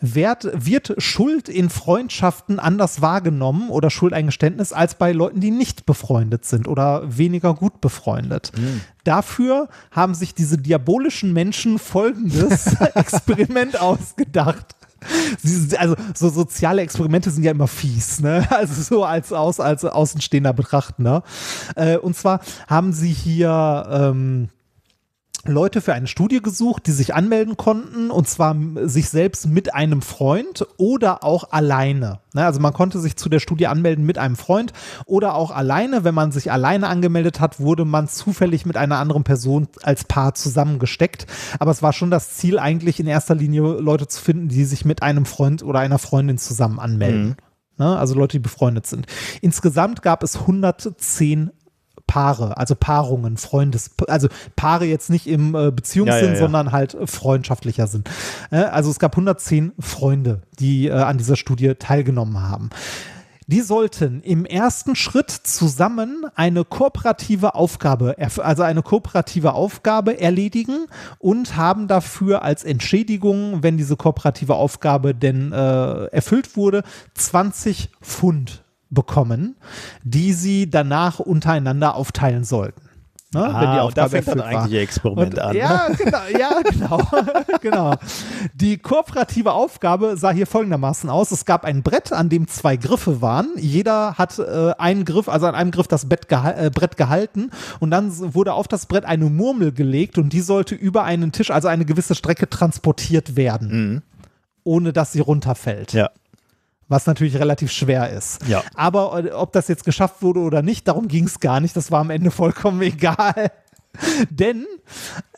Wird, wird Schuld in Freundschaften anders wahrgenommen oder Schuldeingeständnis als bei Leuten, die nicht befreundet sind oder weniger gut befreundet? Mhm. Dafür haben sich diese diabolischen Menschen folgendes <laughs> Experiment ausgedacht <laughs> also so soziale Experimente sind ja immer fies, ne? <laughs> Also so als aus als Außenstehender betrachten, ne? Äh, und zwar haben sie hier ähm, Leute für eine Studie gesucht, die sich anmelden konnten, und zwar sich selbst mit einem Freund oder auch alleine. Ne, also man konnte sich zu der Studie anmelden mit einem Freund oder auch alleine. Wenn man sich alleine angemeldet hat, wurde man zufällig mit einer anderen Person als Paar zusammengesteckt. Aber es war schon das Ziel, eigentlich in erster Linie Leute zu finden, die sich mit einem Freund oder einer Freundin zusammen anmelden. Mhm. Ne, also Leute, die befreundet sind. Insgesamt gab es 110 Paare, also Paarungen, Freundes, also Paare jetzt nicht im äh, Beziehungssinn, ja, ja, sondern halt freundschaftlicher Sinn. Äh, also es gab 110 Freunde, die äh, an dieser Studie teilgenommen haben. Die sollten im ersten Schritt zusammen eine kooperative Aufgabe, also eine kooperative Aufgabe erledigen und haben dafür als Entschädigung, wenn diese kooperative Aufgabe denn äh, erfüllt wurde, 20 Pfund bekommen, die sie danach untereinander aufteilen sollten. Ne, ah, wenn die Aufgabe da fängt dann eigentlich ihr Experiment und, an. Ja, genau, ja, genau, <laughs> genau. Die kooperative Aufgabe sah hier folgendermaßen aus. Es gab ein Brett, an dem zwei Griffe waren. Jeder hat äh, einen Griff, also an einem Griff das geha äh, Brett gehalten und dann wurde auf das Brett eine Murmel gelegt und die sollte über einen Tisch, also eine gewisse Strecke transportiert werden. Mhm. Ohne dass sie runterfällt. Ja was natürlich relativ schwer ist. Ja. Aber äh, ob das jetzt geschafft wurde oder nicht, darum ging es gar nicht. Das war am Ende <laughs> vollkommen egal. <laughs> Denn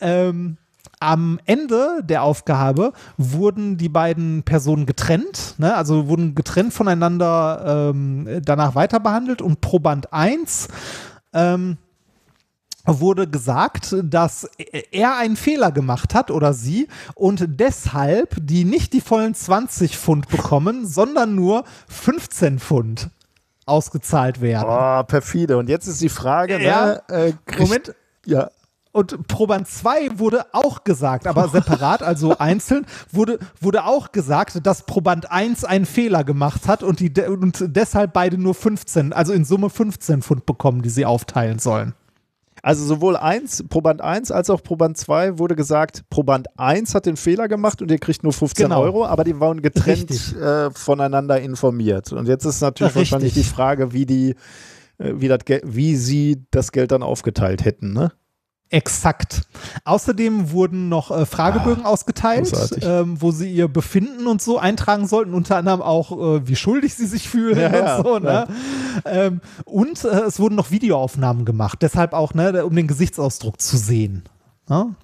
ähm, am Ende der Aufgabe wurden die beiden Personen getrennt, ne? also wurden getrennt voneinander ähm, danach weiter behandelt und Proband 1 ähm, wurde gesagt, dass er einen Fehler gemacht hat oder sie und deshalb die nicht die vollen 20 Pfund bekommen, sondern nur 15 Pfund ausgezahlt werden. Oh, perfide. Und jetzt ist die Frage, ja, ne, äh, Moment. Ja. Und Proband 2 wurde auch gesagt, aber separat, also <laughs> einzeln, wurde, wurde auch gesagt, dass Proband 1 einen Fehler gemacht hat und, die, und deshalb beide nur 15, also in Summe 15 Pfund bekommen, die sie aufteilen sollen. Also sowohl eins, Proband 1 als auch Proband 2 wurde gesagt, Proband 1 hat den Fehler gemacht und ihr kriegt nur 15 genau. Euro, aber die waren getrennt äh, voneinander informiert. Und jetzt ist natürlich Richtig. wahrscheinlich die Frage, wie die, äh, wie, das wie sie das Geld dann aufgeteilt hätten, ne? Exakt. Außerdem wurden noch äh, Fragebögen ah, ausgeteilt, ähm, wo sie ihr Befinden und so eintragen sollten, unter anderem auch, äh, wie schuldig sie sich fühlen ja, <laughs> und so. Ne? Ähm, und äh, es wurden noch Videoaufnahmen gemacht, deshalb auch, ne, um den Gesichtsausdruck zu sehen. Ne?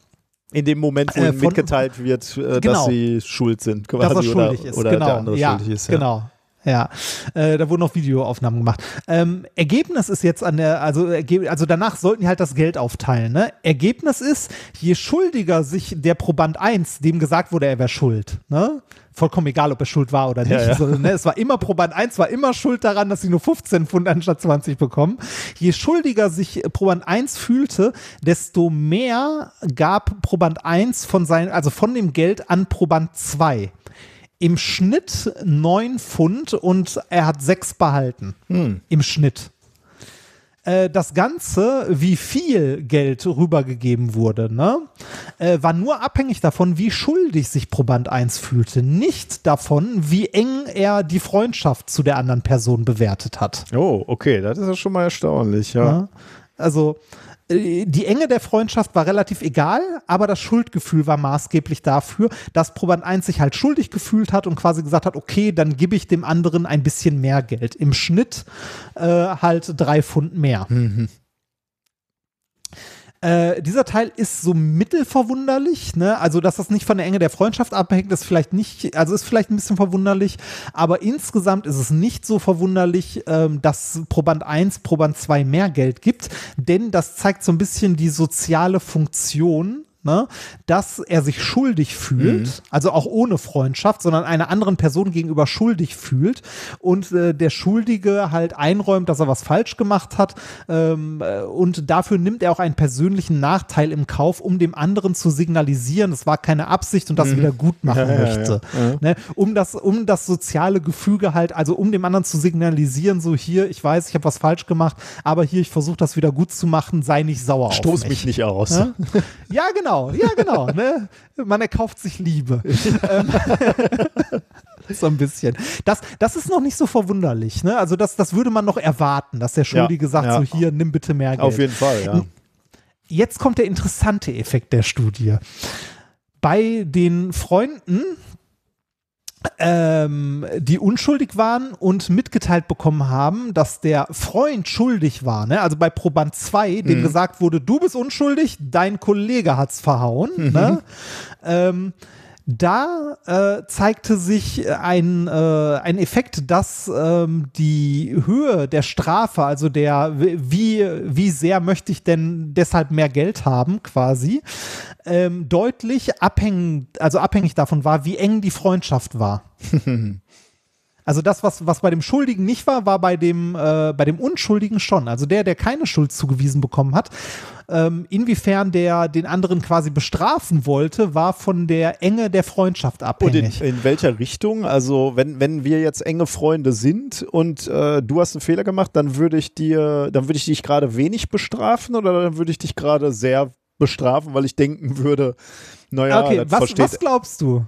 In dem Moment, wo äh, ihnen mitgeteilt wird, äh, genau, dass sie schuld sind, quasi. Dass er schuldig oder, ist, oder genau. der andere ja, schuldig ist. Ja. Genau. Ja, äh, da wurden auch Videoaufnahmen gemacht. Ähm, Ergebnis ist jetzt an der, also, also danach sollten die halt das Geld aufteilen. Ne? Ergebnis ist, je schuldiger sich der Proband 1, dem gesagt wurde, er wäre schuld, ne? vollkommen egal, ob er schuld war oder nicht. Ja, ja. So, ne? Es war immer Proband 1, war immer schuld daran, dass sie nur 15 Pfund anstatt 20 bekommen. Je schuldiger sich Proband 1 fühlte, desto mehr gab Proband 1 von sein, also von dem Geld an Proband 2 im Schnitt neun Pfund und er hat sechs behalten. Hm. Im Schnitt. Äh, das Ganze, wie viel Geld rübergegeben wurde, ne, äh, war nur abhängig davon, wie schuldig sich Proband 1 fühlte. Nicht davon, wie eng er die Freundschaft zu der anderen Person bewertet hat. Oh, okay, das ist ja schon mal erstaunlich, ja. ja also äh, die Enge der Freundschaft war relativ egal, aber das Schuldgefühl war maßgeblich dafür, dass Proband 1 sich halt schuldig gefühlt hat und quasi gesagt hat, okay, dann gebe ich dem anderen ein bisschen mehr Geld. Im Schnitt äh, halt drei Pfund mehr. Mhm. Äh, dieser Teil ist so mittelverwunderlich, ne? Also, dass das nicht von der Enge der Freundschaft abhängt, ist vielleicht nicht, also ist vielleicht ein bisschen verwunderlich, aber insgesamt ist es nicht so verwunderlich, ähm, dass Proband 1 Proband 2 mehr Geld gibt, denn das zeigt so ein bisschen die soziale Funktion ne, dass er sich schuldig fühlt, mhm. also auch ohne Freundschaft, sondern einer anderen Person gegenüber schuldig fühlt und äh, der Schuldige halt einräumt, dass er was falsch gemacht hat ähm, äh, und dafür nimmt er auch einen persönlichen Nachteil im Kauf, um dem anderen zu signalisieren, es war keine Absicht und das mhm. wieder gut machen ja, möchte. Ja, ja. Ne, um, das, um das soziale Gefüge halt, also um dem anderen zu signalisieren, so hier, ich weiß, ich habe was falsch gemacht, aber hier, ich versuche das wieder gut zu machen, sei nicht sauer Stoß auf mich. mich nicht aus. Ja, genau genau, ja, genau. Ne? Man erkauft sich Liebe. <laughs> Ähm, <laughs> so ein bisschen. Das, das ist noch nicht so verwunderlich. Ne? Also, das, das würde man noch erwarten, dass der Schuldige ja, sagt: ja. so, hier, nimm bitte mehr Geld. Auf jeden Fall, ja. Jetzt kommt der interessante Effekt der Studie. Bei den Freunden ähm, die unschuldig waren und mitgeteilt bekommen haben, dass der Freund schuldig war. Ne? Also bei Proband 2, dem mhm. gesagt wurde, du bist unschuldig, dein Kollege hat's verhauen. Mhm. Ne? Ähm, da äh, zeigte sich ein, äh, ein Effekt, dass ähm, die Höhe der Strafe, also der, wie, wie sehr möchte ich denn deshalb mehr Geld haben, quasi, ähm, deutlich abhängig, also abhängig davon war, wie eng die Freundschaft war. <laughs> Also das, was, was bei dem Schuldigen nicht war, war bei dem, äh, bei dem Unschuldigen schon. Also der, der keine Schuld zugewiesen bekommen hat. Ähm, inwiefern der den anderen quasi bestrafen wollte, war von der Enge der Freundschaft abhängig. Und in, in welcher Richtung? Also wenn, wenn wir jetzt enge Freunde sind und äh, du hast einen Fehler gemacht, dann würde ich dir, dann würde ich dich gerade wenig bestrafen oder dann würde ich dich gerade sehr bestrafen, weil ich denken würde, naja, okay, was, versteht. Was glaubst du?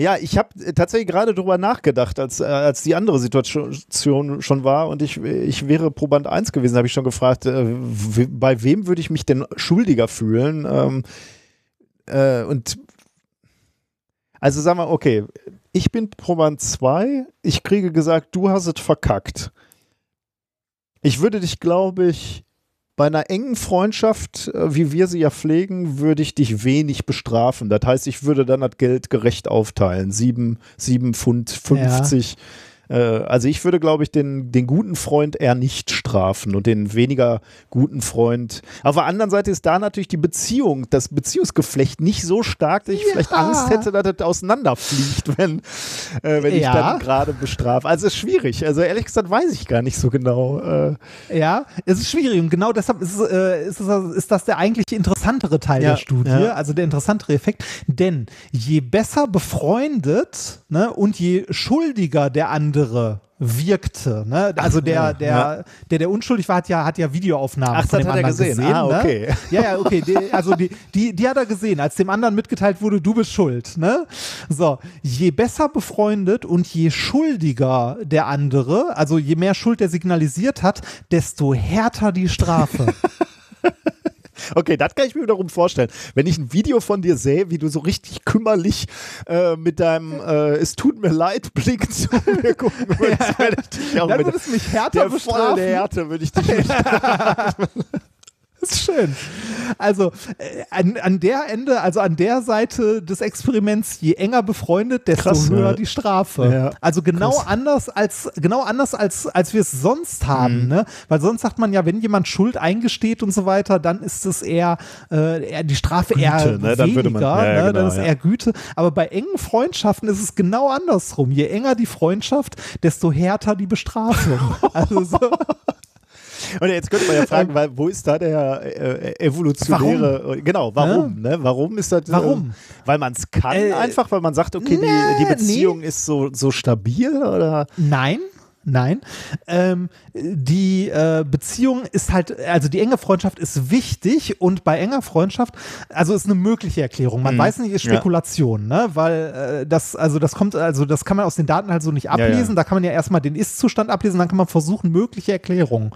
Ja, ich habe tatsächlich gerade drüber nachgedacht, als, äh, als die andere Situation schon war und ich, ich wäre Proband 1 gewesen, habe ich schon gefragt, äh, bei wem würde ich mich denn schuldiger fühlen? Ähm, äh, und also sagen wir, okay, ich bin Proband 2, ich kriege gesagt, du hast es verkackt. Ich würde dich, glaube ich, bei einer engen Freundschaft, äh, wie wir sie ja pflegen, würde ich dich wenig bestrafen. Das heißt, ich würde dann das Geld gerecht aufteilen. Sieben, sieben Pfund 50. Ja äh, also ich würde, glaube ich, den, den guten Freund eher nicht strafen und den weniger guten Freund. Auf der anderen Seite ist da natürlich die Beziehung, das Beziehungsgeflecht nicht so stark, dass ich ja. vielleicht Angst hätte, dass das auseinanderfliegt, wenn, äh, wenn ja. ich dann gerade bestrafe. Also es ist schwierig. Also ehrlich gesagt weiß ich gar nicht so genau. Äh. Ja, es ist schwierig und genau deshalb ist, äh, ist, es, ist das der eigentlich interessantere Teil ja. der Studie, also der interessantere Effekt. Denn je besser befreundet ne, und je schuldiger der andere andere wirkte. Ne? Also der, der, ja. der, der unschuldig war, hat ja, hat ja Videoaufnahmen Ach, von dem hat er gesehen. gesehen ah, ne? okay. Ne? <laughs> Ja, ja, okay. Die, also die, die, die hat er gesehen, als dem anderen mitgeteilt wurde, du bist schuld. Ne? So, je besser befreundet und je schuldiger der andere, also je mehr Schuld er signalisiert hat, desto härter die Strafe. <laughs> Okay, das kann ich mir wiederum vorstellen. Wenn ich ein Video von dir sehe, wie du so richtig kümmerlich äh, mit deinem äh, Es tut mir leid Blick zu mir gucken <laughs> würdest, ja. werde ich dich auch Dann würdest du mich härter der bestrafen. Der Härte würde ich dich <laughs> nicht Das ist schön. Also äh, an, an der Ende, also an der Seite des Experiments, je enger befreundet, desto Krass, höher ja. die Strafe. Ja. Also genau Krass. anders als genau anders als als wir es sonst haben, mhm. ne? Weil sonst sagt man ja, wenn jemand Schuld eingesteht und so weiter, dann ist es eher, äh, eher die Strafe Güte, eher ne? dann weniger, man, ja, ne? genau, dann ist eher Güte. Aber bei engen Freundschaften ist es genau andersrum. Je enger die Freundschaft, desto härter die Bestrafung. <laughs> also so. Und jetzt könnte man ja fragen, weil, wo ist da der äh, evolutionäre, warum? genau, warum? Ja? Ne? Warum ist das? Warum? Äh, weil man es kann äh, einfach, weil man sagt, okay, nee, die, die Beziehung nee. ist so, so stabil oder? Nein, Nein. Ähm, die äh, Beziehung ist halt, also die enge Freundschaft ist wichtig und bei enger Freundschaft, also ist eine mögliche Erklärung. Man mhm. weiß nicht, ist Spekulation, ja. ne? Weil äh, das, also das kommt, also das kann man aus den Daten halt so nicht ablesen. Ja, ja. Da kann man ja erstmal den Ist-Zustand ablesen, dann kann man versuchen, mögliche Erklärungen.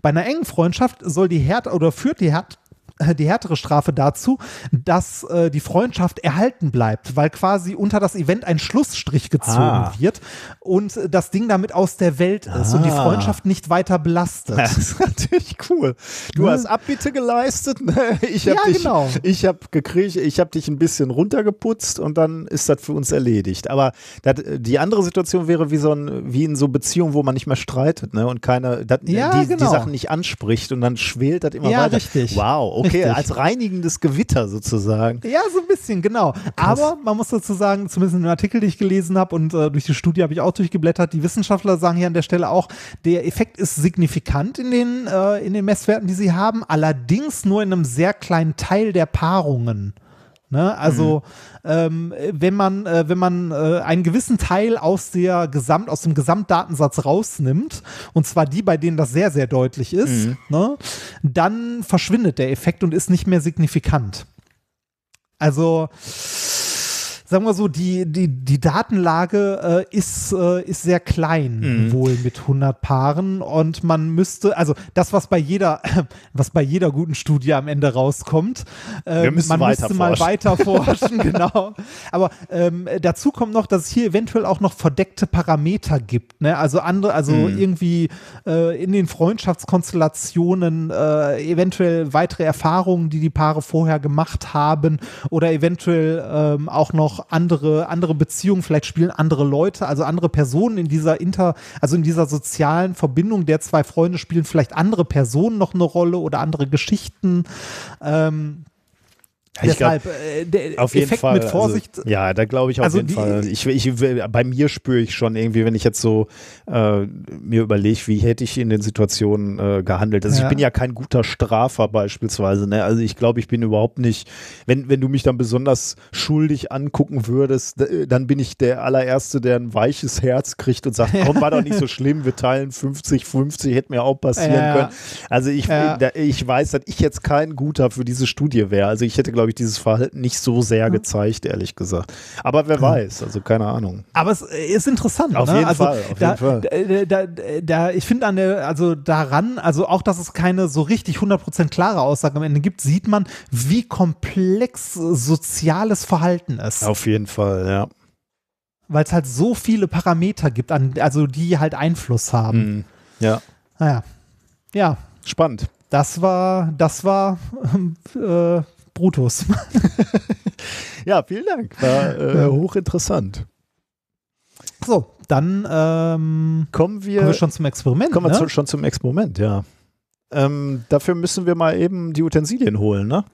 Bei einer engen Freundschaft soll die Härte oder führt die Härte äh, die härtere Strafe dazu, dass äh, die Freundschaft erhalten bleibt, weil quasi unter das Event ein Schlussstrich gezogen ah. wird und das Ding damit aus der Welt ist ah. und die ah. Freundschaft nicht weiter belastet. Das ist <laughs> natürlich cool. Du ne? hast Abbitte geleistet, ne? ich habe ja, dich, genau. ich habe gekriegt, ich habe dich ein bisschen runtergeputzt und dann ist das für uns erledigt. Aber dat, die andere Situation wäre wie so ein, wie in so Beziehungen, wo man nicht mehr streitet, ne? Und keine, dat, ja, die, genau. die Sachen nicht anspricht und dann schwelt das immer ja, weiter. Richtig. Wow, okay. Okay, als reinigendes Gewitter sozusagen. Ja, so ein bisschen, genau. Krass. Aber man muss dazu sagen, zumindest in dem Artikel, den ich gelesen habe und äh, durch die Studie habe ich auch durchgeblättert, die Wissenschaftler sagen hier an der Stelle auch, der Effekt ist signifikant in den, äh, in den Messwerten, die sie haben, allerdings nur in einem sehr kleinen Teil der Paarungen. Ne? Also mhm. ähm, wenn man, äh, wenn man äh, einen gewissen Teil aus der Gesamt, aus dem Gesamtdatensatz rausnimmt, und zwar die, bei denen das sehr, sehr deutlich ist, mhm. ne? dann verschwindet der Effekt und ist nicht mehr signifikant. Also sagen wir so, die, die, die Datenlage äh, ist, äh, ist sehr klein, mhm. wohl mit 100 Paaren und man müsste, also das, was bei jeder, <laughs> was bei jeder guten Studie am Ende rauskommt, äh, man müsste mal weiter <laughs> forschen, genau. Aber ähm, dazu kommt noch, dass es hier eventuell auch noch verdeckte Parameter gibt, ne? Also andere, also mhm. irgendwie äh, in den Freundschaftskonstellationen äh, eventuell weitere Erfahrungen, die die Paare vorher gemacht haben oder eventuell ähm, auch noch andere, andere Beziehungen, vielleicht spielen andere Leute, also andere Personen in dieser Inter, also in dieser sozialen Verbindung der zwei Freunde spielen vielleicht andere Personen noch eine Rolle oder andere Geschichten. Ähm, Deshalb glaub, äh, der auf jeden Effekt Fall, mit also, Vorsicht. Also, ja, da glaube ich auf also jeden die, Fall. Ich, ich, bei mir spüre ich schon irgendwie, wenn ich jetzt so äh, mir überlege, wie hätte ich in den Situationen äh, gehandelt. Also ja. ich bin ja kein guter Strafer beispielsweise. Ne? Also ich glaube, ich bin überhaupt nicht, wenn, wenn du mich dann besonders schuldig angucken würdest, dann bin ich der allererste, der ein weiches Herz kriegt und sagt, komm, war doch nicht so <laughs> schlimm, wir teilen 50, 50, hätte mir auch passieren ja. können. Also ich, ja. ich weiß, dass ich jetzt kein guter für diese Studie wäre. Also ich hätte, glaube ich, dieses Verhalten nicht so sehr gezeigt, ehrlich gesagt. Aber wer weiß, also keine Ahnung. Aber es ist interessant. Auf ne? jeden also Fall, auf da, jeden Fall. Da, da, da, ich finde an der, also daran, also auch, dass es keine so richtig 100% klare Aussage am Ende gibt, sieht man, wie komplex soziales Verhalten ist. Auf jeden Fall, ja. Weil es halt so viele Parameter gibt, an, also die halt Einfluss haben. Mhm. Ja. Naja. Ja. Spannend. Das war, das war <laughs> äh, Brutus. <laughs> ja, vielen Dank. War äh, hochinteressant. So, dann ähm, kommen, wir, kommen wir schon zum Experiment. Kommen wir ne? zu, schon zum Experiment, ja. Ähm, dafür müssen wir mal eben die Utensilien holen, ne?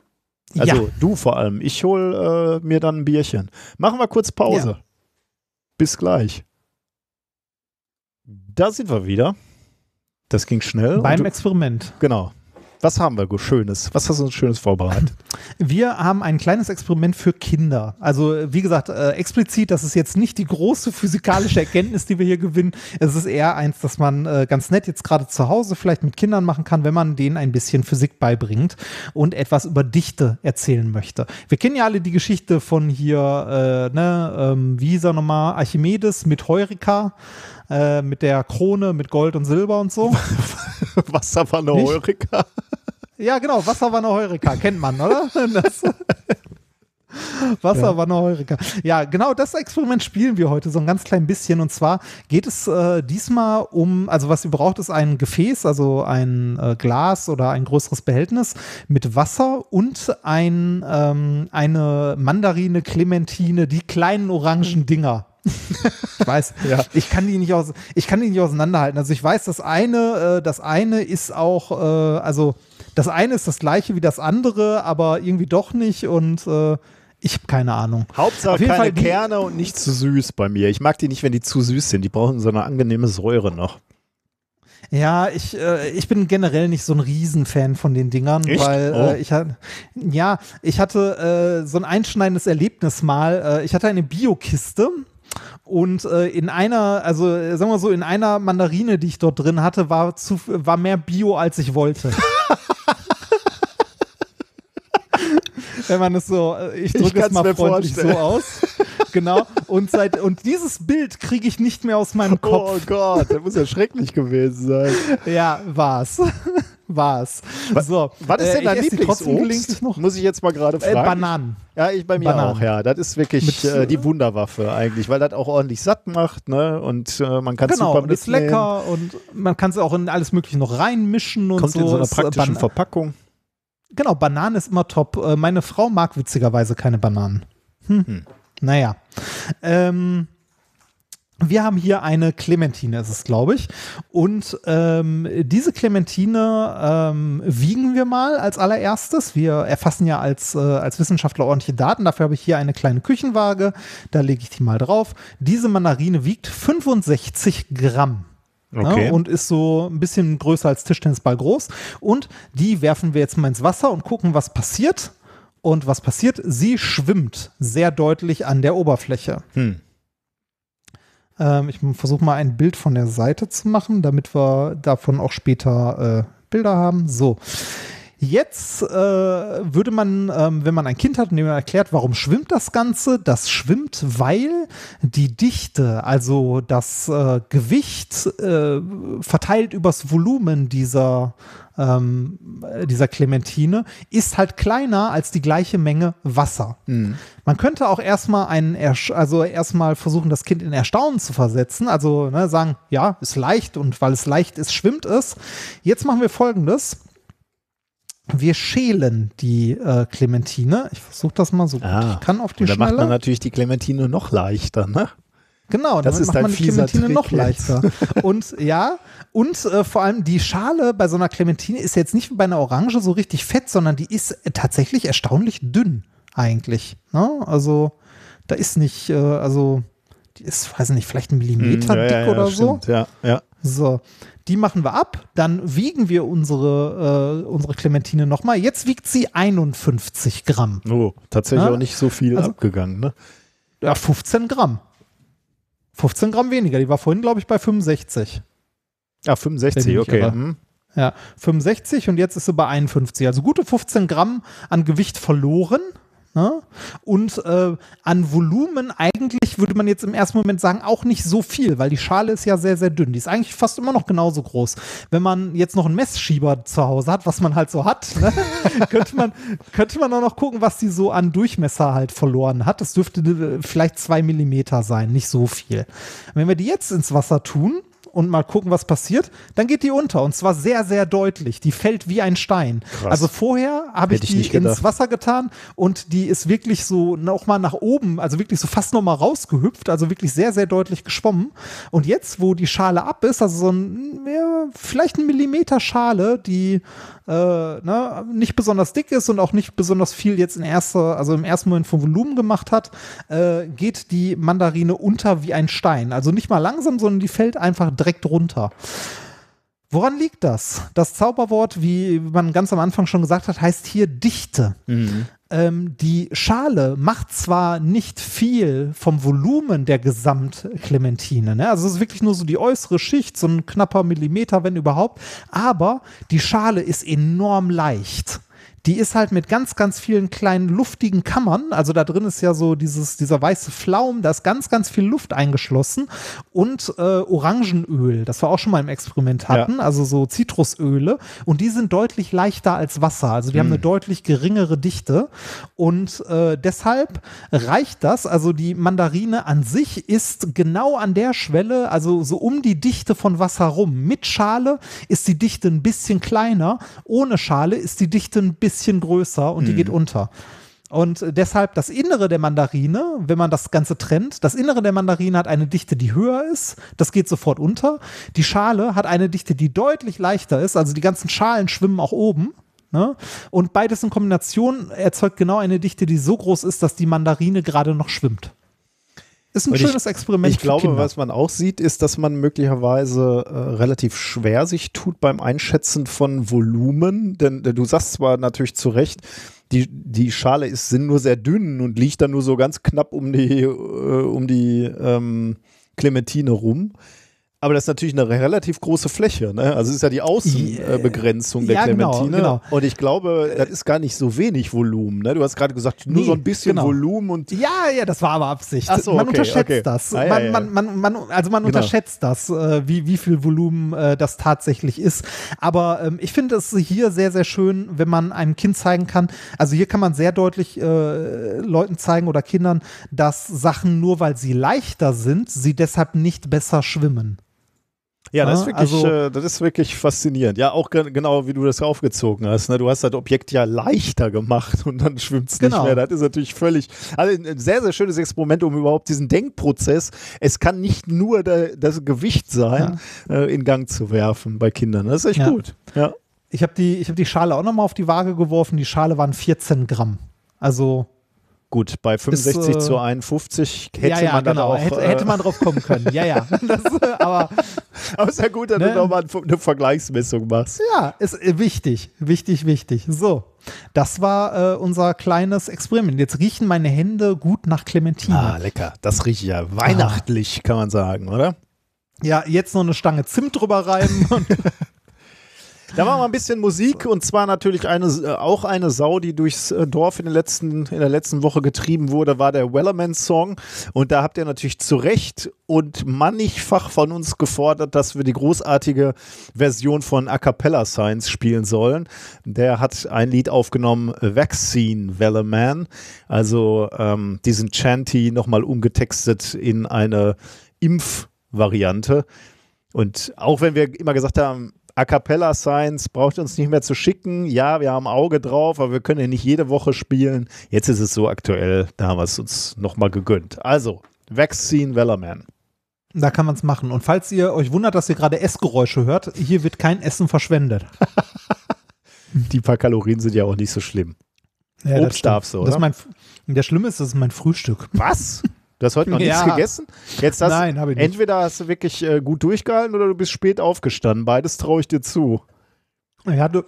Also ja. du vor allem. Ich hole äh, mir dann ein Bierchen. Machen wir kurz Pause. Ja. Bis gleich. Da sind wir wieder. Das ging schnell. Beim du, Experiment. Genau. Was haben wir Schönes? Was hast du uns Schönes vorbereitet? <laughs> Wir haben ein kleines Experiment für Kinder. Also, wie gesagt, äh, explizit, das ist jetzt nicht die große physikalische Erkenntnis, die wir hier gewinnen. Es ist eher eins, das man äh, ganz nett jetzt gerade zu Hause vielleicht mit Kindern machen kann, wenn man denen ein bisschen Physik beibringt und etwas über Dichte erzählen möchte. Wir kennen ja alle die Geschichte von hier, äh, ne, ähm, wie hieß er nochmal, Archimedes mit Heureka. Äh, mit der Krone mit Gold und Silber und so. Was da war eine Heureka? Ja, genau, Wasser war eine Heureka, kennt man, oder? <laughs> Das, Wasser ja. Heureka. Ja, genau das Experiment spielen wir heute so ein ganz klein bisschen. Und zwar geht es äh, diesmal um, also was ihr braucht, ist ein Gefäß, also ein äh, Glas oder ein größeres Behältnis mit Wasser und ein, ähm, eine Mandarine, Clementine, die kleinen orangen Dinger. <laughs> ich weiß, ja. ich kann die nicht aus, ich kann die nicht auseinanderhalten. Also ich weiß, das eine, äh, das eine ist auch, äh, also das eine ist das gleiche wie das andere, aber irgendwie doch nicht und äh, ich habe keine Ahnung. Hauptsache keine Fall Kerne und nicht zu süß bei mir. Ich mag die nicht, wenn die zu süß sind. Die brauchen so eine angenehme Säure noch. Ja, ich, äh, ich bin generell nicht so ein Riesenfan von den Dingern, Echt? weil oh. äh, ich hatte, ja, ich hatte äh, so ein einschneidendes Erlebnis mal. Äh, ich hatte eine Biokiste und äh, in einer, also sagen wir so, in einer Mandarine, die ich dort drin hatte, war, zu, war mehr Bio, als ich wollte. <laughs> Wenn man es so, äh, ich drücke es mal freundlich vorstellen. so aus. Genau. Und, seit, und dieses Bild kriege ich nicht mehr aus meinem Kopf. Oh Gott, das muss ja schrecklich gewesen sein. Ja, war's. War's. So, was ist denn äh, dein Lieblingsobst? Noch? Muss ich jetzt mal gerade äh, fragen. Äh, Bananen. Ja, ich bei mir Bananen. auch, ja. Das ist wirklich Mit, äh, die Wunderwaffe eigentlich, weil das auch ordentlich satt macht, ne? Und äh, man kann es genau, super und ist lecker und man kann es auch in alles mögliche noch reinmischen und Kommt so. in so einer praktischen Verpackung. Genau, Bananen ist immer top. Äh, meine Frau mag witzigerweise keine Bananen. Hm. Hm. Naja. Ähm, wir haben hier eine Clementine, ist es, glaube ich. Und ähm, diese Clementine ähm, wiegen wir mal als allererstes. Wir erfassen ja als, äh, als Wissenschaftler ordentliche Daten. Dafür habe ich hier eine kleine Küchenwaage. Da lege ich die mal drauf. Diese Mandarine wiegt 65 Gramm. Ne, okay. Ne, und ist so ein bisschen größer als Tischtennisball groß. Und die werfen wir jetzt mal ins Wasser und gucken, was passiert. Und was passiert? Sie schwimmt sehr deutlich an der Oberfläche. Hm. Ähm, ich versuche mal ein Bild von der Seite zu machen, damit wir davon auch später äh, Bilder haben. So. Jetzt äh, würde man, ähm, wenn man ein Kind hat dem man erklärt, warum schwimmt das Ganze, das schwimmt, weil die Dichte, also das äh, Gewicht äh, verteilt übers Volumen dieser ähm, dieser Clementine ist halt kleiner als die gleiche Menge Wasser. Mhm. Man könnte auch erstmal einen, also erstmal versuchen, das Kind in Erstaunen zu versetzen, also ne, sagen, ja, ist leicht und weil es leicht ist, schwimmt es. Jetzt machen wir folgendes wir schälen die äh, Clementine. Ich versuche das mal so gut ah, ich kann auf die Schnelle. Da macht man natürlich die Clementine noch leichter, ne? Genau, das ist macht man die Clementine Trick noch leichter. <laughs> und ja, und äh, vor allem die Schale bei so einer Clementine ist jetzt nicht wie bei einer Orange so richtig fett, sondern die ist äh, tatsächlich erstaunlich dünn eigentlich. Ne? Also da ist nicht, äh, also die ist, weiß nicht, vielleicht ein Millimeter hm, ja, dick ja, ja, oder stimmt. so. Ja, ja. So, die machen wir ab, dann wiegen wir unsere, äh, unsere Clementine nochmal. Jetzt wiegt sie 51 Gramm. Oh, tatsächlich ja? auch nicht so viel also, abgegangen, ne? Ja, 15 Gramm. 15 Gramm weniger. Die war vorhin, glaube ich, bei 65. Ja, 65, okay. Mhm. Ja, 65 und jetzt ist sie bei 51. Also gute 15 Gramm an Gewicht verloren. Ne? Und äh, an Volumen eigentlich würde man jetzt im ersten Moment sagen, auch nicht so viel, weil die Schale ist ja sehr, sehr dünn. Die ist eigentlich fast immer noch genauso groß. Wenn man jetzt noch einen Messschieber zu Hause hat, was man halt so hat, ne? <laughs> könnte, man, könnte man auch noch gucken, was die so an Durchmesser halt verloren hat. Das dürfte äh, vielleicht zwei Millimeter sein, nicht so viel. Wenn wir die jetzt ins Wasser tun, und mal gucken, was passiert, dann geht die unter und zwar sehr, sehr deutlich. Die fällt wie ein Stein. Krass. Also vorher habe ich, ich die ins Wasser getan und die ist wirklich so nochmal nach oben, also wirklich so fast nochmal rausgehüpft, also wirklich sehr, sehr deutlich geschwommen. Und jetzt, wo die Schale ab ist, also so ein, ja, vielleicht ein Millimeter Schale, die äh, ne, nicht besonders dick ist und auch nicht besonders viel jetzt in erster, also im ersten Moment vom Volumen gemacht hat, äh, geht die Mandarine unter wie ein Stein. Also nicht mal langsam, sondern die fällt einfach direkt runter. Woran liegt das? Das Zauberwort, wie man ganz am Anfang schon gesagt hat, heißt hier Dichte. Mhm. Ähm, die Schale macht zwar nicht viel vom Volumen der Gesamtklementine, ne? also es ist wirklich nur so die äußere Schicht, so ein knapper Millimeter, wenn überhaupt, aber die Schale ist enorm leicht die ist halt mit ganz, ganz vielen kleinen luftigen Kammern. Also da drin ist ja so dieses, dieser weiße Flaum, da ist ganz, ganz viel Luft eingeschlossen und äh, Orangenöl, das wir auch schon mal im Experiment hatten, ja. also so Zitrusöle. Und die sind deutlich leichter als Wasser. Also die mm. haben eine hm. deutlich geringere Dichte. Und äh, deshalb reicht das. Also die Mandarine an sich ist genau an der Schwelle, also so um die Dichte von Wasser rum. Mit Schale ist die Dichte ein bisschen kleiner, ohne Schale ist die Dichte ein bisschen größer und die mhm. geht unter. Und deshalb das Innere der Mandarine, wenn man das Ganze trennt, das Innere der Mandarine hat eine Dichte, die höher ist, das geht sofort unter. Die Schale hat eine Dichte, die deutlich leichter ist, also die ganzen Schalen schwimmen auch oben. Ne? Und beides in Kombination erzeugt genau eine Dichte, die so groß ist, dass die Mandarine gerade noch schwimmt. Ist ein und schönes ich, Experiment. Ich glaube, Kinder. was man auch sieht, ist, dass man möglicherweise äh, relativ schwer sich tut beim Einschätzen von Volumen. Denn äh, du sagst zwar natürlich zu Recht, die, die Schale ist sind nur sehr dünn und liegt dann nur so ganz knapp um die, äh, um die ähm, Clementine rum. Aber das ist natürlich eine relativ große Fläche. Ne? Also es ist ja die Außenbegrenzung der ja, genau, Clementine. Genau, genau. Und ich glaube, das ist gar nicht so wenig Volumen. Ne? Du hast gerade gesagt, nur nee, so ein bisschen genau. Volumen und. Ja, ja, das war aber Absicht. So, man okay, unterschätzt okay. das. Ah, man, ja. Man, man, also man genau. unterschätzt das, äh, wie, wie viel Volumen äh, das tatsächlich ist. Aber ähm, ich finde es hier sehr, sehr schön, wenn man einem Kind zeigen kann. Also hier kann man sehr deutlich äh, Leuten zeigen oder Kindern, dass Sachen nur weil sie leichter sind, sie deshalb nicht besser schwimmen. Ja, das ist wirklich, also, äh, das ist wirklich faszinierend. Ja, auch genau wie du das aufgezogen hast. Ne? Du hast das Objekt ja leichter gemacht und dann schwimmt es genau. nicht mehr. Das ist natürlich völlig, also ein sehr, sehr schönes Experiment, um überhaupt diesen Denkprozess, es kann nicht nur der, das Gewicht sein, ja. äh, in Gang zu werfen bei Kindern. Das ist echt ja. gut. Ja. Ich habe die, hab die Schale auch nochmal auf die Waage geworfen. Die Schale waren 14 Gramm. Also Gut, bei 65 ist, äh, zu 51 hätte ja, ja, man dann genau. auch. Hätte, hätte, man drauf kommen können, ja, ja. <laughs> Das, aber, <laughs> aber ist ja gut, dass ne? du nochmal eine Vergleichsmessung machst. Ja, ist äh, wichtig, wichtig, wichtig. So, das war äh, unser kleines Experiment. Jetzt riechen meine Hände gut nach Clementine. Ah, lecker. Das riecht ja weihnachtlich, ah. kann man sagen, oder? Ja, jetzt noch eine Stange Zimt drüber reiben. <laughs> Da war mal ein bisschen Musik und zwar natürlich eine, äh, auch eine Sau, die durchs äh, Dorf in, den letzten, in der letzten Woche getrieben wurde, war der Wellerman-Song. Und da habt ihr natürlich zu Recht und mannigfach von uns gefordert, dass wir die großartige Version von A Cappella Science spielen sollen. Der hat ein Lied aufgenommen, Vaccine Wellerman, also ähm, diesen Chanty nochmal umgetextet in eine Impfvariante. Und auch wenn wir immer gesagt haben, A Cappella Science braucht uns nicht mehr zu schicken. Ja, wir haben Auge drauf, aber wir können ja nicht jede Woche spielen. Jetzt ist es so aktuell, da haben wir es uns nochmal gegönnt. Also, Vaccine Wellerman. Da kann man es machen. Und falls ihr euch wundert, dass ihr gerade Essgeräusche hört, hier wird kein Essen verschwendet. <laughs> Die paar Kalorien sind ja auch nicht so schlimm. Ja, Obst darfst du, oder? Das mein, der Schlimme ist, das ist mein Frühstück. Was? <laughs> Du hast heute noch <laughs> ja. nichts gegessen? Jetzt hast, Nein, habe ich nicht. Entweder hast du wirklich äh, gut durchgehalten oder du bist spät aufgestanden. Beides traue ich dir zu. Ich hatte,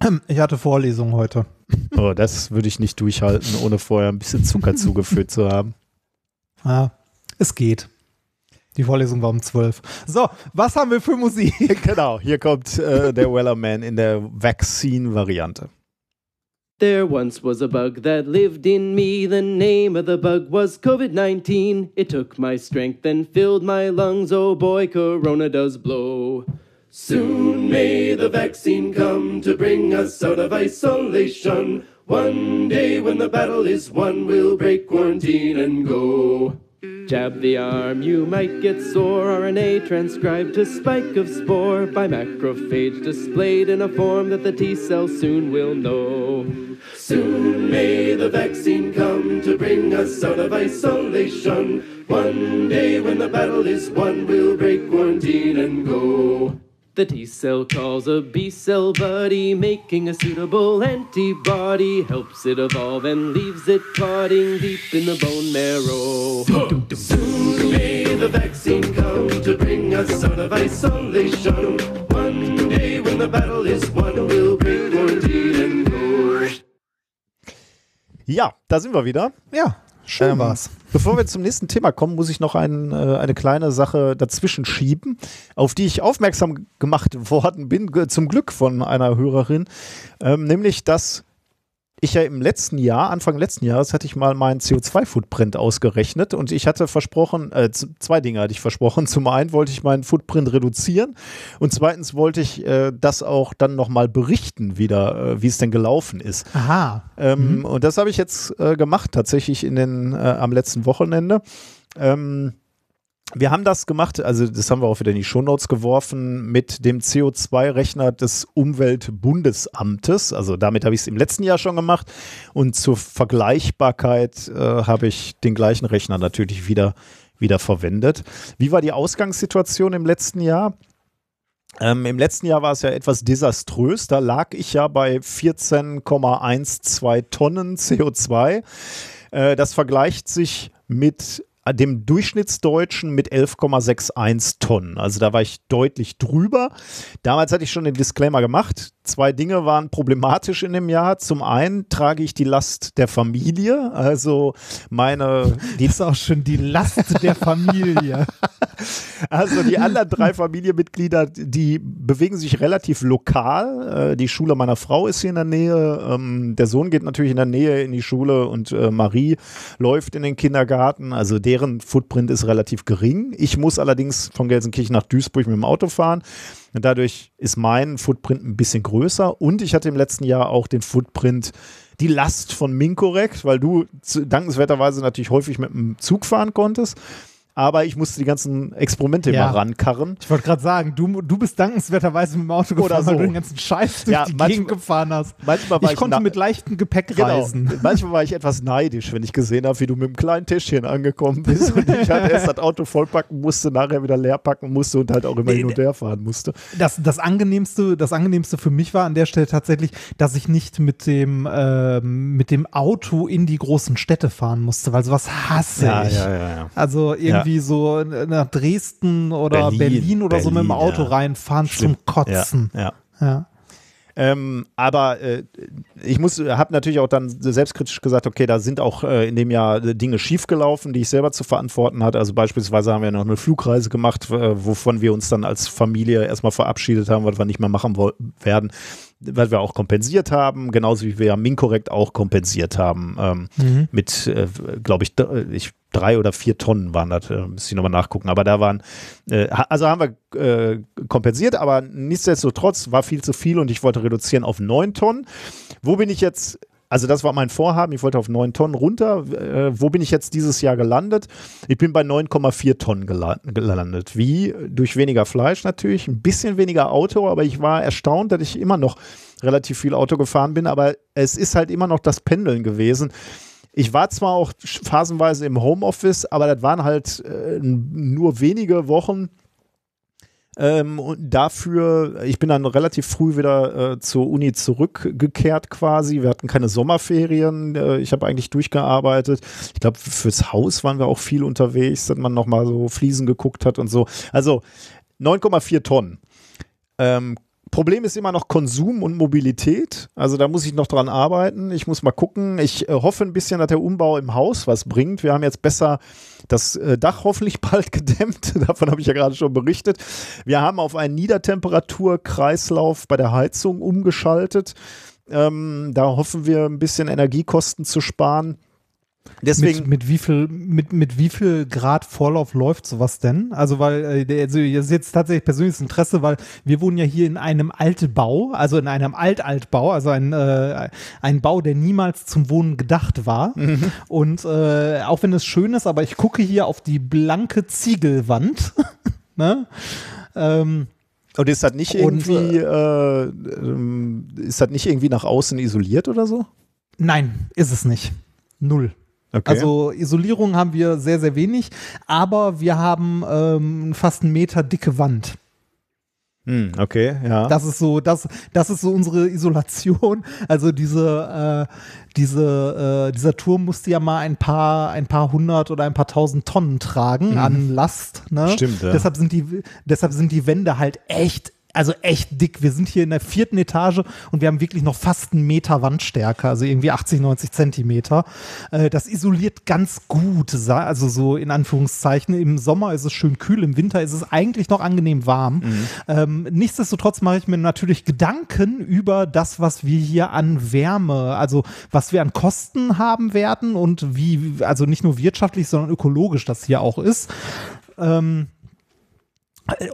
<clears throat> ich hatte Vorlesung heute. <laughs> Oh, das würde ich nicht durchhalten, ohne vorher ein bisschen Zucker <laughs> zugeführt zu haben. Ja, es geht. Die Vorlesung war um 12. So, was haben wir für Musik? genau, hier kommt äh, der Wellerman in der Vaccine-Variante. There once was a bug that lived in me. The name of the bug was COVID 19. It took my strength and filled my lungs. Oh boy, Corona does blow. Soon may the vaccine come to bring us out of isolation. One day when the battle is won, we'll break quarantine and go. Jab the arm, you might get sore. RNA transcribed to spike of spore by macrophage displayed in a form that the T cell soon will know. Soon may the vaccine come to bring us out of isolation. One day when the battle is won, we'll break quarantine and go. The T cell calls a B cell buddy, making a suitable antibody, helps it evolve and leaves it plotting deep in the bone marrow. Soon may the vaccine come to bring us out of isolation. One day when the battle is won, we'll break quarantine and go. Ja, da sind wir wieder. Ja. Schön ähm, war's. Bevor wir zum nächsten Thema kommen, muss ich noch ein, äh, eine kleine Sache dazwischen schieben, auf die ich aufmerksam gemacht worden bin, zum Glück von einer Hörerin, ähm, nämlich dass ich ja im letzten Jahr, Anfang letzten Jahres, hatte ich mal meinen CO2-Footprint ausgerechnet und ich hatte versprochen, äh, zwei Dinge hatte ich versprochen. <laughs> Zum einen wollte ich meinen Footprint reduzieren und zweitens wollte ich äh, das auch dann nochmal berichten wieder, äh, wie es denn gelaufen ist. Aha. Ähm, mhm. Und das habe ich jetzt äh, gemacht, tatsächlich in den, äh, am letzten Wochenende. Ähm, wir haben das gemacht, also das haben wir auch wieder in die Shownotes geworfen, mit dem CO2-Rechner des Umweltbundesamtes. Also damit habe ich es im letzten Jahr schon gemacht. Und zur Vergleichbarkeit äh, habe ich den gleichen Rechner natürlich wieder, wieder verwendet. Wie war die Ausgangssituation im letzten Jahr? Ähm, Im letzten Jahr war es ja etwas desaströs. Da lag ich ja bei 14,12 Tonnen CO2. Äh, das vergleicht sich mit dem Durchschnittsdeutschen mit 11,61 Tonnen. Also da war ich deutlich drüber. Damals hatte ich schon den Disclaimer gemacht. Zwei Dinge waren problematisch in dem Jahr. Zum einen trage ich die Last der Familie, also meine. <laughs> Die ist auch schon die Last der Familie. <laughs> also die anderen drei Familienmitglieder, die bewegen sich relativ lokal. Äh, die Schule meiner Frau ist hier in der Nähe. Ähm, der Sohn geht natürlich in der Nähe in die Schule und äh, Marie läuft in den Kindergarten. Also deren Footprint ist relativ gering. Ich muss allerdings von Gelsenkirchen nach Duisburg mit dem Auto fahren. Und dadurch ist mein Footprint ein bisschen größer. Und ich hatte im letzten Jahr auch den Footprint, die Last von Minkorrekt, weil du dankenswerterweise natürlich häufig mit dem Zug fahren konntest aber ich musste die ganzen Experimente ja. immer rankarren. Ich wollte gerade sagen, du, du bist dankenswerterweise mit dem Auto gefahren, Oder so. weil du den ganzen Scheiß durch ja, die manchmal, Gegend gefahren hast. Manchmal war ich, ich konnte mit leichtem Gepäck genau. reisen. <laughs> Manchmal war ich etwas neidisch, wenn ich gesehen habe, wie du mit einem kleinen Täschchen angekommen bist und ich halt <laughs> erst das Auto vollpacken musste, nachher wieder leer packen musste und halt auch immer nee, hin und her fahren musste. Das, das, angenehmste, das angenehmste für mich war an der Stelle tatsächlich, dass ich nicht mit dem, äh, mit dem Auto in die großen Städte fahren musste, weil sowas hasse ja, ich. Ja, ja, ja. Also irgendwie irgendwie so nach Dresden oder Berlin, Berlin oder Berlin, so mit dem Auto reinfahren Schlimm. zum Kotzen. Ja. Ähm, aber äh, ich muss, habe natürlich auch dann selbstkritisch gesagt, okay, da sind auch äh, in dem Jahr Dinge schiefgelaufen, die ich selber zu verantworten hatte. Also beispielsweise haben wir noch eine Flugreise gemacht, äh, wovon wir uns dann als Familie erstmal verabschiedet haben, was wir nicht mehr machen werden was wir auch kompensiert haben, genauso wie wir ja Minkorrekt auch kompensiert haben. Ähm, mhm. Mit, äh, glaube ich, ich, drei oder vier Tonnen waren das, äh, muss ich nochmal nachgucken. Aber da waren, äh, also haben wir äh, kompensiert, aber nichtsdestotrotz war viel zu viel und ich wollte reduzieren auf neun Tonnen. Wo bin ich jetzt also das war mein Vorhaben. Ich wollte auf 9 Tonnen runter. Äh, wo bin ich jetzt dieses Jahr gelandet? Ich bin bei 9,4 Tonnen gelandet. Wie? Durch weniger Fleisch natürlich, ein bisschen weniger Auto, aber ich war erstaunt, dass ich immer noch relativ viel Auto gefahren bin. Aber es ist halt immer noch das Pendeln gewesen. Ich war zwar auch phasenweise im Homeoffice, aber das waren halt äh, nur wenige Wochen ähm, und dafür, ich bin dann relativ früh wieder äh, zur Uni zurückgekehrt quasi. Wir hatten keine Sommerferien. Äh, ich habe eigentlich durchgearbeitet. Ich glaube, fürs Haus waren wir auch viel unterwegs, dass man nochmal so Fliesen geguckt hat und so. Also 9,4 Tonnen. Ähm, Problem ist immer noch Konsum und Mobilität. Also da muss ich noch dran arbeiten. Ich muss mal gucken. Ich äh, hoffe ein bisschen, dass der Umbau im Haus was bringt. Wir haben jetzt besser das äh, Dach hoffentlich <laughs> bald gedämmt. <laughs> Davon habe ich ja gerade schon berichtet. Wir haben auf einen Niedertemperaturkreislauf bei der Heizung umgeschaltet. Ähm, da hoffen wir ein bisschen Energiekosten zu sparen. Deswegen mit, mit, wie viel mit, mit wie viel Grad Vorlauf läuft sowas denn? Also weil äh, also das ist jetzt tatsächlich persönliches Interesse, weil wir wohnen ja hier in einem Altbau, also in einem Altaltbau, also ein äh, ein Bau, der niemals zum Wohnen gedacht war. Mhm. Und äh, auch wenn es schön ist, aber ich gucke hier auf die blanke Ziegelwand. <laughs> ne? Ähm, und ist das nicht irgendwie, äh, ähm, ist das nicht irgendwie nach außen isoliert oder so? Nein, ist es nicht. Null. Okay. Also Isolierung haben wir sehr, sehr wenig, aber wir haben ähm, fast einen Meter dicke Wand. Hm, okay, ja. Das ist so, das, das ist so unsere Isolation. Also diese, äh, diese, äh, dieser Turm musste ja mal ein paar, ein paar hundert oder ein paar tausend Tonnen tragen mhm. an Last. Ne? Stimmt. Ja. Deshalb sind die, deshalb sind die Wände halt echt also echt dick. Wir sind hier in der vierten Etage und wir haben wirklich noch fast einen Meter Wandstärke, also irgendwie 80, 90 Zentimeter. Äh, das isoliert ganz gut, also so in Anführungszeichen. Im Sommer ist es schön kühl, im Winter ist es eigentlich noch angenehm warm. Mhm. Ähm, nichtsdestotrotz mache ich mir natürlich Gedanken über das, was wir hier an Wärme, also was wir an Kosten haben werden und wie, also nicht nur wirtschaftlich, sondern ökologisch das hier auch ist. Ähm, äh,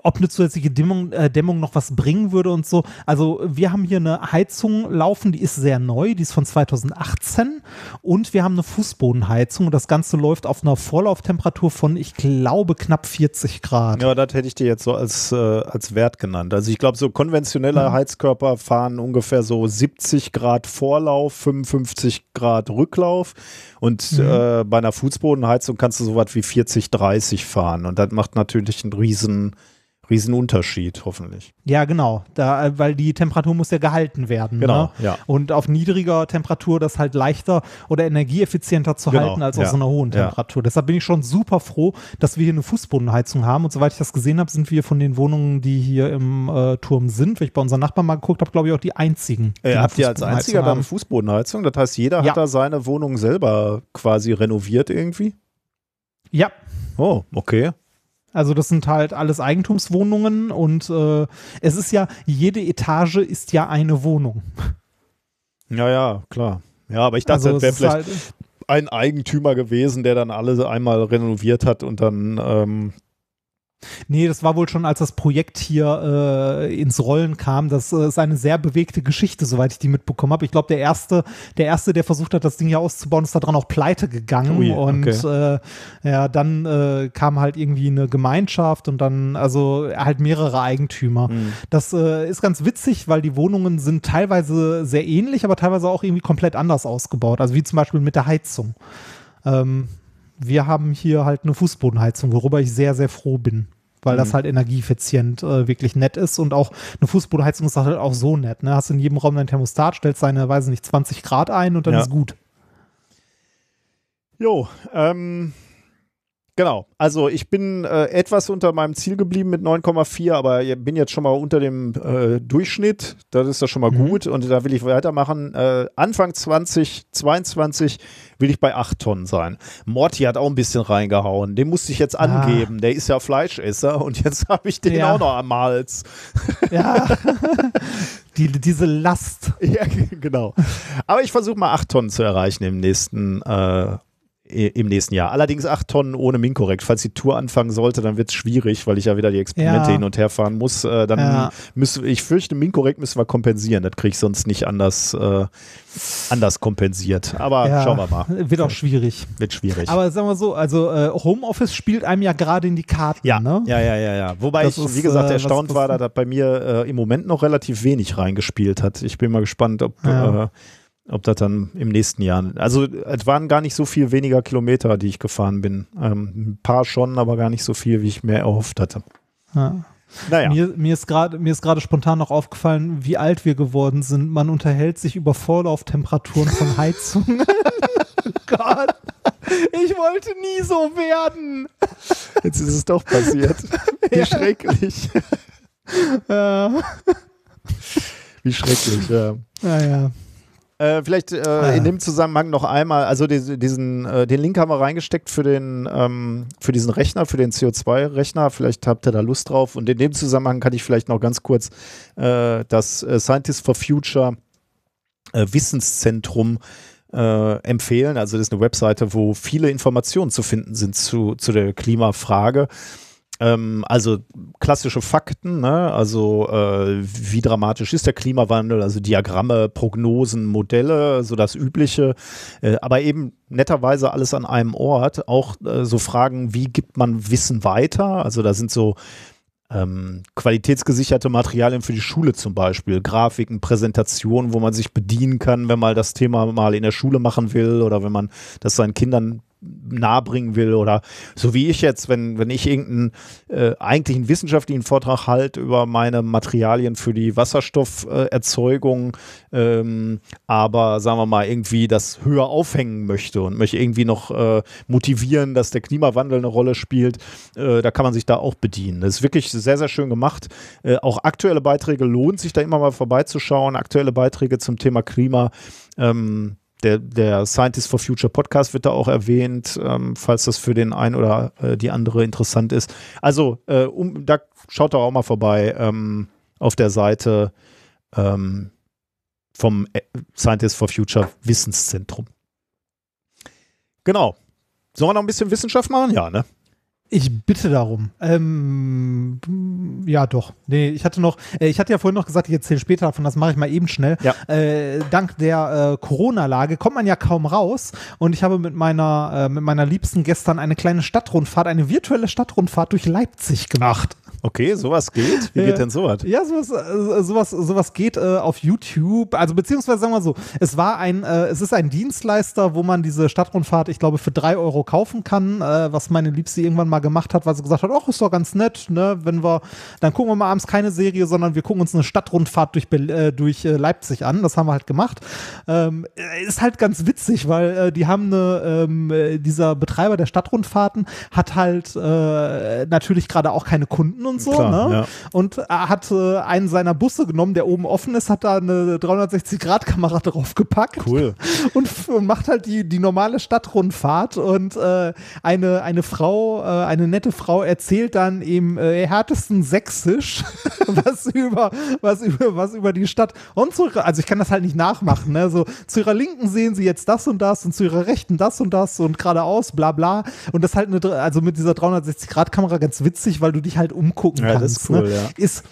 ob eine zusätzliche Dämmung, äh, Dämmung noch was bringen würde und so. Also wir haben hier eine Heizung laufen, die ist sehr neu, die ist von 2018 und wir haben eine Fußbodenheizung und das Ganze läuft auf einer Vorlauftemperatur von, ich glaube, knapp 40 Grad. Ja, das hätte ich dir jetzt so als, äh, als Wert genannt. Also ich glaube, so konventionelle mhm. Heizkörper fahren ungefähr so 70 Grad Vorlauf, 55 Grad Rücklauf und mhm. äh, bei einer Fußbodenheizung kannst du so was wie 40, 30 fahren und das macht natürlich einen riesen Riesenunterschied, hoffentlich. Ja, genau. Da, weil die Temperatur muss ja gehalten werden. Genau, ne? ja. Und auf niedriger Temperatur das halt leichter oder energieeffizienter zu genau, halten als ja. auf so einer hohen Temperatur. Ja. Deshalb bin ich schon super froh, dass wir hier eine Fußbodenheizung haben. Und soweit ich das gesehen habe, sind wir von den Wohnungen, die hier im äh, Turm sind, wenn ich bei unseren Nachbarn mal geguckt habe, glaube ich auch die einzigen. Die äh, habt ihr als einziger dann Fußbodenheizung? Das heißt, jeder hat da seine Wohnung selber quasi renoviert irgendwie? Ja. Oh, okay. Also das sind halt alles Eigentumswohnungen und äh, es ist ja, jede Etage ist ja eine Wohnung. Ja, ja, klar. Ja, aber ich dachte, also das wäre vielleicht halt ein Eigentümer gewesen, der dann alle einmal renoviert hat und dann ähm, Nee, das war wohl schon, als das Projekt hier äh, ins Rollen kam. Das äh, ist eine sehr bewegte Geschichte, soweit ich die mitbekommen habe. Ich glaube, der erste, der erste, der versucht hat, das Ding hier auszubauen, ist daran auch pleite gegangen. Ui, und okay. äh, ja, dann äh, kam halt irgendwie eine Gemeinschaft und dann, also halt mehrere Eigentümer. Mhm. Das äh, ist ganz witzig, weil die Wohnungen sind teilweise sehr ähnlich, aber teilweise auch irgendwie komplett anders ausgebaut. Also wie zum Beispiel mit der Heizung. Ähm, wir haben hier halt eine Fußbodenheizung, worüber ich sehr, sehr froh bin. Weil mhm. das halt energieeffizient äh, wirklich nett ist und auch eine Fußbodenheizung ist halt auch so nett. Ne? Hast in jedem Raum dein Thermostat, stellst seine, weiß nicht, 20 Grad ein und dann ja. ist gut. Jo, ähm, Genau, also ich bin äh, etwas unter meinem Ziel geblieben mit 9,4, aber bin jetzt schon mal unter dem äh, Durchschnitt. Das ist ja schon mal mhm. gut und da will ich weitermachen. Äh, Anfang 2022 will ich bei 8 Tonnen sein. Morty hat auch ein bisschen reingehauen. Den musste ich jetzt ah. angeben. Der ist ja Fleischesser und jetzt <laughs> habe ich den ja. auch noch am Hals. <laughs> Ja. <laughs> Die, diese Last. Ja, genau. Aber ich versuche mal 8 Tonnen zu erreichen im nächsten äh, im nächsten Jahr. Allerdings acht Tonnen ohne Minkorrekt. Falls die Tour anfangen sollte, dann wird es schwierig, weil ich ja wieder die Experimente ja. hin und her fahren muss. Äh, dann ja. müssen, ich fürchte, Minkorrekt müssen wir kompensieren. Das kriege ich sonst nicht anders, äh, anders kompensiert. Aber ja. schauen wir mal. Wird auch schwierig. Wird schwierig. Aber sagen wir so, also äh, Homeoffice spielt einem ja gerade in die Karten. Ja, ne? ja, ja, ja, ja. Wobei das ich, ist, wie gesagt, äh, erstaunt was, war, dass das bei mir äh, im Moment noch relativ wenig reingespielt hat. Ich bin mal gespannt, ob äh, ob das dann im nächsten Jahr. Also es waren gar nicht so viel weniger Kilometer, die ich gefahren bin. Ähm, ein paar schon, aber gar nicht so viel, wie ich mir erhofft hatte. Ja. Naja. Mir, mir ist gerade spontan noch aufgefallen, wie alt wir geworden sind. Man unterhält sich über Vorlauftemperaturen von <laughs> Heizungen. <laughs> Gott, ich wollte nie so werden. Jetzt ist es doch passiert. <laughs> Wie ja. schrecklich. Ja. Wie schrecklich, ja. Naja. Äh, vielleicht äh, ah, in dem Zusammenhang noch einmal, also die, diesen, äh, den Link haben wir reingesteckt für den, ähm, für diesen Rechner, für den CO2-Rechner. Vielleicht habt ihr da Lust drauf. Und in dem Zusammenhang kann ich vielleicht noch ganz kurz äh, das äh, Scientists for Future äh, Wissenszentrum empfehlen. Also das ist eine Webseite, wo viele Informationen zu finden sind zu, zu der Klimafrage. Ähm, also klassische Fakten, ne? also äh, wie dramatisch ist der Klimawandel, also Diagramme, Prognosen, Modelle, so das Übliche, äh, aber eben netterweise alles an einem Ort. Auch äh, so Fragen, wie gibt man Wissen weiter? Also da sind so ähm, qualitätsgesicherte Materialien für die Schule zum Beispiel, Grafiken, Präsentationen, wo man sich bedienen kann, wenn man das Thema mal in der Schule machen will oder wenn man das seinen Kindern nahebringen will oder so wie ich jetzt, wenn, wenn ich irgendeinen äh, eigentlichen wissenschaftlichen Vortrag halt über meine Materialien für die Wasserstofferzeugung, äh, ähm, aber sagen wir mal irgendwie das höher aufhängen möchte und möchte irgendwie noch äh, motivieren, dass der Klimawandel eine Rolle spielt, äh, da kann man sich da auch bedienen. Das ist wirklich sehr, sehr schön gemacht. Äh, auch aktuelle Beiträge lohnt sich da immer mal vorbeizuschauen. Aktuelle Beiträge zum Thema Klima. Ähm, der, der Scientist for Future Podcast wird da auch erwähnt, ähm, falls das für den einen oder äh, die andere interessant ist. Also, äh, um, da schaut doch auch mal vorbei ähm, auf der Seite ähm, vom äh, Scientist for Future Wissenszentrum. Genau. Sollen wir noch ein bisschen Wissenschaft machen? Ja, ne? Ich bitte darum. Ähm, ja, doch. Nee, ich hatte noch, äh, ich hatte ja vorhin noch gesagt, ich erzähle später davon, das mache ich mal eben schnell. Ja. Äh, dank der äh, Corona-Lage kommt man ja kaum raus und ich habe mit meiner, äh, mit meiner Liebsten gestern eine kleine Stadtrundfahrt, eine virtuelle Stadtrundfahrt durch Leipzig gemacht. Okay, sowas geht. Wie geht denn sowas? Ja, sowas, äh, sowas, sowas geht äh, auf YouTube. Also beziehungsweise sagen wir so, es war ein, äh, es ist ein Dienstleister, wo man diese Stadtrundfahrt, ich glaube, für drei Euro kaufen kann, äh, was meine Liebste irgendwann mal gemacht hat, weil sie gesagt hat, ach, ist doch ganz nett, ne? Wenn wir, dann gucken wir mal abends keine Serie, sondern wir gucken uns eine Stadtrundfahrt durch, äh, durch äh, Leipzig an. Das haben wir halt gemacht. Ähm, ist halt ganz witzig, weil die haben eine, ähm, dieser Betreiber der Stadtrundfahrten hat halt natürlich gerade auch keine Kunden und so. Klar, ne? ja. Und er hat äh, einen seiner Busse genommen, der oben offen ist, hat da eine 360-Grad-Kamera <laughs> draufgepackt. Cool. Und macht halt die, die normale Stadtrundfahrt. Und äh, eine, eine Frau, äh, eine nette Frau erzählt dann im äh, härtesten Sächsisch <laughs> was über, was über, was über die Stadt und zu ihrer, also ich kann das halt nicht nachmachen, ne? So, zu ihrer Linken sehen sie jetzt das und das und zu ihrer Rechten das und das und geradeaus, bla bla. Und das halt eine, also mit dieser 360-Grad-Kamera ganz witzig, weil du dich halt umguckst gucken ja, kannst. Das ist, cool, ne? ja. ist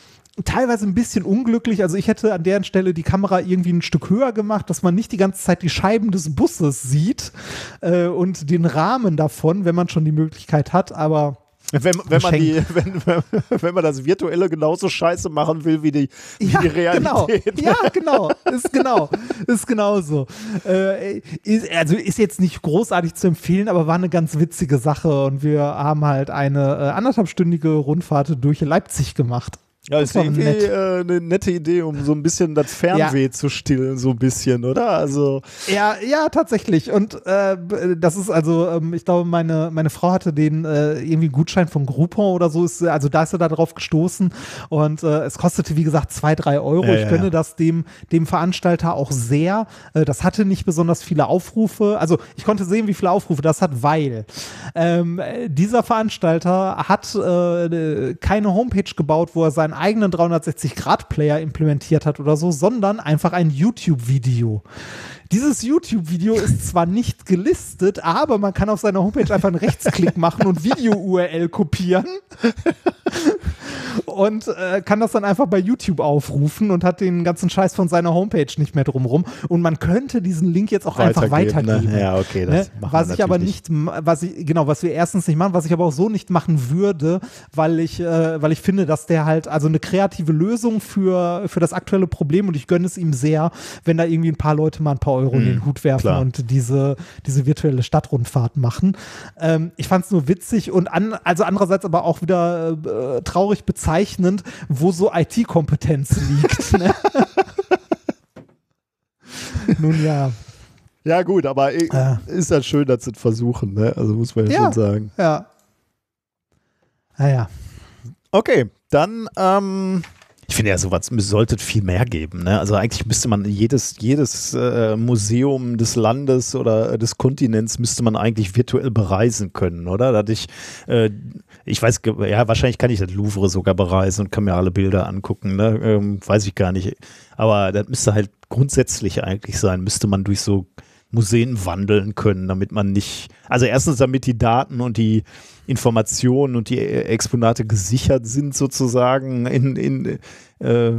teilweise ein bisschen unglücklich. Also ich hätte an deren Stelle die Kamera irgendwie ein Stück höher gemacht, dass man nicht die ganze Zeit die Scheiben des Busses sieht äh, und den Rahmen davon, wenn man schon die Möglichkeit hat. Aber wenn, wenn, man die, <laughs> wenn, wenn man das Virtuelle genauso scheiße machen will wie die, wie ja, die genau. Realität. Genau. Ja, genau. Ist genau. Ist genauso. Äh, ist, also ist jetzt nicht großartig zu empfehlen, aber war eine ganz witzige Sache und wir haben halt eine äh, anderthalbstündige Rundfahrt durch Leipzig gemacht. Ja, ist irgendwie nett. äh, eine nette Idee, um so ein bisschen das Fernweh ja. zu stillen, so ein bisschen, oder? Also ja, ja, tatsächlich. Und äh, das ist also, ähm, ich glaube, meine, meine Frau hatte den äh, irgendwie Gutschein von Groupon oder so, ist, also da ist er da drauf gestoßen und äh, es kostete, wie gesagt, zwei, drei Euro. Ja, ich gönne ja. das dem, dem Veranstalter auch sehr. Äh, das hatte nicht besonders viele Aufrufe. Also ich konnte sehen, wie viele Aufrufe das hat, weil ähm, dieser Veranstalter hat äh, keine Homepage gebaut, wo er seinen eigenen 360-Grad-Player implementiert hat oder so, sondern einfach ein YouTube-Video. Dieses YouTube-Video ist zwar nicht gelistet, aber man kann auf seiner Homepage einfach einen Rechtsklick machen und Video-URL kopieren und äh, kann das dann einfach bei YouTube aufrufen und hat den ganzen Scheiß von seiner Homepage nicht mehr drumrum. Und man könnte diesen Link jetzt auch einfach weitergeben. Ne? Ja, okay, das ne? Was ich aber nicht, was ich, genau, was wir erstens nicht machen, was ich aber auch so nicht machen würde, weil ich, äh, weil ich finde, dass der halt, also eine kreative Lösung für, für das aktuelle Problem und ich gönne es ihm sehr, wenn da irgendwie ein paar Leute mal ein paar Euro mhm, in den hm, Hut werfen klar. und diese, diese virtuelle Stadtrundfahrt machen. Ähm, ich fand es nur witzig und an, also andererseits aber auch wieder äh, traurig bezeichnend, wo so IT-Kompetenz liegt. ne? <laughs> Nun ja. Ja, gut, aber äh. ist ja schön, dass sie es versuchen, ne? Also muss man ja, ja schon sagen. Ja. Naja. Okay, dann ähm, ich finde ja, sowas sollte viel mehr geben. Ne? Also eigentlich müsste man jedes, jedes äh, Museum des Landes oder des Kontinents müsste man eigentlich virtuell bereisen können, oder? Dass ich, äh, ich weiß, ja, wahrscheinlich kann ich das Louvre sogar bereisen und kann mir alle Bilder angucken, ne? Ähm, weiß ich gar nicht. Aber das müsste halt grundsätzlich eigentlich sein, müsste man durch so Museen wandeln können, damit man nicht, also erstens damit die Daten und die Informationen und die Exponate gesichert sind sozusagen in, in, äh,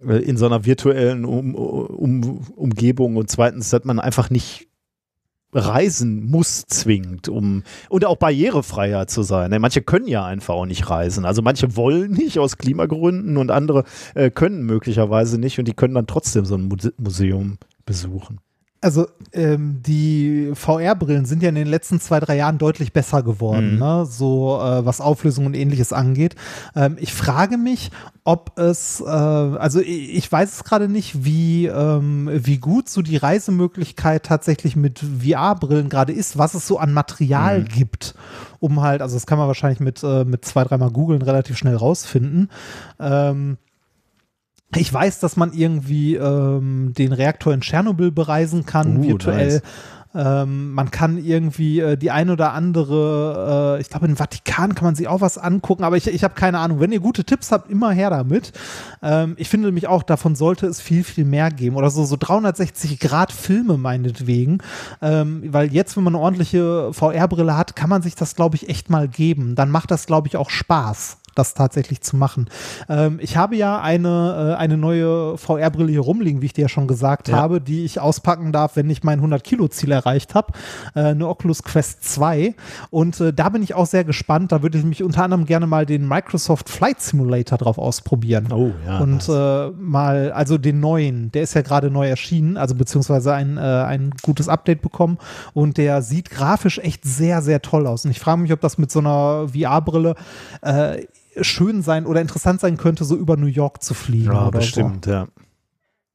in so einer virtuellen um, um, Umgebung und zweitens, dass man einfach nicht reisen muss zwingend, um und auch barrierefreier zu sein. Manche können ja einfach auch nicht reisen. Also manche wollen nicht aus Klimagründen und andere äh, können möglicherweise nicht und die können dann trotzdem so ein Museum besuchen. Also ähm, die VR-Brillen sind ja in den letzten zwei, drei Jahren deutlich besser geworden, mhm. ne? so äh, was Auflösung und ähnliches angeht. Ähm, ich frage mich, ob es, äh, also ich, ich weiß es gerade nicht, wie, ähm, wie gut so die Reisemöglichkeit tatsächlich mit VR-Brillen gerade ist, was es so an Material mhm. gibt, um halt, also das kann man wahrscheinlich mit, äh, mit zwei, dreimal googeln relativ schnell rausfinden. Ähm, ich weiß, dass man irgendwie ähm, den Reaktor in Tschernobyl bereisen kann, uh, virtuell. Nice. Ähm, man kann irgendwie äh, die ein oder andere, äh, ich glaube, im Vatikan kann man sich auch was angucken, aber ich, ich habe keine Ahnung. Wenn ihr gute Tipps habt, immer her damit. Ähm, ich finde nämlich auch, davon sollte es viel, viel mehr geben. Oder so, so 360-Grad-Filme meinetwegen. Ähm, weil jetzt, wenn man eine ordentliche VR-Brille hat, kann man sich das, glaube ich, echt mal geben. Dann macht das, glaube ich, auch Spaß das tatsächlich zu machen. Ähm, ich habe ja eine, äh, eine neue VR-Brille hier rumliegen, wie ich dir ja schon gesagt ja. habe, die ich auspacken darf, wenn ich mein 100-Kilo-Ziel erreicht habe. Äh, eine Oculus Quest 2. Und äh, da bin ich auch sehr gespannt. Da würde ich mich unter anderem gerne mal den Microsoft Flight Simulator drauf ausprobieren. Oh, ja. Und äh, mal, also den neuen, der ist ja gerade neu erschienen, also beziehungsweise ein, äh, ein gutes Update bekommen. Und der sieht grafisch echt sehr, sehr toll aus. Und ich frage mich, ob das mit so einer VR-Brille äh, schön sein oder interessant sein könnte, so über New York zu fliegen. Ja, bestimmt, so. ja.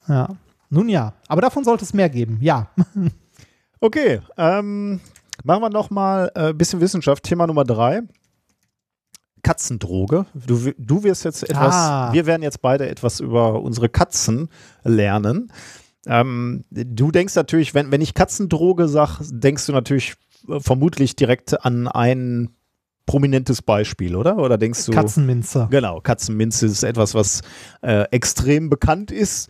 Ja. Nun ja, aber davon sollte es mehr geben, ja. <laughs> okay, ähm, machen wir noch mal ein äh, bisschen Wissenschaft. Thema Nummer drei. Katzendroge. Du, du wirst jetzt etwas, ah. wir werden jetzt beide etwas über unsere Katzen lernen. Ähm, du denkst natürlich, wenn, wenn ich Katzendroge sage, denkst du natürlich äh, vermutlich direkt an einen prominentes Beispiel, oder? Oder denkst du? Katzenminze. Genau, Katzenminze ist etwas, was äh, extrem bekannt ist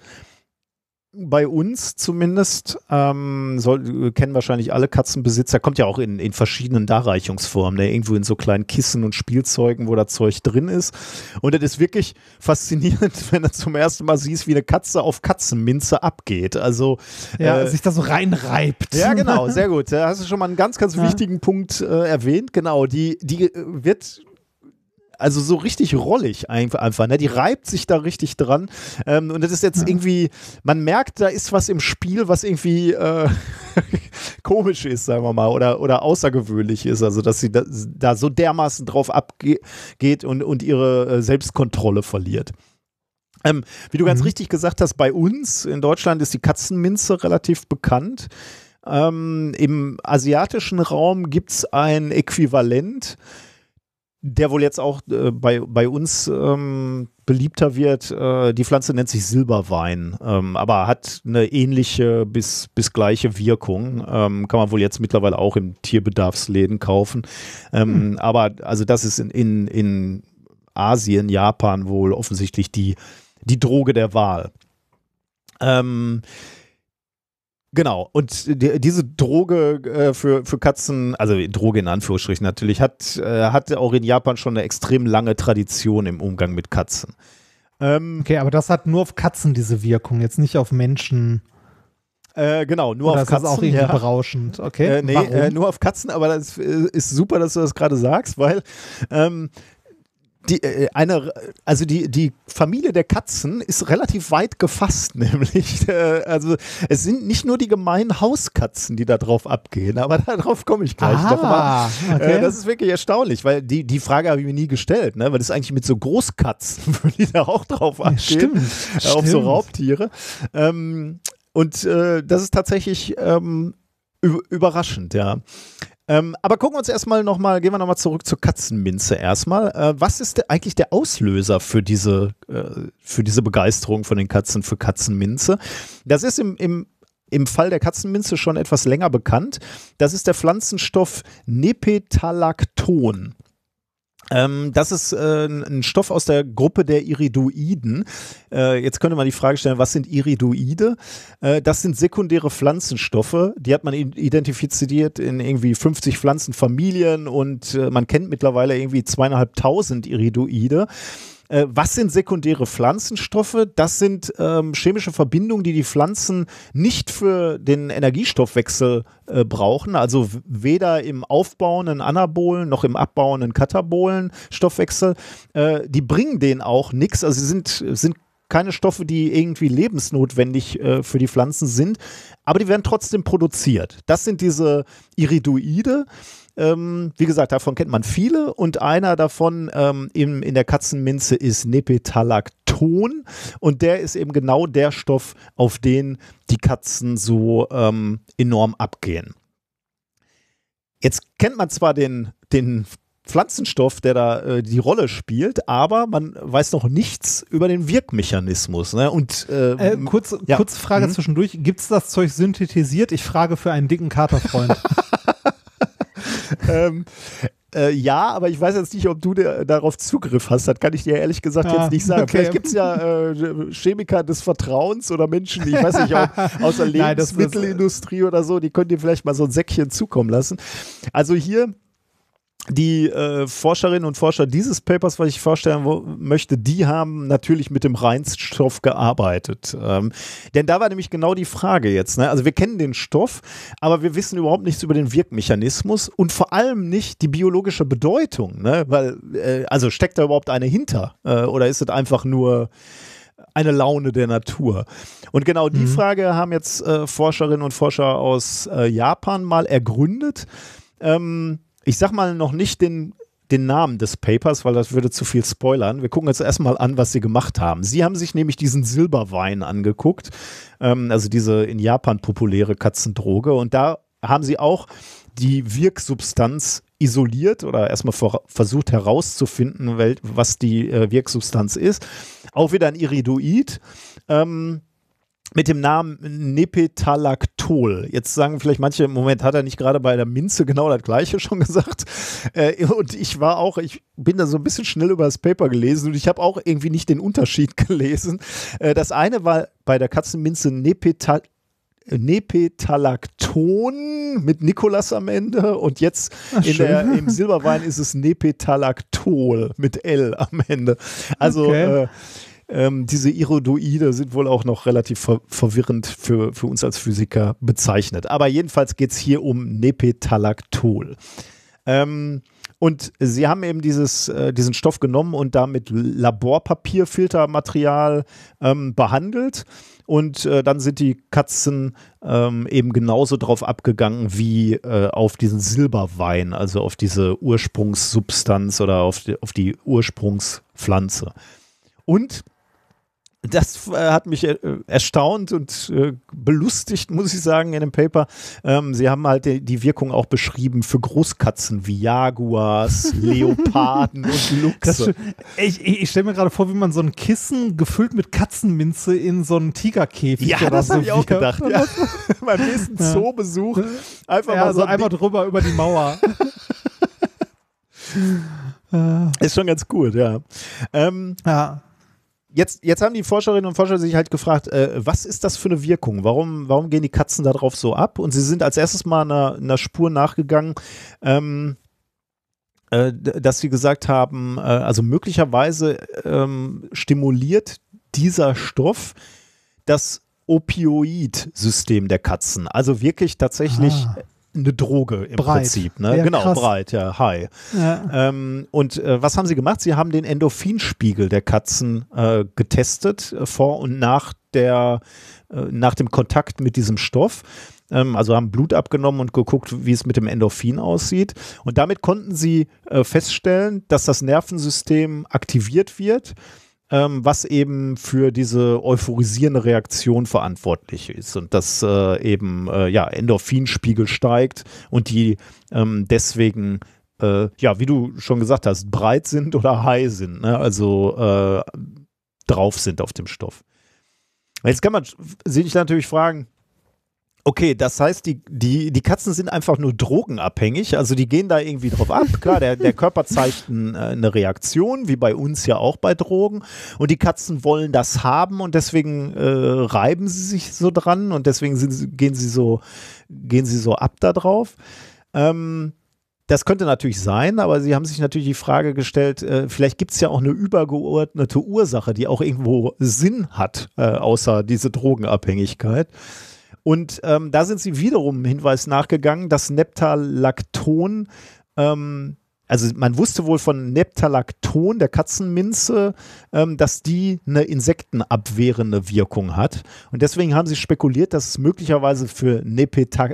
bei uns zumindest, ähm, soll, kennen wahrscheinlich alle Katzenbesitzer, kommt ja auch in, in verschiedenen Darreichungsformen, ne? irgendwo in so kleinen Kissen und Spielzeugen, wo da Zeug drin ist. Und das ist wirklich faszinierend, <laughs> wenn du zum ersten Mal siehst, wie eine Katze auf Katzenminze abgeht. Also ja, äh, sich da so reinreibt. Ja, genau, <laughs> sehr gut. Da hast du schon mal einen ganz, ganz ja. wichtigen Punkt äh, erwähnt. Genau, die, die wird also so richtig rollig einfach, ne? Die reibt sich da richtig dran. Ähm, und das ist jetzt ja. irgendwie, man merkt, da ist was im Spiel, was irgendwie äh, <laughs> komisch ist, sagen wir mal, oder, oder außergewöhnlich ist. Also, dass sie da, da so dermaßen drauf abgeht und, und ihre äh, Selbstkontrolle verliert. Ähm, wie du ganz mhm. richtig gesagt hast, bei uns in Deutschland ist die Katzenminze relativ bekannt. Ähm, Im asiatischen Raum gibt es ein Äquivalent der wohl jetzt auch äh, bei, bei uns ähm, beliebter wird. Äh, die Pflanze nennt sich Silberwein, ähm, aber hat eine ähnliche bis, bis gleiche Wirkung. Ähm, kann man wohl jetzt mittlerweile auch im Tierbedarfsläden kaufen. Ähm, hm. Aber also das ist in, in, in Asien, Japan wohl offensichtlich die, die Droge der Wahl. Ähm, Genau, und die, diese Droge äh, für, für Katzen, also Droge in Anführungsstrichen natürlich, hat, äh, hat auch in Japan schon eine extrem lange Tradition im Umgang mit Katzen. Ähm, okay, aber das hat nur auf Katzen diese Wirkung, jetzt nicht auf Menschen. Äh, genau, nur Oder auf Katzen. Das ist auch irgendwie ja. berauschend, okay? Äh, nee, äh, nur auf Katzen, aber das äh, ist super, dass du das gerade sagst, weil ähm, die, äh, eine, also die, die Familie der Katzen ist relativ weit gefasst, <laughs> nämlich. Äh, also es sind nicht nur die gemeinen Hauskatzen, die da drauf abgehen, aber <laughs> darauf komme ich gleich ah, nochmal. Äh, okay. das ist wirklich erstaunlich, weil die, die Frage habe ich mir nie gestellt, ne? weil das ist eigentlich mit so Großkatzen, <laughs> die da auch drauf abgehen, stimmt, äh, auf so Raubtiere. Ähm, und äh, das ist tatsächlich ähm, überraschend, ja. Ähm, aber gucken wir uns erstmal nochmal, gehen wir nochmal zurück zur Katzenminze erstmal. Äh, was ist der, eigentlich der Auslöser für diese, äh, für diese Begeisterung von den Katzen für Katzenminze? Das ist im, im, im Fall der Katzenminze schon etwas länger bekannt. Das ist der Pflanzenstoff Nepetalacton. Ähm, das ist äh, ein Stoff aus der Gruppe der Iridoiden. Äh, jetzt könnte man die Frage stellen, was sind Iridoide? Äh, das sind sekundäre Pflanzenstoffe, die hat man identifiziert in irgendwie 50 Pflanzenfamilien und äh, man kennt mittlerweile irgendwie zweieinhalbtausend Iridoide. Äh, was sind sekundäre Pflanzenstoffe? Das sind ähm, chemische Verbindungen, die die Pflanzen nicht für den Energiestoffwechsel äh, brauchen, also weder im aufbauenden Anabolen noch im abbauenden Katabolen Stoffwechsel. Äh, die bringen denen auch nichts, also sie sind, sind keine Stoffe, die irgendwie lebensnotwendig äh, für die Pflanzen sind, aber die werden trotzdem produziert. Das sind diese Iridoide. Ähm, wie gesagt, davon kennt man viele und einer davon ähm, in, in der Katzenminze ist Nepetalacton und der ist eben genau der Stoff, auf den die Katzen so ähm, enorm abgehen. Jetzt kennt man zwar den, den Pflanzenstoff, der da äh, die Rolle spielt, aber man weiß noch nichts über den Wirkmechanismus. Ne? Und äh, äh, kurz, ja. kurze Frage mhm. zwischendurch: Gibt es das Zeug synthetisiert? Ich frage für einen dicken Katerfreund. <laughs> ähm, äh, ja, aber ich weiß jetzt nicht, ob du darauf Zugriff hast. Das kann ich dir ehrlich gesagt ah, jetzt nicht sagen. Okay. Vielleicht gibt es ja äh, Chemiker des Vertrauens oder Menschen, ich weiß nicht, <laughs> ob, aus der Lebensmittelindustrie oder so, die können dir vielleicht mal so ein Säckchen zukommen lassen. Also hier die äh, Forscherinnen und Forscher dieses Papers, was ich vorstellen möchte, die haben natürlich mit dem Reinstoff gearbeitet. Ähm, denn da war nämlich genau die Frage jetzt. Ne? Also wir kennen den Stoff, aber wir wissen überhaupt nichts über den Wirkmechanismus und vor allem nicht die biologische Bedeutung. Ne? Weil, äh, also steckt da überhaupt eine hinter? Äh, oder ist es einfach nur eine Laune der Natur? Und genau die mhm. Frage haben jetzt äh, Forscherinnen und Forscher aus äh, Japan mal ergründet. Ähm, ich sag mal noch nicht den, den Namen des Papers, weil das würde zu viel spoilern. Wir gucken jetzt erstmal an, was sie gemacht haben. Sie haben sich nämlich diesen Silberwein angeguckt, ähm, also diese in Japan populäre Katzendroge. Und da haben sie auch die Wirksubstanz isoliert oder erstmal vor, versucht herauszufinden, was die äh, Wirksubstanz ist. Auch wieder ein Iridoid. Ähm, mit dem Namen Nepetalactol. Jetzt sagen vielleicht manche, im Moment hat er nicht gerade bei der Minze genau das gleiche schon gesagt. Äh, und ich war auch, ich bin da so ein bisschen schnell über das Paper gelesen und ich habe auch irgendwie nicht den Unterschied <laughs> gelesen. Äh, das eine war bei der Katzenminze Nepetal Nepetalacton mit Nikolas am Ende und jetzt Ach, der, im Silberwein ist es Nepetalactol mit L am Ende. Also okay. äh, ähm, diese Iridoide sind wohl auch noch relativ ver verwirrend für, für uns als Physiker bezeichnet. Aber jedenfalls geht es hier um Nepetalactol. Ähm, und sie haben eben dieses, äh, diesen Stoff genommen und damit Laborpapierfiltermaterial ähm, behandelt. Und äh, dann sind die Katzen ähm, eben genauso drauf abgegangen wie äh, auf diesen Silberwein, also auf diese Ursprungssubstanz oder auf die, auf die Ursprungspflanze. Und das äh, hat mich äh, erstaunt und äh, belustigt, muss ich sagen, in dem Paper. Ähm, sie haben halt die, die, Wirkung auch beschrieben für Großkatzen wie Jaguars, <laughs> Leoparden und Luchse. ich, ich, stelle mir gerade vor, wie man so ein Kissen gefüllt mit Katzenminze in so einen Tigerkäfig Ja, das so habe ich auch gedacht. <laughs> Ja. <laughs> Beim nächsten ja. Zoobesuch einfach ja, mal so, so einmal drüber über die Mauer. Ist schon ganz gut, ja. Ähm, ja jetzt, jetzt haben die Forscherinnen und Forscher sich halt gefragt, äh, was ist das für eine Wirkung? Warum, warum gehen die Katzen darauf so ab? Und sie sind als erstes mal einer, einer Spur nachgegangen, ähm, äh, dass sie gesagt haben, äh, also möglicherweise ähm, stimuliert dieser Stoff das Opioid-System der Katzen. Also wirklich tatsächlich ah eine Droge im breit. Prinzip. Ne? Ja, genau, krass. breit, ja, high. Ja. Ähm, und äh, was haben sie gemacht? Sie haben den Endorphinspiegel der Katzen äh, getestet, äh, vor und nach der, äh, nach dem Kontakt mit diesem Stoff. Ähm, also haben Blut abgenommen und geguckt, wie es mit dem Endorphin aussieht. Und damit konnten sie äh, feststellen, dass das Nervensystem aktiviert wird ähm, was eben für diese euphorisierende Reaktion verantwortlich ist und dass äh, eben äh, ja Endorphinspiegel steigt und die ähm, deswegen äh, ja wie du schon gesagt hast breit sind oder high sind, ne? also äh, drauf sind auf dem Stoff. Jetzt kann man sich natürlich fragen, Okay, das heißt, die, die, die Katzen sind einfach nur drogenabhängig, also die gehen da irgendwie drauf ab. Klar, der, der Körper zeigt ein, äh, eine Reaktion, wie bei uns ja auch bei Drogen. Und die Katzen wollen das haben und deswegen äh, reiben sie sich so dran und deswegen sind, gehen, sie so, gehen sie so ab da drauf. Ähm, das könnte natürlich sein, aber sie haben sich natürlich die Frage gestellt, äh, vielleicht gibt es ja auch eine übergeordnete Ursache, die auch irgendwo Sinn hat, äh, außer diese Drogenabhängigkeit. Und ähm, da sind sie wiederum Hinweis nachgegangen, dass Neptalacton ähm, also man wusste wohl von Neptalacton, der Katzenminze, ähm, dass die eine insektenabwehrende Wirkung hat. Und deswegen haben sie spekuliert, dass es möglicherweise für Nepeta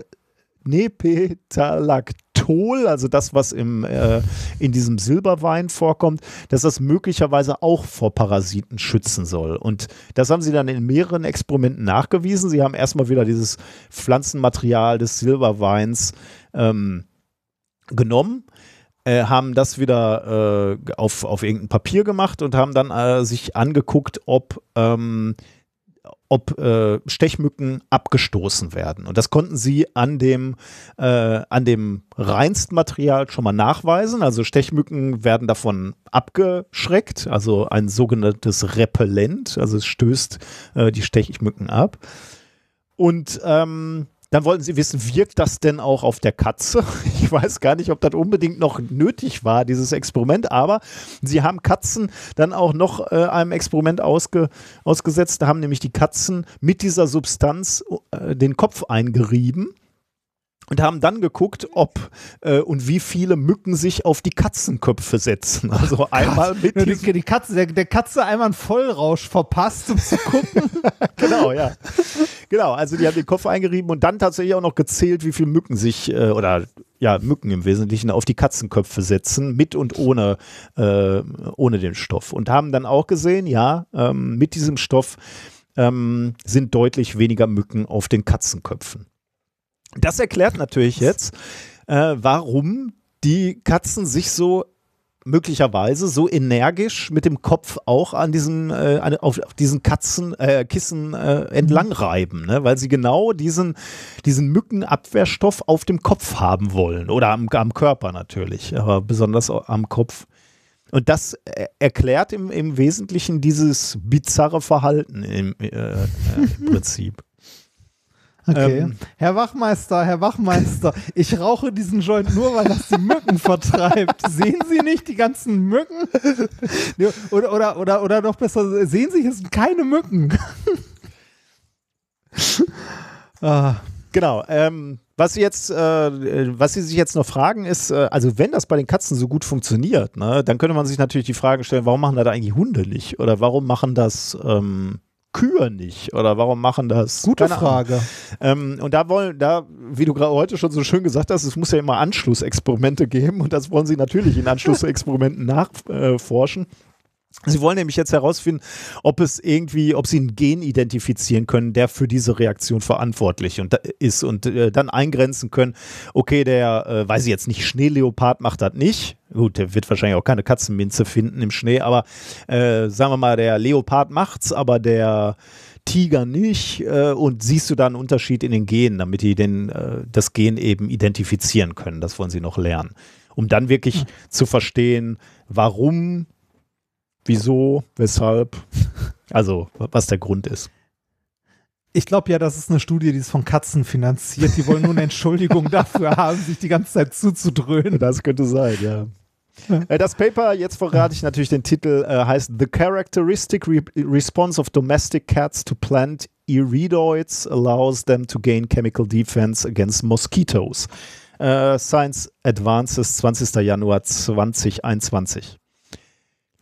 Nepetalactol, also das, was im, äh, in diesem Silberwein vorkommt, dass das möglicherweise auch vor Parasiten schützen soll. Und das haben sie dann in mehreren Experimenten nachgewiesen. Sie haben erstmal wieder dieses Pflanzenmaterial des Silberweins ähm, genommen äh, haben das wieder äh, auf, auf irgendein Papier gemacht und haben dann äh, sich angeguckt, ob, ähm, ob äh, Stechmücken abgestoßen werden. Und das konnten sie an dem, äh, an dem Reinstmaterial schon mal nachweisen. Also Stechmücken werden davon abgeschreckt, also ein sogenanntes Repellent, also es stößt äh, die Stechmücken ab. Und ähm, dann wollten sie wissen, wirkt das denn auch auf der Katze? <laughs> Ich weiß gar nicht, ob das unbedingt noch nötig war, dieses Experiment, aber sie haben Katzen dann auch noch äh, einem Experiment ausge, ausgesetzt. Da haben nämlich die Katzen mit dieser Substanz äh, den Kopf eingerieben und haben dann geguckt, ob äh, und wie viele Mücken sich auf die Katzenköpfe setzen. <laughs> Also einmal mit die, die Katze, der, der, Katze einmal einen Vollrausch verpasst, um zu gucken. <laughs> genau, ja. Genau, also die haben den Kopf eingerieben und dann tatsächlich auch noch gezählt, wie viele Mücken sich äh, oder ja, Mücken im Wesentlichen auf die Katzenköpfe setzen, mit und ohne, äh, ohne den Stoff. Und haben dann auch gesehen, ja, ähm, mit diesem Stoff ähm, sind deutlich weniger Mücken auf den Katzenköpfen. Das erklärt natürlich jetzt, äh, warum die Katzen sich so möglicherweise so energisch mit dem Kopf auch an diesen äh, auf, auf, diesen Katzen äh, Kissen äh, entlang reiben, ne? weil sie genau diesen diesen Mückenabwehrstoff auf dem Kopf haben wollen oder am, am Körper natürlich, aber besonders am Kopf. Und das äh, erklärt im, im Wesentlichen dieses bizarre Verhalten im, äh, äh, im Prinzip. Okay. Ähm, Herr Wachmeister, Herr Wachmeister, ich rauche diesen Joint nur, weil das die Mücken vertreibt. Sehen Sie nicht die ganzen Mücken? Oder, oder, oder, oder noch besser, sehen Sie, es sind keine Mücken. <laughs> ah. Genau. Ähm, was Sie jetzt, äh, was Sie sich jetzt noch fragen, ist, äh, also wenn das bei den Katzen so gut funktioniert, ne, dann könnte man sich natürlich die Frage stellen, warum machen da eigentlich Hunde nicht? Oder warum machen das ähm, Kühe nicht? Oder warum machen das? Gute Keine Frage. Ähm, und da wollen, da, wie du gerade heute schon so schön gesagt hast, es muss ja immer Anschlussexperimente geben und das wollen sie natürlich in Anschlussexperimenten <laughs> nachforschen. Äh, Sie wollen nämlich jetzt herausfinden, ob es irgendwie, ob sie ein Gen identifizieren können, der für diese Reaktion verantwortlich und, ist und äh, dann eingrenzen können, okay, der, äh, weiß ich jetzt nicht, Schneeleopard macht das nicht. Gut, der wird wahrscheinlich auch keine Katzenminze finden im Schnee, aber äh, sagen wir mal, der Leopard macht's, aber der Tiger nicht. Äh, und siehst du da einen Unterschied in den Genen, damit die den, äh, das Gen eben identifizieren können? Das wollen sie noch lernen. Um dann wirklich hm. zu verstehen, warum Wieso? Weshalb? <laughs> Also, was der Grund ist. Ich glaube ja, das ist eine Studie, die ist von Katzen finanziert. Die wollen nur eine Entschuldigung <laughs> dafür haben, sich die ganze Zeit zuzudröhnen. Das könnte sein, ja. Äh, das Paper, jetzt verrate ich natürlich den Titel, äh, heißt The Characteristic Re Response of Domestic Cats to Plant Iridoids Allows Them to Gain Chemical Defense Against Mosquitoes. Äh, Science Advances, 20. Januar 2021.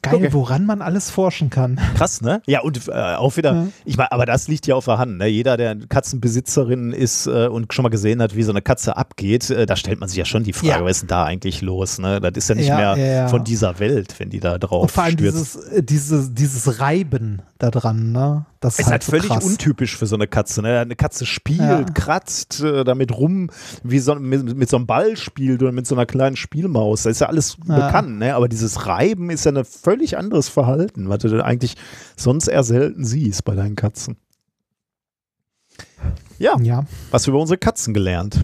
Geil, okay. woran man alles forschen kann. <laughs> Krass, ne? Ja, und äh, auch wieder, ja. ich meine, aber das liegt ja auf der Hand. Ne? Jeder, der Katzenbesitzerin ist äh, und schon mal gesehen hat, wie so eine Katze abgeht, äh, da stellt man sich ja schon die Frage, ja. was ist denn da eigentlich los? Ne? Das ist ja nicht ja, mehr von dieser Welt, wenn die da drauf und vor allem stürzt. Dieses, äh, dieses, dieses Reiben da dran, ne? Das ist, ist halt, halt völlig krass. untypisch für so eine Katze. Ne? Eine Katze spielt, ja. kratzt äh, damit rum, wie so, mit, mit, so einem Ball spielt oder mit so einer kleinen Spielmaus. Das ist ja alles ja. bekannt, ne? aber dieses Reiben ist ja ein völlig anderes Verhalten, was du eigentlich sonst eher selten siehst bei deinen Katzen. Ja, ja. was über unsere Katzen gelernt.